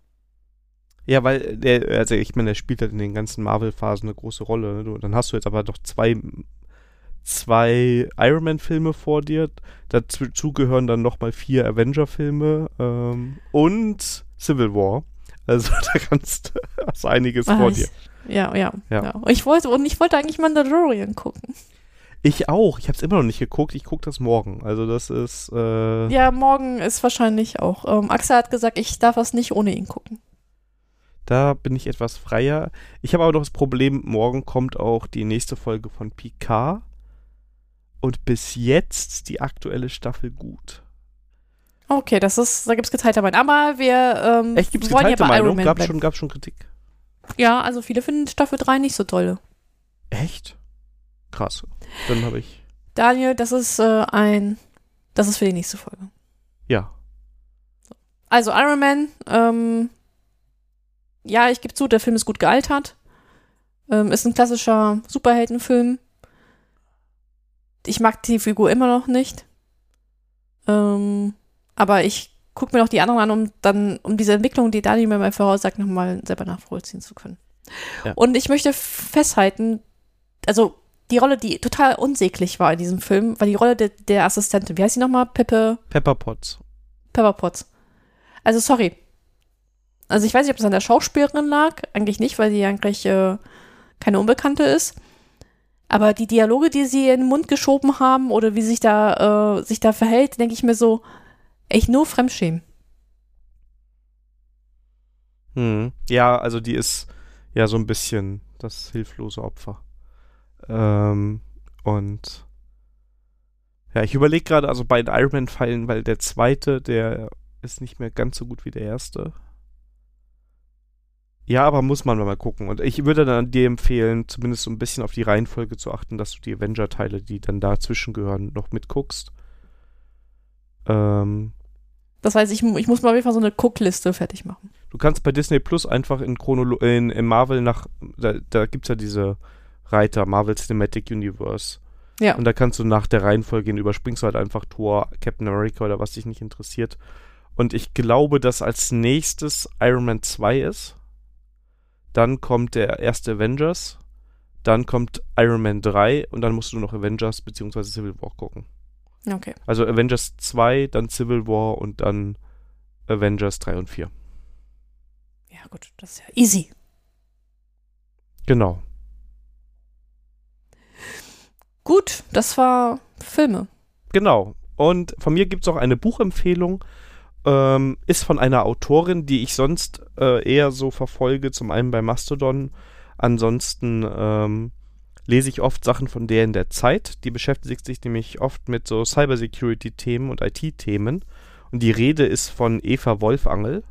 Ja, weil der, also ich meine, der spielt halt in den ganzen Marvel-Phasen eine große Rolle. Ne? Dann hast du jetzt aber doch zwei zwei Iron Man-Filme vor dir. Dazu gehören dann nochmal vier Avenger-Filme ähm, und Civil War. Also da kannst du hast einiges Ach, vor dir. Ja, ja, ja, ja. Ich wollte, und ich wollte eigentlich Mandalorian gucken. Ich auch. Ich habe es immer noch nicht geguckt. Ich gucke das morgen. Also das ist. Äh ja, morgen ist wahrscheinlich auch. Ähm, Axel hat gesagt, ich darf das nicht ohne ihn gucken. Da bin ich etwas freier. Ich habe aber noch das Problem, morgen kommt auch die nächste Folge von Picard und bis jetzt die aktuelle Staffel gut. Okay, das ist, da gibt es geteilte Meinung. Aber wir ähm, Echt, gibt's geteilte Meinung? Gab es schon, schon Kritik? Ja, also viele finden Staffel 3 nicht so toll. Echt? Krass. Dann habe ich. Daniel, das ist äh, ein. Das ist für die nächste Folge. Ja. Also Iron Man, ähm, ja, ich gebe zu, der Film ist gut gealtert. Ähm, ist ein klassischer Superheldenfilm ich mag die Figur immer noch nicht. Ähm, aber ich gucke mir noch die anderen an, um dann, um diese Entwicklung, die Dani mir mal voraussagt, nochmal selber nachvollziehen zu können. Ja. Und ich möchte festhalten, also die Rolle, die total unsäglich war in diesem Film, war die Rolle de, der Assistentin. Wie heißt sie nochmal? Peppe? Pepper Potts. Pepper Potts. Also sorry. Also ich weiß nicht, ob es an der Schauspielerin lag. Eigentlich nicht, weil sie eigentlich äh, keine Unbekannte ist. Aber die Dialoge, die sie in den Mund geschoben haben oder wie sich da, äh, sich da verhält, denke ich mir so, echt nur Fremdschämen. Hm. Ja, also die ist ja so ein bisschen das hilflose Opfer. Ähm, und ja, ich überlege gerade, also bei den Iron Man fallen, weil der zweite, der ist nicht mehr ganz so gut wie der erste. Ja, aber muss man mal gucken. Und ich würde dann dir empfehlen, zumindest so ein bisschen auf die Reihenfolge zu achten, dass du die Avenger-Teile, die dann dazwischen gehören, noch mitguckst. Ähm, das heißt, ich, ich muss mal auf jeden Fall so eine Guckliste fertig machen. Du kannst bei Disney Plus einfach in, Chronolo in, in Marvel nach, da, da gibt es ja diese Reiter, Marvel Cinematic Universe. Ja. Und da kannst du nach der Reihenfolge gehen, überspringst du halt einfach Thor, Captain America oder was dich nicht interessiert. Und ich glaube, dass als nächstes Iron Man 2 ist. Dann kommt der erste Avengers. Dann kommt Iron Man 3 und dann musst du noch Avengers bzw. Civil War gucken. Okay. Also Avengers 2, dann Civil War und dann Avengers 3 und 4. Ja, gut, das ist ja easy. Genau. Gut, das war Filme. Genau. Und von mir gibt es auch eine Buchempfehlung ähm, ist von einer Autorin, die ich sonst äh, eher so verfolge, zum einen bei Mastodon, ansonsten ähm, lese ich oft Sachen von der in der Zeit. Die beschäftigt sich nämlich oft mit so Cybersecurity-Themen und IT-Themen. Und die Rede ist von Eva Wolfangel.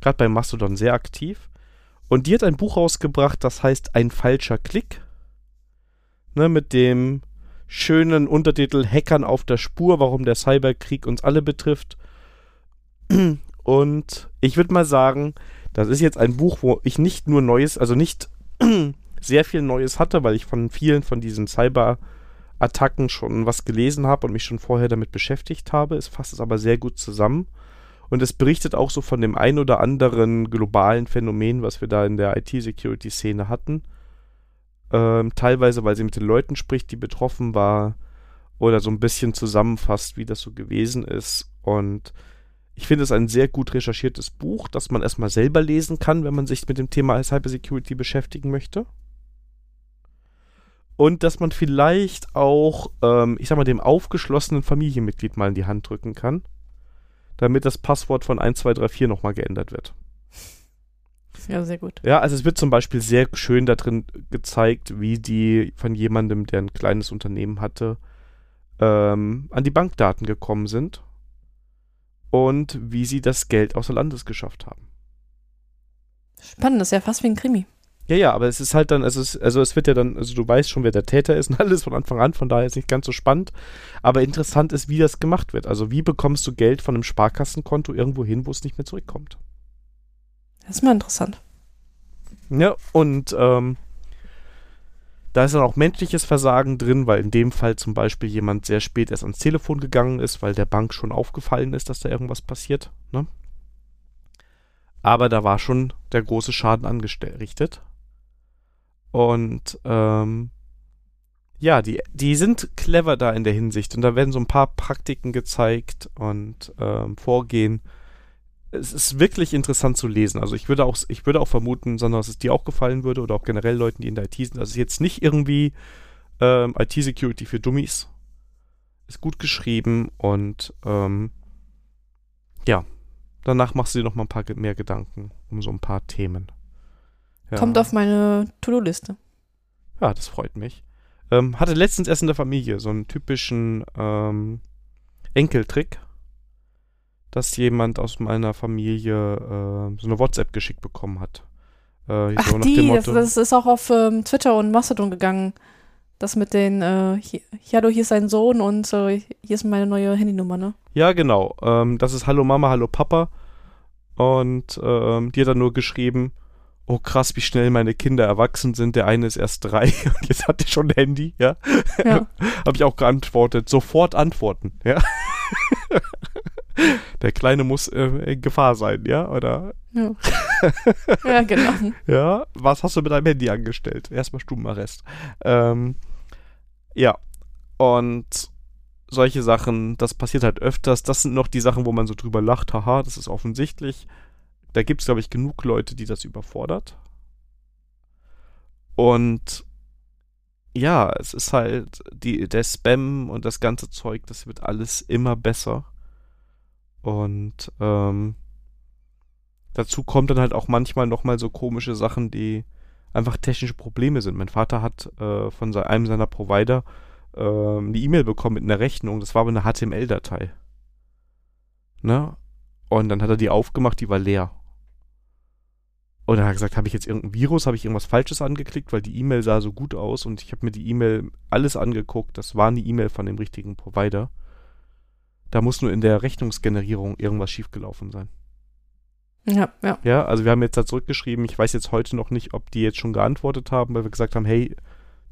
Gerade bei Mastodon sehr aktiv. Und die hat ein Buch rausgebracht, das heißt Ein falscher Klick. Ne, mit dem schönen Untertitel Hackern auf der Spur, warum der Cyberkrieg uns alle betrifft. Und ich würde mal sagen, das ist jetzt ein Buch, wo ich nicht nur Neues, also nicht sehr viel Neues hatte, weil ich von vielen von diesen Cyber Attacken schon was gelesen habe und mich schon vorher damit beschäftigt habe. Es fasst es aber sehr gut zusammen. Und es berichtet auch so von dem ein oder anderen globalen Phänomen, was wir da in der IT-Security-Szene hatten. Ähm, teilweise, weil sie mit den Leuten spricht, die betroffen war, oder so ein bisschen zusammenfasst, wie das so gewesen ist. Und ich finde es ein sehr gut recherchiertes Buch, das man erstmal selber lesen kann, wenn man sich mit dem Thema Cybersecurity beschäftigen möchte. Und dass man vielleicht auch, ähm, ich sag mal, dem aufgeschlossenen Familienmitglied mal in die Hand drücken kann, damit das Passwort von 1234 nochmal geändert wird. Ja, sehr gut. Ja, also es wird zum Beispiel sehr schön da drin gezeigt, wie die von jemandem, der ein kleines Unternehmen hatte, ähm, an die Bankdaten gekommen sind und wie sie das Geld außer Landes geschafft haben. Spannend, das ist ja fast wie ein Krimi. Ja, ja, aber es ist halt dann, also es, also es wird ja dann, also du weißt schon, wer der Täter ist und alles von Anfang an, von daher ist nicht ganz so spannend. Aber interessant ist, wie das gemacht wird. Also wie bekommst du Geld von einem Sparkassenkonto irgendwo hin, wo es nicht mehr zurückkommt? Das ist mal interessant. Ja, und ähm, da ist dann auch menschliches Versagen drin, weil in dem Fall zum Beispiel jemand sehr spät erst ans Telefon gegangen ist, weil der Bank schon aufgefallen ist, dass da irgendwas passiert. Ne? Aber da war schon der große Schaden angerichtet. Und ähm, ja, die, die sind clever da in der Hinsicht. Und da werden so ein paar Praktiken gezeigt und ähm, Vorgehen, es ist wirklich interessant zu lesen. Also ich würde auch, ich würde auch vermuten, sondern dass es dir auch gefallen würde oder auch generell Leuten, die in der IT sind. Also es ist jetzt nicht irgendwie ähm, IT-Security für Dummies. Ist gut geschrieben und ähm, ja, danach machst du dir noch mal ein paar mehr Gedanken um so ein paar Themen. Ja. Kommt auf meine To-Do-Liste. Ja, das freut mich. Ähm, hatte letztens erst in der Familie so einen typischen ähm, Enkeltrick dass jemand aus meiner Familie äh, so eine WhatsApp geschickt bekommen hat. Äh, Ach so die, Motto, das, ist auch auf ähm, Twitter und Mastodon gegangen. Das mit den, äh, hier, hallo, hier ist dein Sohn und äh, hier ist meine neue Handynummer, ne? Ja, genau. Ähm, das ist Hallo Mama, Hallo Papa. Und ähm, die hat dann nur geschrieben, oh krass, wie schnell meine Kinder erwachsen sind. Der eine ist erst drei und jetzt hat er schon ein Handy, ja. ja. Habe ich auch geantwortet. Sofort antworten, ja. der Kleine muss äh, in Gefahr sein, ja? Oder? Ja. ja, genau. Ja, was hast du mit deinem Handy angestellt? Erstmal Stubenarrest. Ähm, ja. Und solche Sachen, das passiert halt öfters. Das sind noch die Sachen, wo man so drüber lacht. Haha, das ist offensichtlich. Da gibt es, glaube ich, genug Leute, die das überfordert. Und ja, es ist halt die, der Spam und das ganze Zeug, das wird alles immer besser. Und ähm, dazu kommt dann halt auch manchmal nochmal so komische Sachen, die einfach technische Probleme sind. Mein Vater hat äh, von einem seiner Provider äh, eine E-Mail bekommen mit einer Rechnung. Das war aber eine HTML-Datei. Ne? Und dann hat er die aufgemacht, die war leer. Und dann hat er gesagt, habe ich jetzt irgendein Virus, habe ich irgendwas Falsches angeklickt, weil die E-Mail sah so gut aus und ich habe mir die E-Mail alles angeguckt. Das war eine E-Mail von dem richtigen Provider. Da muss nur in der Rechnungsgenerierung irgendwas schiefgelaufen sein. Ja, ja. Ja, also wir haben jetzt da zurückgeschrieben, ich weiß jetzt heute noch nicht, ob die jetzt schon geantwortet haben, weil wir gesagt haben, hey,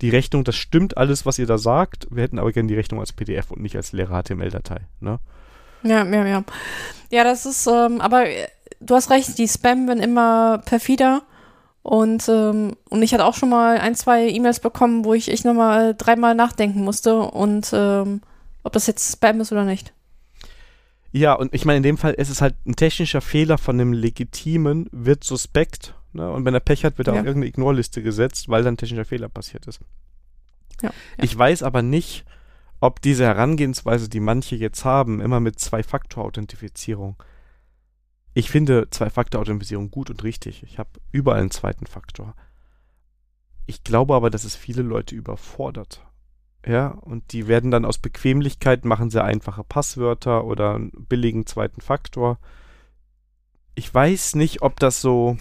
die Rechnung, das stimmt alles, was ihr da sagt. Wir hätten aber gerne die Rechnung als PDF und nicht als leere HTML-Datei, ne? Ja, ja, ja. Ja, das ist, ähm, aber äh, du hast recht, die Spam werden immer perfider. Und, ähm, und ich hatte auch schon mal ein, zwei E-Mails bekommen, wo ich, ich nochmal dreimal nachdenken musste und ähm, ob das jetzt Spam ist oder nicht. Ja, und ich meine, in dem Fall ist es halt ein technischer Fehler von einem Legitimen, wird suspekt. Ne? Und wenn er Pech hat, wird er ja. auf irgendeine Ignore-Liste gesetzt, weil dann ein technischer Fehler passiert ist. Ja, ja. Ich weiß aber nicht, ob diese Herangehensweise, die manche jetzt haben, immer mit Zwei-Faktor-Authentifizierung. Ich finde Zwei-Faktor-Authentifizierung gut und richtig. Ich habe überall einen zweiten Faktor. Ich glaube aber, dass es viele Leute überfordert. Ja, und die werden dann aus Bequemlichkeit machen sehr einfache Passwörter oder einen billigen zweiten Faktor. Ich weiß nicht, ob das so.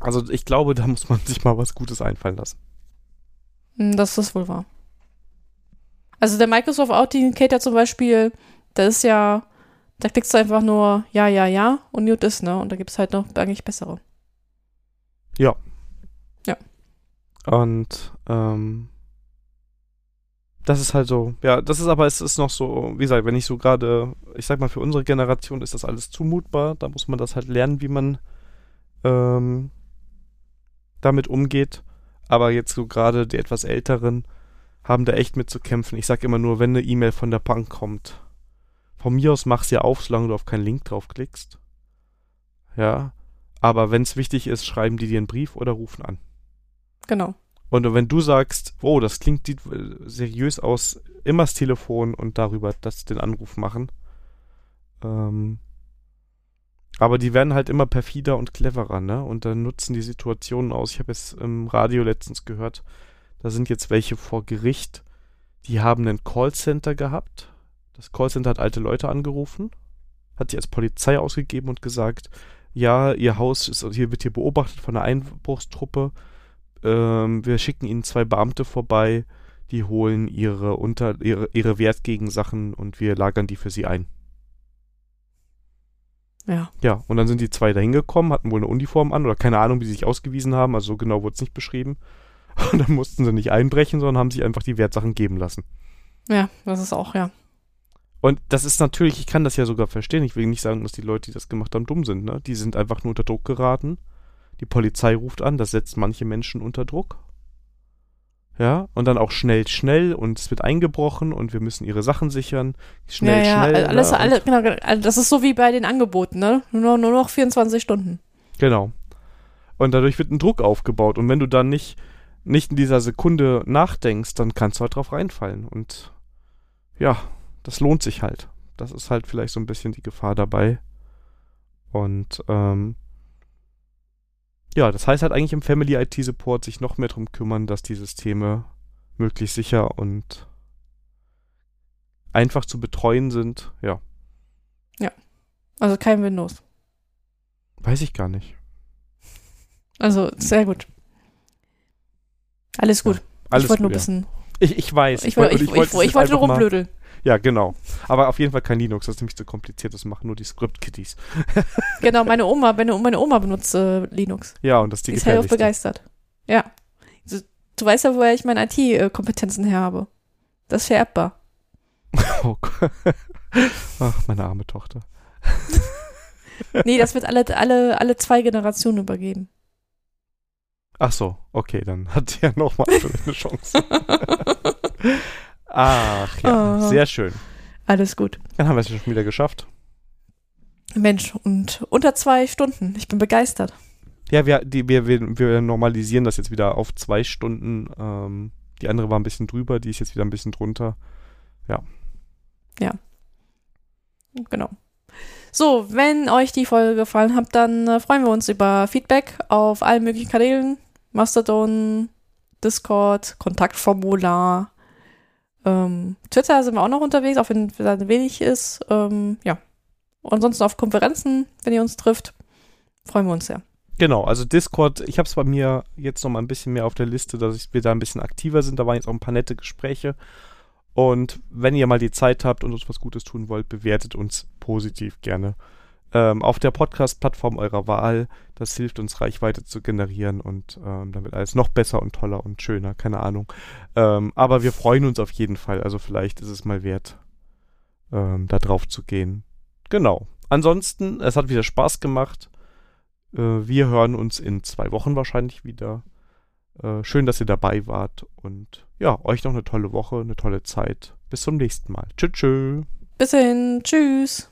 Also ich glaube, da muss man sich mal was Gutes einfallen lassen. Hm, das ist wohl wahr. Also der Microsoft Authenticator zum Beispiel, da ist ja, da klickst du einfach nur ja, ja, ja und Newt ist, ne? Und da gibt es halt noch eigentlich bessere. Ja. Ja. Und ähm, das ist halt so, ja, das ist aber, es ist noch so, wie gesagt, wenn ich so gerade, ich sag mal, für unsere Generation ist das alles zumutbar, da muss man das halt lernen, wie man ähm, damit umgeht. Aber jetzt so gerade die etwas Älteren haben da echt mit zu kämpfen. Ich sag immer nur, wenn eine E-Mail von der Bank kommt, von mir aus mach sie auf, solange du auf keinen Link draufklickst. Ja. Aber wenn es wichtig ist, schreiben die dir einen Brief oder rufen an. Genau. Und wenn du sagst, oh, das klingt die- seriös aus, immer das Telefon und darüber das, den Anruf machen. Ähm, aber die werden halt immer perfider und cleverer, ne? Und dann nutzen die Situationen aus. Ich habe es im Radio letztens gehört, da sind jetzt welche vor Gericht, die haben einen Callcenter gehabt. Das Callcenter hat alte Leute angerufen, hat sich als Polizei ausgegeben und gesagt, ja, ihr Haus ist, hier wird hier beobachtet von einer Einbruchstruppe ähm, wir schicken ihnen zwei Beamte vorbei, die holen ihre unter ihre, ihre Wertgegensachen und wir lagern die für sie ein. Ja. Ja, und dann sind die zwei da hingekommen, hatten wohl eine Uniform an oder keine Ahnung, wie sie sich ausgewiesen haben, also so genau wurde es nicht beschrieben. Und dann mussten sie nicht einbrechen, sondern haben sich einfach die Wertsachen geben lassen. Ja, das ist auch, ja. Und das ist natürlich, ich kann das ja sogar verstehen. Ich will nicht sagen, dass die Leute, die das gemacht haben, dumm sind. Ne? Die sind einfach nur unter Druck geraten. Die Polizei ruft an, das setzt manche Menschen unter Druck. Ja, und dann auch schnell, schnell und es wird eingebrochen und wir müssen ihre Sachen sichern. Schnell, ja, ja, schnell. alles, ne? Und- alle, genau, genau. Also das ist so wie bei den Angeboten, ne? Nur, nur noch 24 Stunden. Genau. Und dadurch wird ein Druck aufgebaut. Und wenn du dann nicht, nicht in dieser Sekunde nachdenkst, dann kannst du halt drauf reinfallen. Und ja, das lohnt sich halt. Das ist halt vielleicht so ein bisschen die Gefahr dabei. Und ähm, ja, das heißt halt eigentlich im Family IT Support sich noch mehr darum kümmern, dass die Systeme möglichst sicher und einfach zu betreuen sind. Ja, Also kein Windows. weiß ich gar nicht. Also sehr gut. Alles gut. Alles ich wollte nur ein ja. bisschen. Ich, ich weiß. Ich, ich, ich, ich, wollte rumblödeln. Ja, genau. Aber auf jeden Fall kein Linux, das ist nämlich zu kompliziert. Das machen nur die Script-Kitties. Genau, meine Oma, meine, meine Oma benutzt äh, Linux. Ja, und das ist die Die ist hellauf begeistert. Ja. Du, du weißt ja, woher ich meine IT-Kompetenzen her habe. Das ist vererbbar. Oh Gott. Ach, meine arme Tochter. Nee, das wird alle, alle, alle zwei Generationen übergeben. Ach so, okay, dann hat sie ja nochmal eine Chance. Ach ja, Ah. sehr schön. Alles gut. Dann haben wir es ja schon wieder geschafft. Mensch, und unter zwei Stunden. Ich bin begeistert. Ja, wir, die, wir, wir, normalisieren das jetzt wieder auf zwei Stunden. Ähm, die andere war ein bisschen drüber, die ist jetzt wieder ein bisschen drunter. Genau. So, wenn euch die Folge gefallen hat, dann äh, freuen wir uns über Feedback auf allen möglichen Kanälen. Mastodon, Discord, Kontaktformular. Ähm, Twitter sind wir auch noch unterwegs, auch wenn da wenig ist. Ähm, ja. Und ansonsten auf Konferenzen, wenn ihr uns trifft. Freuen wir uns sehr. Genau, also Discord, ich habe es bei mir jetzt noch mal ein bisschen mehr auf der Liste, dass wir da ein bisschen aktiver sind. Da waren jetzt auch ein paar nette Gespräche. Und wenn ihr mal die Zeit habt und uns was Gutes tun wollt, bewertet uns positiv gerne. Ähm, auf der Podcast-Plattform eurer Wahl. Das hilft uns, Reichweite zu generieren und ähm, wird alles noch besser und toller und schöner, keine Ahnung. Ähm, aber wir freuen uns auf jeden Fall. Also vielleicht ist es mal wert, ähm, da drauf zu gehen. Genau. Ansonsten, es hat wieder Spaß gemacht. Äh, wir hören uns in zwei Wochen wahrscheinlich wieder. Äh, schön, dass ihr dabei wart und ja, euch noch eine tolle Woche, eine tolle Zeit. Bis zum nächsten Mal. Tschüss. tschüss. Bis dahin. Tschüss.